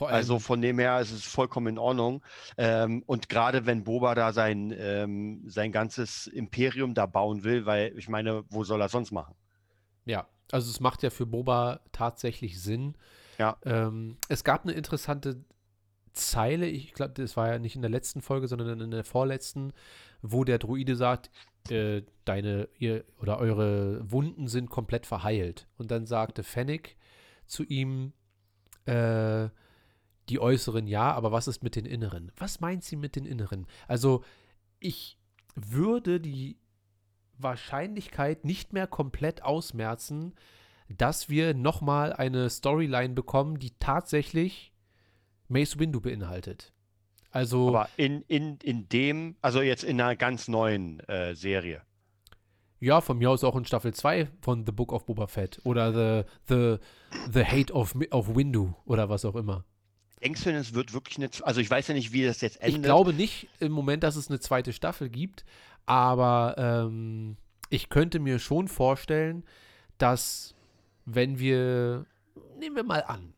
Also von dem her ist es vollkommen in Ordnung. Ähm, und gerade wenn Boba da sein, ähm, sein ganzes Imperium da bauen will, weil ich meine, wo soll er sonst machen? ja, also es macht ja für Boba tatsächlich Sinn. Ja. Ähm, es gab eine interessante Zeile, ich glaube, das war ja nicht in der letzten Folge, sondern in der vorletzten, wo der Druide sagt, äh, deine, ihr oder eure Wunden sind komplett verheilt. Und dann sagte Fennec zu ihm, äh, die äußeren ja, aber was ist mit den inneren? Was meint sie mit den inneren? Also, ich würde die Wahrscheinlichkeit nicht mehr komplett ausmerzen, dass wir nochmal eine Storyline bekommen, die tatsächlich Mace Windu beinhaltet. Also, Aber in, in, in dem, also jetzt in einer ganz neuen äh, Serie. ja, von mir aus auch in Staffel 2 von The Book of Boba Fett oder The, the, the Hate of, of Windu oder was auch immer. Denkst du denn, es wird wirklich eine, also ich weiß ja nicht, wie das jetzt endet. Ich glaube nicht im Moment, dass es eine zweite Staffel gibt, aber ähm, ich könnte mir schon vorstellen, dass wenn wir, nehmen wir mal an,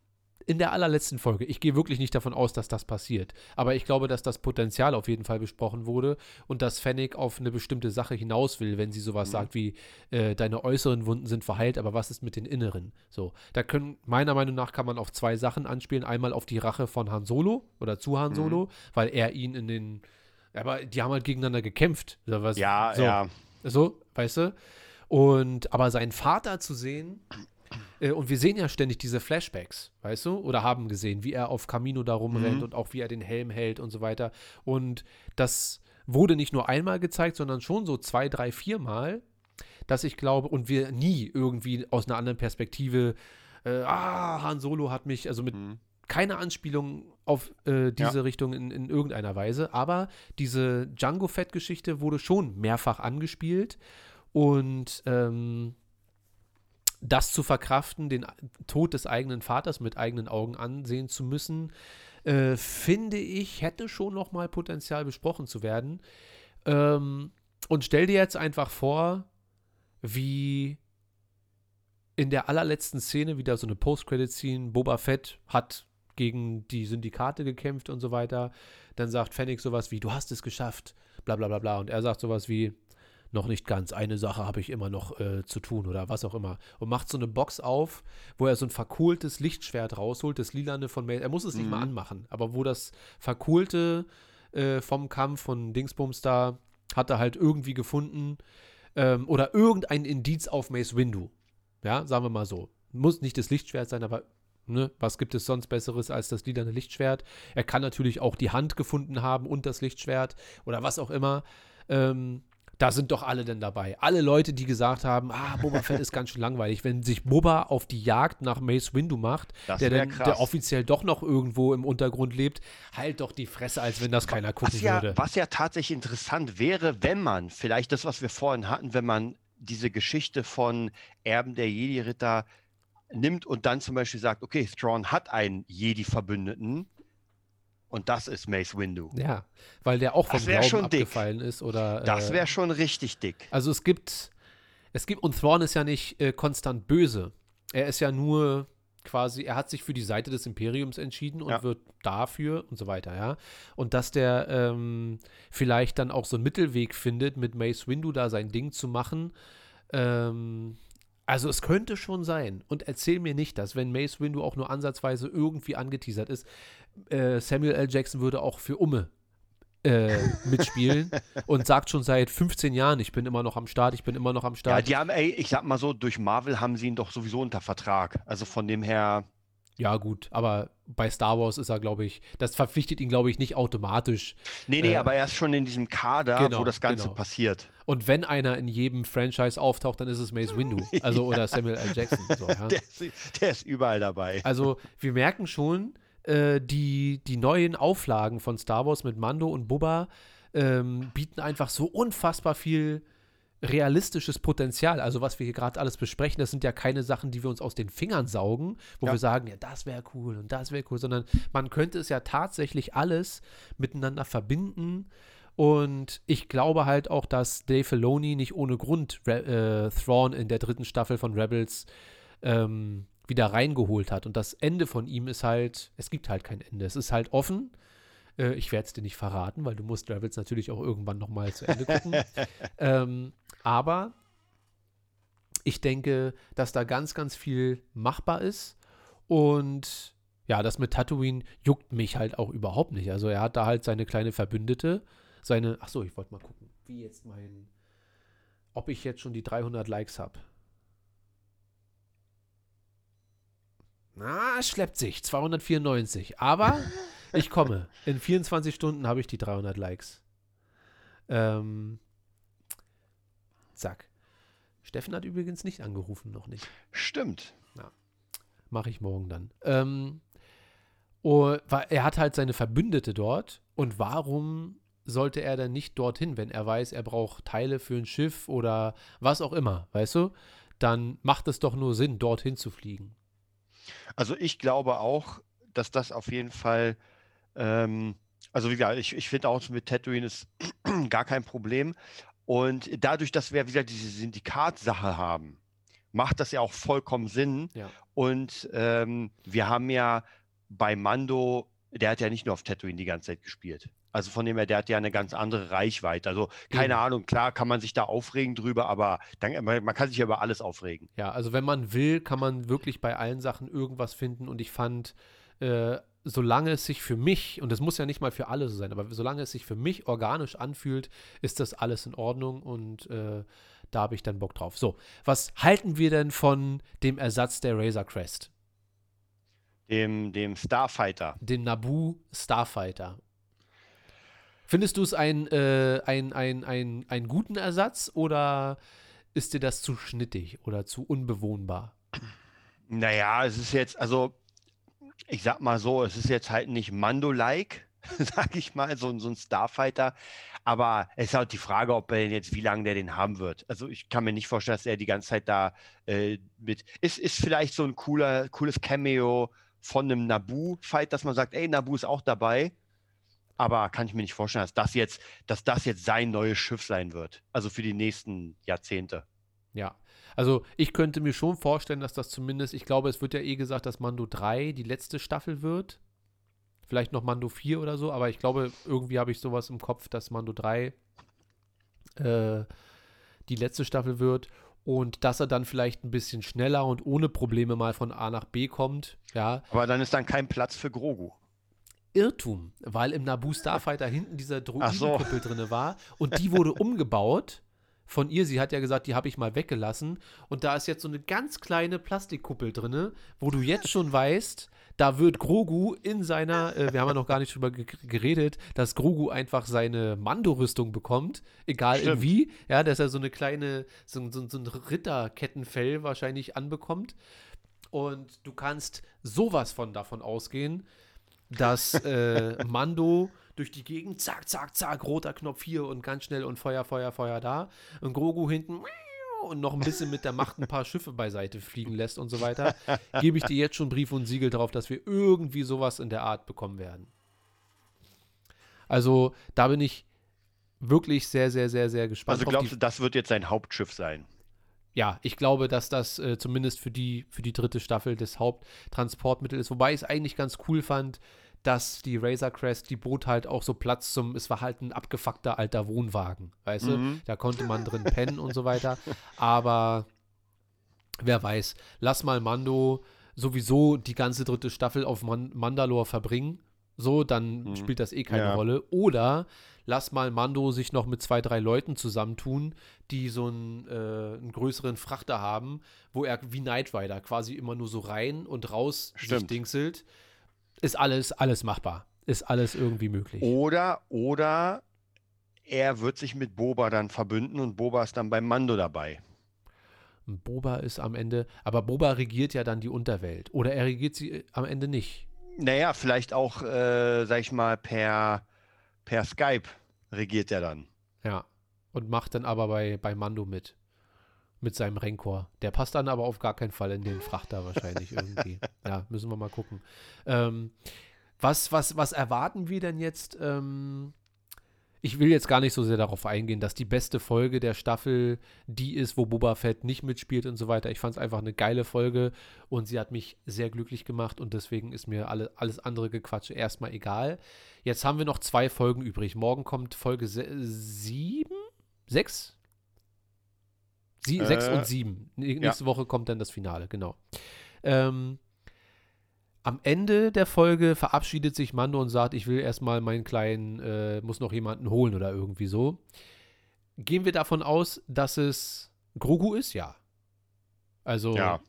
in der allerletzten Folge, ich gehe wirklich nicht davon aus, dass das passiert, aber ich glaube, dass das Potenzial auf jeden Fall besprochen wurde und dass Fennec auf eine bestimmte Sache hinaus will, wenn sie sowas Mhm. sagt wie, äh, deine äußeren Wunden sind verheilt, aber was ist mit den inneren? So, da können, meiner Meinung nach kann man auf zwei Sachen anspielen, einmal auf die Rache von Han Solo oder zu Han Mhm. Solo, weil er ihn in den, aber die haben halt gegeneinander gekämpft. oder was? Ja, so, ja. So, weißt du? Und aber seinen Vater zu sehen, äh, und wir sehen ja ständig diese Flashbacks, weißt du? Oder haben gesehen, wie er auf Camino da rumrennt Mhm. und auch wie er den Helm hält und so weiter. Und das wurde nicht nur einmal gezeigt, sondern schon so zwei, drei, vier Mal, dass ich glaube, und wir nie irgendwie aus einer anderen Perspektive, äh, ah, Han Solo hat mich, also mit Mhm. keine Anspielung auf äh, diese Richtung in, in irgendeiner Weise, aber diese Django Fett-Geschichte wurde schon mehrfach angespielt und ähm, das zu verkraften, den Tod des eigenen Vaters mit eigenen Augen ansehen zu müssen, äh, finde ich, hätte schon noch mal Potenzial besprochen zu werden. Ähm, und stell dir jetzt einfach vor, wie in der allerletzten Szene wieder so eine Post-Credit-Scene, Boba Fett hat gegen die Syndikate gekämpft und so weiter. Dann sagt Fennec sowas wie, du hast es geschafft, bla bla bla bla. Und er sagt sowas wie, noch nicht ganz, eine Sache habe ich immer noch äh, zu tun oder was auch immer. Und macht so eine Box auf, wo er so ein verkohltes Lichtschwert rausholt, das lilane von Mail. Er muss es nicht mal Mhm. anmachen, aber wo das verkohlte äh, vom Kampf von Dingsbums da hat er halt irgendwie gefunden ähm, oder irgendein Indiz auf Mace Windu. Ja, sagen wir mal so. Muss nicht das Lichtschwert sein, aber ne, was gibt es sonst Besseres als das lilane Lichtschwert? Er kann natürlich auch die Hand gefunden haben und das Lichtschwert oder was auch immer. Ähm, da sind doch alle denn dabei. Alle Leute, die gesagt haben, ah, Boba Fett ist ganz schön langweilig. Wenn sich Boba auf die Jagd nach Mace Windu macht, der, krass. der offiziell doch noch irgendwo im Untergrund lebt, halt doch die Fresse, als wenn das keiner gucken Was ja, würde. was ja tatsächlich interessant wäre, wenn man, vielleicht das, was wir vorhin hatten, wenn man diese Geschichte von Erben der Jedi-Ritter nimmt und dann zum Beispiel sagt, okay, Thrawn hat einen Jedi-Verbündeten und das ist Mace Windu. Ja, weil der auch vom Glauben schon dick. abgefallen ist oder. Das äh, wäre schon richtig dick. Also es gibt, es gibt, und Thrawn ist ja nicht äh, konstant böse. Er ist ja nur quasi, er hat sich für die Seite des Imperiums entschieden und Ja. wird dafür und so weiter, ja. Und dass der ähm, vielleicht dann auch so einen Mittelweg findet, mit Mace Windu da sein Ding zu machen. Ähm, also es könnte schon sein. Und erzähl mir nicht, dass wenn Mace Windu auch nur ansatzweise irgendwie angeteasert ist, äh, Samuel L. Jackson würde auch für Umme äh, mitspielen [LAUGHS] und sagt schon seit 15 Jahren, ich bin immer noch am Start, ich bin immer noch am Ja, Start. die haben, ey, ich sag mal so, durch Marvel haben sie ihn doch sowieso unter Vertrag. Also von dem her, Ja, gut, aber bei Star Wars ist er, glaube ich, das verpflichtet ihn, glaube ich, nicht automatisch. nee, nee, Äh, aber er ist schon in diesem Kader, genau, wo das Ganze genau. passiert. Und wenn einer in jedem Franchise auftaucht, dann ist es Mace Windu. [LAUGHS] Also oder Samuel L. Jackson. So, ja. Der, ist, der ist überall dabei. Also wir merken schon, äh, die, die neuen Auflagen von Star Wars mit Mando und Bubba ähm, bieten einfach so unfassbar viel realistisches Potenzial. Also was wir hier gerade alles besprechen, das sind ja keine Sachen, die wir uns aus den Fingern saugen, wo Ja. wir sagen, ja, das wäre cool und das wäre cool, sondern man könnte es ja tatsächlich alles miteinander verbinden. Und ich glaube halt auch, dass Dave Filoni nicht ohne Grund Re äh, Thrawn in der dritten Staffel von Rebels ähm, wieder reingeholt hat. Und das Ende von ihm ist halt, es gibt halt kein Ende. Es ist halt offen. Äh, ich werde es dir nicht verraten, weil du musst Rebels natürlich auch irgendwann nochmal zu Ende gucken. [LAUGHS] ähm, aber ich denke, dass da ganz, ganz viel machbar ist. Und ja, das mit Tatooine juckt mich halt auch überhaupt nicht. Also er hat da halt seine kleine Verbündete, seine, ach so, ich wollte mal gucken, wie jetzt mein, ob ich jetzt schon die 300 Likes habe. Na, es schleppt sich, 294. Aber [LAUGHS] ich komme. In 24 Stunden habe ich die 300 Likes. Ähm, zack. Steffen hat übrigens nicht angerufen, noch nicht. Stimmt. Mache ich morgen dann. Ähm, oh, er hat halt seine Verbündete dort. Und warum sollte er dann nicht dorthin, wenn er weiß, er braucht Teile für ein Schiff oder was auch immer, weißt du? Dann macht es doch nur Sinn, dorthin zu fliegen. Also ich glaube auch, dass das auf jeden Fall, ähm, also wie gesagt, ich, ich finde auch mit Tatooine ist [CLEARS THROAT] gar kein Problem. Und dadurch, dass wir wieder diese Syndikatsache haben, macht das ja auch vollkommen Sinn. Ja. Und ähm, wir haben ja bei Mando, der hat ja nicht nur auf Tatooine die ganze Zeit gespielt. Also von dem her, der hat ja eine ganz andere Reichweite. Also keine Eben. Ahnung, klar kann man sich da aufregen drüber, aber dann, man, man kann sich ja über alles aufregen. Ja, also wenn man will, kann man wirklich bei allen Sachen irgendwas finden. Und ich fand, äh, solange es sich für mich, und das muss ja nicht mal für alle so sein, aber solange es sich für mich organisch anfühlt, ist das alles in Ordnung und äh, da habe ich dann Bock drauf. So, was halten wir denn von dem Ersatz der Razor Crest? Dem, dem Starfighter. Dem Naboo Starfighter. Findest du es ein, äh, ein, ein, ein, einen guten Ersatz oder ist dir das zu schnittig oder zu unbewohnbar? Naja, es ist jetzt, also ich sag mal so, es ist jetzt halt nicht Mando-like, [LAUGHS] sag ich mal, so, ein- so ein Starfighter. Aber es ist halt die Frage, ob er jetzt, wie lange der den haben wird. Also ich kann mir nicht vorstellen, dass er die ganze Zeit da äh, mit. Ist, ist vielleicht so ein cooler, cooles Cameo von einem Naboo-Fight, dass man sagt, ey, Naboo ist auch dabei. Aber kann ich mir nicht vorstellen, dass das jetzt, dass das jetzt sein neues Schiff sein wird. Also für die nächsten Jahrzehnte. Ja, also ich könnte mir schon vorstellen, dass das zumindest, ich glaube, es wird ja eh gesagt, dass Mando 3 die letzte Staffel wird. Vielleicht noch Mando 4 oder so, aber ich glaube, irgendwie habe ich sowas im Kopf, dass Mando 3 äh, die letzte Staffel wird und dass er dann vielleicht ein bisschen schneller und ohne Probleme mal von A nach B kommt. Ja, Aber dann ist dann kein Platz für Grogu. Irrtum, weil im Naboo Starfighter hinten dieser Ach so. Drin war und die wurde umgebaut von ihr. Sie hat ja gesagt, die habe ich mal weggelassen und da ist jetzt so eine ganz kleine Plastikkuppel drin, wo du jetzt schon weißt, da wird Grogu in seiner, äh, wir haben ja noch gar nicht drüber ge geredet, dass Grogu einfach seine Mando-Rüstung bekommt, egal Stimmt. wie, ja, dass er so eine kleine, so, so, so ein Ritterkettenfell wahrscheinlich anbekommt und du kannst sowas von davon ausgehen, dass äh, Mando durch die Gegend, zack, zack, zack, roter Knopf hier und ganz schnell und Feuer, Feuer, Feuer da. Und Grogu hinten und noch ein bisschen mit der Macht ein paar Schiffe beiseite fliegen lässt und so weiter, gebe ich dir jetzt schon Brief und Siegel darauf, dass wir irgendwie sowas in der Art bekommen werden. Also da bin ich wirklich sehr, sehr, sehr, sehr gespannt. Also glaubst du, das wird jetzt sein Hauptschiff sein? Ja, ich glaube, dass das äh, zumindest für die, für die dritte Staffel das Haupttransportmittel ist. Wobei ich es eigentlich ganz cool fand, dass die Razor Crest, die bot halt auch so Platz zum, es war halt ein abgefuckter alter Wohnwagen, weißt mhm. du? Da konnte man drin pennen und so weiter. Aber wer weiß, lass mal Mando sowieso die ganze dritte Staffel auf Man Mandalore verbringen. So, dann mhm. spielt das eh keine ja. Rolle. Oder lass mal Mando sich noch mit zwei, drei Leuten zusammentun, die so einen, äh, einen größeren Frachter haben, wo er wie Knight Rider quasi immer nur so rein und raus Stimmt. sich dingselt ist alles, alles machbar. Ist alles irgendwie möglich. Oder, oder er wird sich mit Boba dann verbünden und Boba ist dann beim Mando dabei. Boba ist am Ende, aber Boba regiert ja dann die Unterwelt. Oder er regiert sie äh, am Ende nicht. Naja, vielleicht auch, äh, sag ich mal, per, per Skype regiert er dann. Ja. Und macht dann aber bei, bei Mando mit mit seinem Renkor. Der passt dann aber auf gar keinen Fall in den Frachter wahrscheinlich irgendwie. [LAUGHS] Ja, müssen wir mal gucken. Ähm, was, was, was erwarten wir denn jetzt? Ähm, ich will jetzt gar nicht so sehr darauf eingehen, dass die beste Folge der Staffel die ist, wo Boba Fett nicht mitspielt und so weiter. Ich fand es einfach eine geile Folge und sie hat mich sehr glücklich gemacht und deswegen ist mir alle, alles andere Gequatsche erstmal egal. Jetzt haben wir noch zwei Folgen übrig. Morgen kommt Folge sieben? Sechs? Sie, äh, sechs und sieben. Nächste ja. Woche kommt dann das Finale, genau. Ähm, am Ende der Folge verabschiedet sich Mando und sagt, ich will erstmal meinen kleinen, äh, muss noch jemanden holen oder irgendwie so. Gehen wir davon aus, dass es Grogu ist? Ja. Also, ja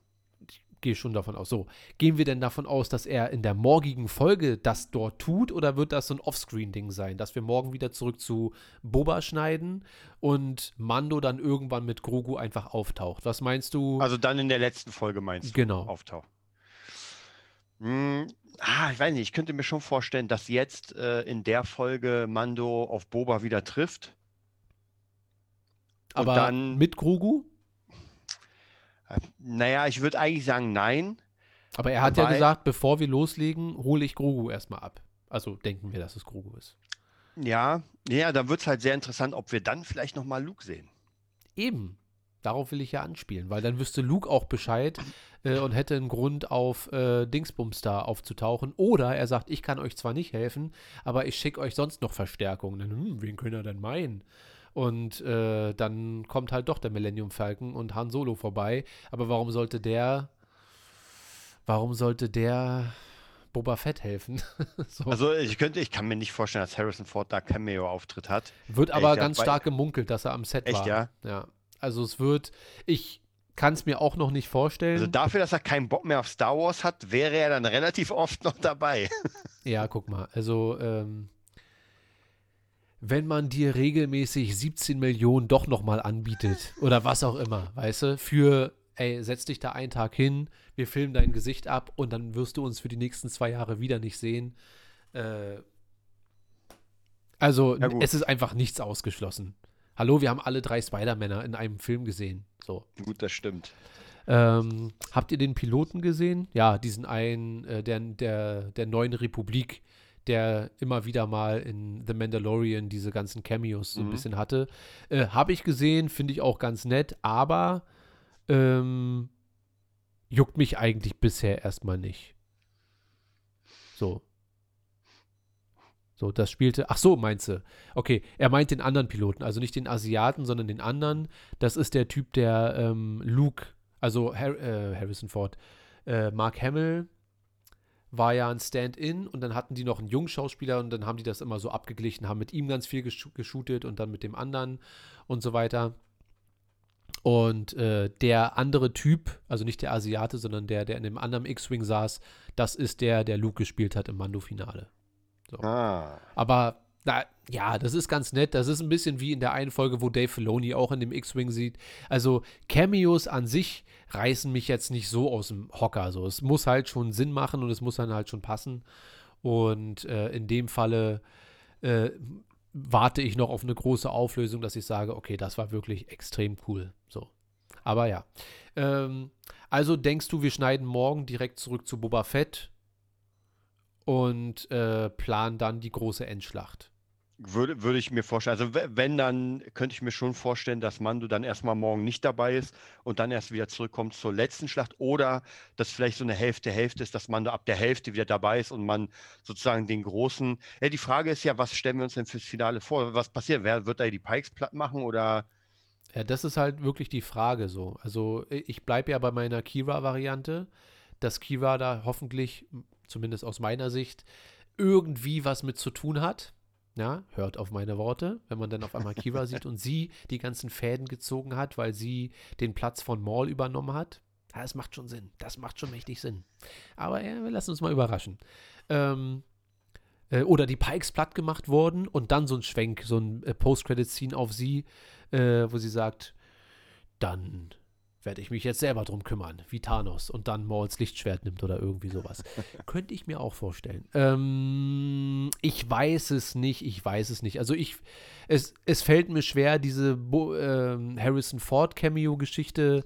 gehe schon davon aus. So, gehen wir denn davon aus, dass er in der morgigen Folge das dort tut oder wird das so ein Offscreen-Ding sein, dass wir morgen wieder zurück zu Boba schneiden und Mando dann irgendwann mit Grogu einfach auftaucht? Was meinst du? Also dann in der letzten Folge meinst du? Genau. Auftaucht. Hm, ah, ich weiß nicht, ich könnte mir schon vorstellen, dass jetzt äh, in der Folge Mando auf Boba wieder trifft. Aber dann mit Grogu? Naja, ich würde eigentlich sagen, nein. Aber er hat ja gesagt, bevor wir loslegen, hole ich Grogu erstmal ab. Also denken wir, dass es Grogu ist. Ja, ja, da wird es halt sehr interessant, ob wir dann vielleicht nochmal Luke sehen. Eben. Darauf will ich ja anspielen, weil dann wüsste Luke auch Bescheid äh, und hätte einen Grund, auf äh, Dingsbums da aufzutauchen. Oder er sagt, ich kann euch zwar nicht helfen, aber ich schicke euch sonst noch Verstärkung. Dann, hm, wen können er denn meinen? Und äh, dann kommt halt doch der Millennium Falcon und Han Solo vorbei. Aber warum sollte der, warum sollte der Boba Fett helfen? [LAUGHS] so. Also ich könnte, ich kann mir nicht vorstellen, dass Harrison Ford da Cameo-Auftritt hat. Wird aber ich ganz stark gemunkelt, dass er am Set echt, war. ja? Ja. Also es wird, ich kann es mir auch noch nicht vorstellen. Also dafür, dass er keinen Bock mehr auf Star Wars hat, wäre er dann relativ oft noch dabei. [LAUGHS] ja, guck mal. Also ähm, wenn man dir regelmäßig 17 Millionen doch nochmal anbietet [LAUGHS] oder was auch immer, weißt du, für, ey, setz dich da einen Tag hin, wir filmen dein Gesicht ab und dann wirst du uns für die nächsten zwei Jahre wieder nicht sehen. Äh, also, ja, es ist einfach nichts ausgeschlossen. Hallo, wir haben alle drei Spider-Männer in einem Film gesehen. So. Gut, das stimmt. Ähm, habt ihr den Piloten gesehen? Ja, diesen einen, äh, der, der, der neuen Republik, der immer wieder mal in The Mandalorian diese ganzen Cameos so ein mhm. bisschen hatte. Äh, Habe ich gesehen, finde ich auch ganz nett, aber ähm, juckt mich eigentlich bisher erstmal nicht. So. So, das spielte. Ach so, meinst du? Okay, er meint den anderen Piloten, also nicht den Asiaten, sondern den anderen. Das ist der Typ, der ähm, Luke, also Har äh, Harrison Ford, äh, Mark Hamill war ja ein Stand-in und dann hatten die noch einen jungen Schauspieler und dann haben die das immer so abgeglichen, haben mit ihm ganz viel gesh geshootet und dann mit dem anderen und so weiter. Und äh, der andere Typ, also nicht der Asiate, sondern der, der in dem anderen X-Wing saß, das ist der, der Luke gespielt hat im Mando-Finale. So. Ah. Aber na, ja, das ist ganz nett. Das ist ein bisschen wie in der einen Folge, wo Dave Filoni auch in dem X-Wing sieht. Also Cameos an sich reißen mich jetzt nicht so aus dem Hocker. So. Es muss halt schon Sinn machen und es muss dann halt schon passen. Und äh, in dem Falle äh, warte ich noch auf eine große Auflösung, dass ich sage, okay, das war wirklich extrem cool. So. Aber ja. Ähm, also denkst du, wir schneiden morgen direkt zurück zu Boba Fett und äh, planen dann die große Endschlacht? Würde, würde ich mir vorstellen. Also we- wenn, dann könnte ich mir schon vorstellen, dass Mando dann erstmal morgen nicht dabei ist und dann erst wieder zurückkommt zur letzten Schlacht. Oder dass vielleicht so eine Hälfte Hälfte ist, dass Mando ab der Hälfte wieder dabei ist und man sozusagen den großen. Ja, die Frage ist ja, was stellen wir uns denn fürs Finale vor? Was passiert? Wer wird da die Pikes platt machen oder Ja, das ist halt wirklich die Frage so. Also ich bleibe ja bei meiner Kira-Variante, dass Kira da hoffentlich, zumindest aus meiner Sicht, irgendwie was mit zu tun hat. Ja, hört auf meine Worte, wenn man dann auf einmal Kira sieht und sie die ganzen Fäden gezogen hat, weil sie den Platz von Maul übernommen hat. Ja, das macht schon Sinn. Das macht schon mächtig Sinn. Aber ja, wir lassen uns mal überraschen. Ähm, äh, oder die Pikes platt gemacht wurden und dann so ein Schwenk, so ein äh, Post-Credit-Scene auf sie, äh, wo sie sagt, dann werde ich mich jetzt selber drum kümmern, wie Thanos und dann Mauls Lichtschwert nimmt oder irgendwie sowas. [LAUGHS] Könnte ich mir auch vorstellen. Ähm, ich weiß es nicht, ich weiß es nicht. Also ich, es, es fällt mir schwer, diese Bo ähm, Harrison Ford Cameo-Geschichte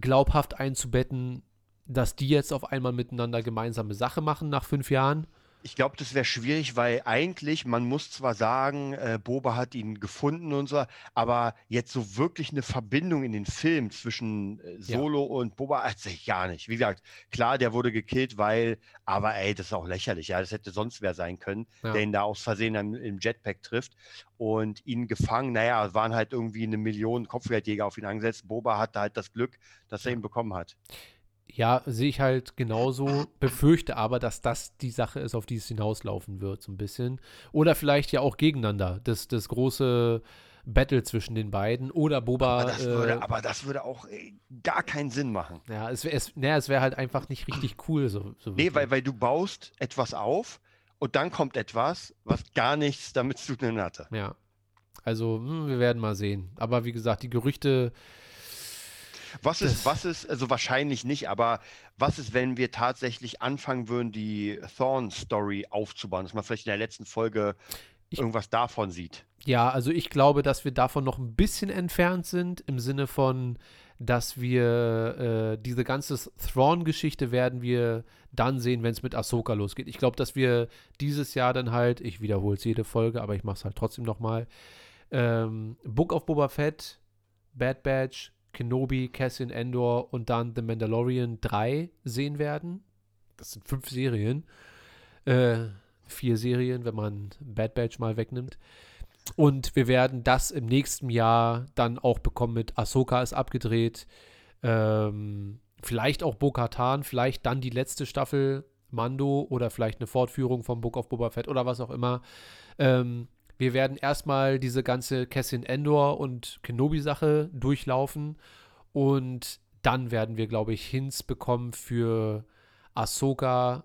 glaubhaft einzubetten, dass die jetzt auf einmal miteinander gemeinsame Sache machen nach fünf Jahren. Ich glaube, das wäre schwierig, weil eigentlich, man muss zwar sagen, äh, Boba hat ihn gefunden und so, aber jetzt so wirklich eine Verbindung in den Film zwischen äh, Ja. Solo und Boba hat sich gar nicht. Wie gesagt, klar, der wurde gekillt, weil, aber ey, das ist auch lächerlich, ja, das hätte sonst wer sein können, Ja. der ihn da aus Versehen im, im Jetpack trifft und ihn gefangen, naja, es waren halt irgendwie eine Million Kopfgeldjäger auf ihn angesetzt. Boba hatte halt das Glück, dass er ihn bekommen hat. Ja, sehe ich halt genauso, befürchte aber, dass das die Sache ist, auf die es hinauslaufen wird, so ein bisschen. Oder vielleicht ja auch gegeneinander, das, das große Battle zwischen den beiden. Oder Boba. Aber das würde, äh, aber das würde auch ey, gar keinen Sinn machen. ja, es wäre es, naja, es wär halt einfach nicht richtig cool. So, so Nee, weil, wirklich. weil du baust etwas auf und dann kommt etwas, was gar nichts damit zu tun hatte. Ja. Also, hm, wir werden mal sehen. Aber wie gesagt, die Gerüchte. Was ist, was ist, also wahrscheinlich nicht, aber was ist, wenn wir tatsächlich anfangen würden, die Thorn-Story aufzubauen, dass man vielleicht in der letzten Folge Ich- irgendwas davon sieht? Ja, also ich glaube, dass wir davon noch ein bisschen entfernt sind, im Sinne von, dass wir äh, diese ganze Thrawn-Geschichte werden wir dann sehen, wenn es mit Ahsoka losgeht. Ich glaube, dass wir dieses Jahr dann halt, ich wiederhole es jede Folge, aber ich mache es halt trotzdem nochmal, ähm, Book of Boba Fett, Bad Batch, Kenobi, Cassian Endor und dann The Mandalorian 3 sehen werden. Das sind fünf Serien. Äh, vier Serien, wenn man Bad Batch mal wegnimmt. Und wir werden das im nächsten Jahr dann auch bekommen mit Ahsoka ist abgedreht. Ähm, vielleicht auch Bo-Katan, vielleicht dann die letzte Staffel Mando oder vielleicht eine Fortführung vom Book of Boba Fett oder was auch immer. Ähm, wir werden erstmal diese ganze Cassian Endor und Kenobi-Sache durchlaufen und dann werden wir, glaube ich, Hints bekommen für Ahsoka,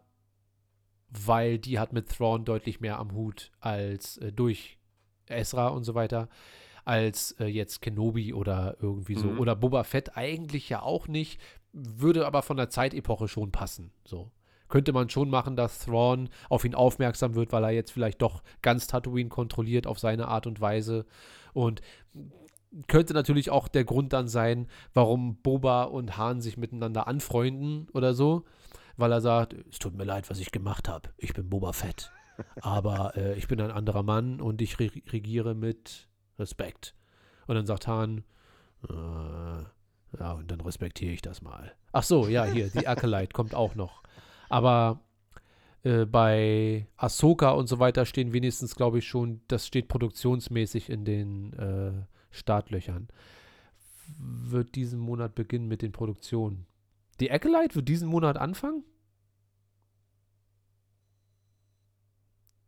weil die hat mit Thrawn deutlich mehr am Hut als äh, durch Ezra und so weiter, als äh, jetzt Kenobi oder irgendwie so. Mhm. Oder Boba Fett eigentlich ja auch nicht, würde aber von der Zeitepoche schon passen. So. Könnte man schon machen, dass Thrawn auf ihn aufmerksam wird, weil er jetzt vielleicht doch ganz Tatooine kontrolliert auf seine Art und Weise. Und könnte natürlich auch der Grund dann sein, warum Boba und Han sich miteinander anfreunden oder so, weil er sagt, es tut mir leid, was ich gemacht habe. Ich bin Boba Fett. Aber äh, ich bin ein anderer Mann und ich re regiere mit Respekt. Und dann sagt Han, äh, ja, und dann respektiere ich das mal. Ach so, ja, hier, die [LAUGHS] Acolyte kommt auch noch. Aber äh, bei Ahsoka und so weiter stehen wenigstens, glaube ich, schon, das steht produktionsmäßig in den äh, Startlöchern. Wird diesen Monat beginnen mit den Produktionen. Die Acolyte wird diesen Monat anfangen?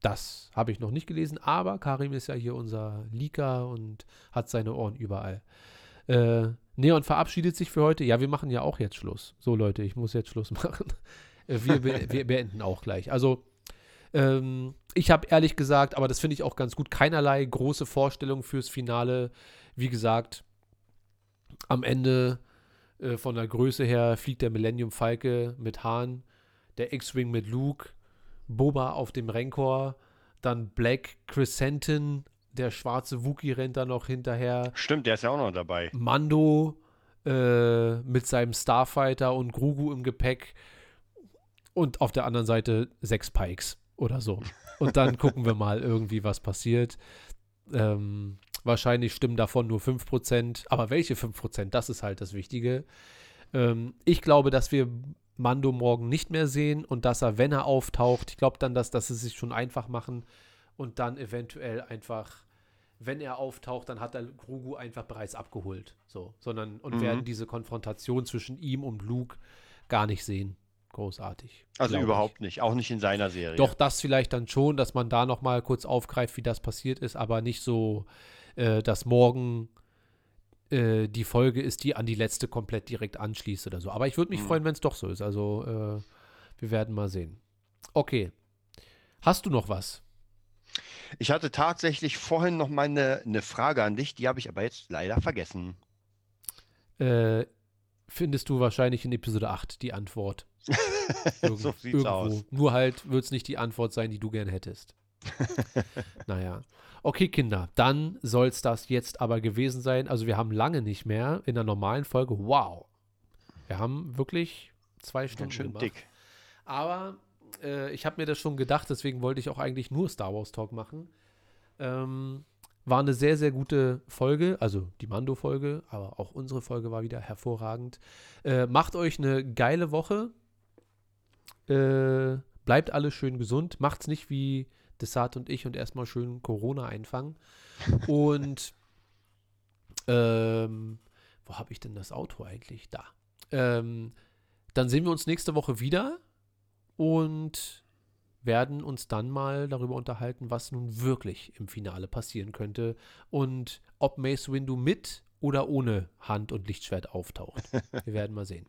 Das habe ich noch nicht gelesen, aber Karim ist ja hier unser Leaker und hat seine Ohren überall. Äh, Neon verabschiedet sich für heute. Ja, wir machen ja auch jetzt Schluss. So, Leute, ich muss jetzt Schluss [LAUGHS] machen. Äh, wir, be wir beenden auch gleich. Also, ähm, ich habe ehrlich gesagt, aber das finde ich auch ganz gut, keinerlei große Vorstellung fürs Finale. Wie gesagt, am Ende äh, von der Größe her fliegt der Millennium Falke mit Hahn, der X-Wing mit Luke, Boba auf dem Rancor, dann Black Crescentin, der schwarze Wookie rennt da noch hinterher, Stimmt, der ist ja auch noch dabei. Mando äh, mit seinem Starfighter und Grugu im Gepäck und auf der anderen Seite sechs Pikes oder so. Und dann [LAUGHS] gucken wir mal irgendwie, was passiert. Ähm, wahrscheinlich stimmen davon nur 5%, aber welche 5%? Das ist halt das Wichtige. Ähm, ich glaube, dass wir Mando morgen nicht mehr sehen und dass er, wenn er auftaucht, ich glaube dann, dass, dass sie sich schon einfach machen und dann eventuell einfach, wenn er auftaucht, dann hat er Grogu einfach bereits abgeholt. So, sondern und Mhm. werden diese Konfrontation zwischen ihm und Luke gar nicht sehen. Großartig. Also glaub ich. überhaupt nicht, auch nicht in seiner Serie. Doch, das vielleicht dann schon, dass man da noch mal kurz aufgreift, wie das passiert ist, aber nicht so, äh, dass morgen äh, die Folge ist, die an die letzte komplett direkt anschließt oder so. Aber ich würde mich Mhm. freuen, wenn es doch so ist. Also, äh, wir werden mal sehen. Okay. Hast du noch was? Ich hatte tatsächlich vorhin noch mal eine, eine Frage an dich, die habe ich aber jetzt leider vergessen. Äh, findest du wahrscheinlich in Episode 8 die Antwort. [LAUGHS] Irgend- so sieht's aus. Nur halt wird es nicht die Antwort sein, die du gern hättest. [LAUGHS] naja. Okay, Kinder, dann soll es das jetzt aber gewesen sein. Also wir haben lange nicht mehr in der normalen Folge. Wow. Wir haben wirklich zwei Stunden Ganz schön gemacht. dick. Aber äh, ich habe mir das schon gedacht, deswegen wollte ich auch eigentlich nur Star Wars Talk machen. Ähm, war eine sehr, sehr gute Folge, also die Mando-Folge, aber auch unsere Folge war wieder hervorragend. Äh, macht euch eine geile Woche. Äh, bleibt alle schön gesund. Macht's nicht wie Desart und ich und erstmal schön Corona einfangen. Und [LAUGHS] ähm, wo habe ich denn das Auto eigentlich? Da. Ähm, dann sehen wir uns nächste Woche wieder und werden uns dann mal darüber unterhalten, was nun wirklich im Finale passieren könnte und ob Mace Windu mit oder ohne Hand und Lichtschwert auftaucht. [LAUGHS] Wir werden mal sehen.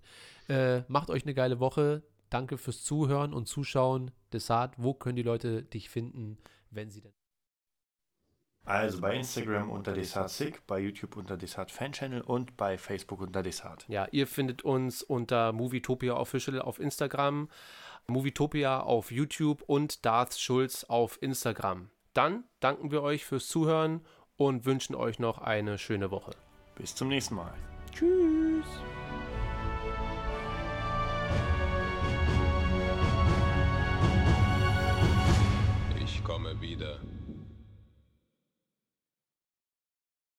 Äh, macht euch eine geile Woche. Danke fürs Zuhören und Zuschauen. Desart, wo können die Leute dich finden, wenn sie denn. Also bei Instagram unter DesartSick, bei YouTube unter Desart Fan Channel und bei Facebook unter Desart. Ja, ihr findet uns unter Movietopia Official auf Instagram, Movietopia auf YouTube und Darth Schulz auf Instagram. Dann danken wir euch fürs Zuhören und wünschen euch noch eine schöne Woche. Bis zum nächsten Mal. Tschüss.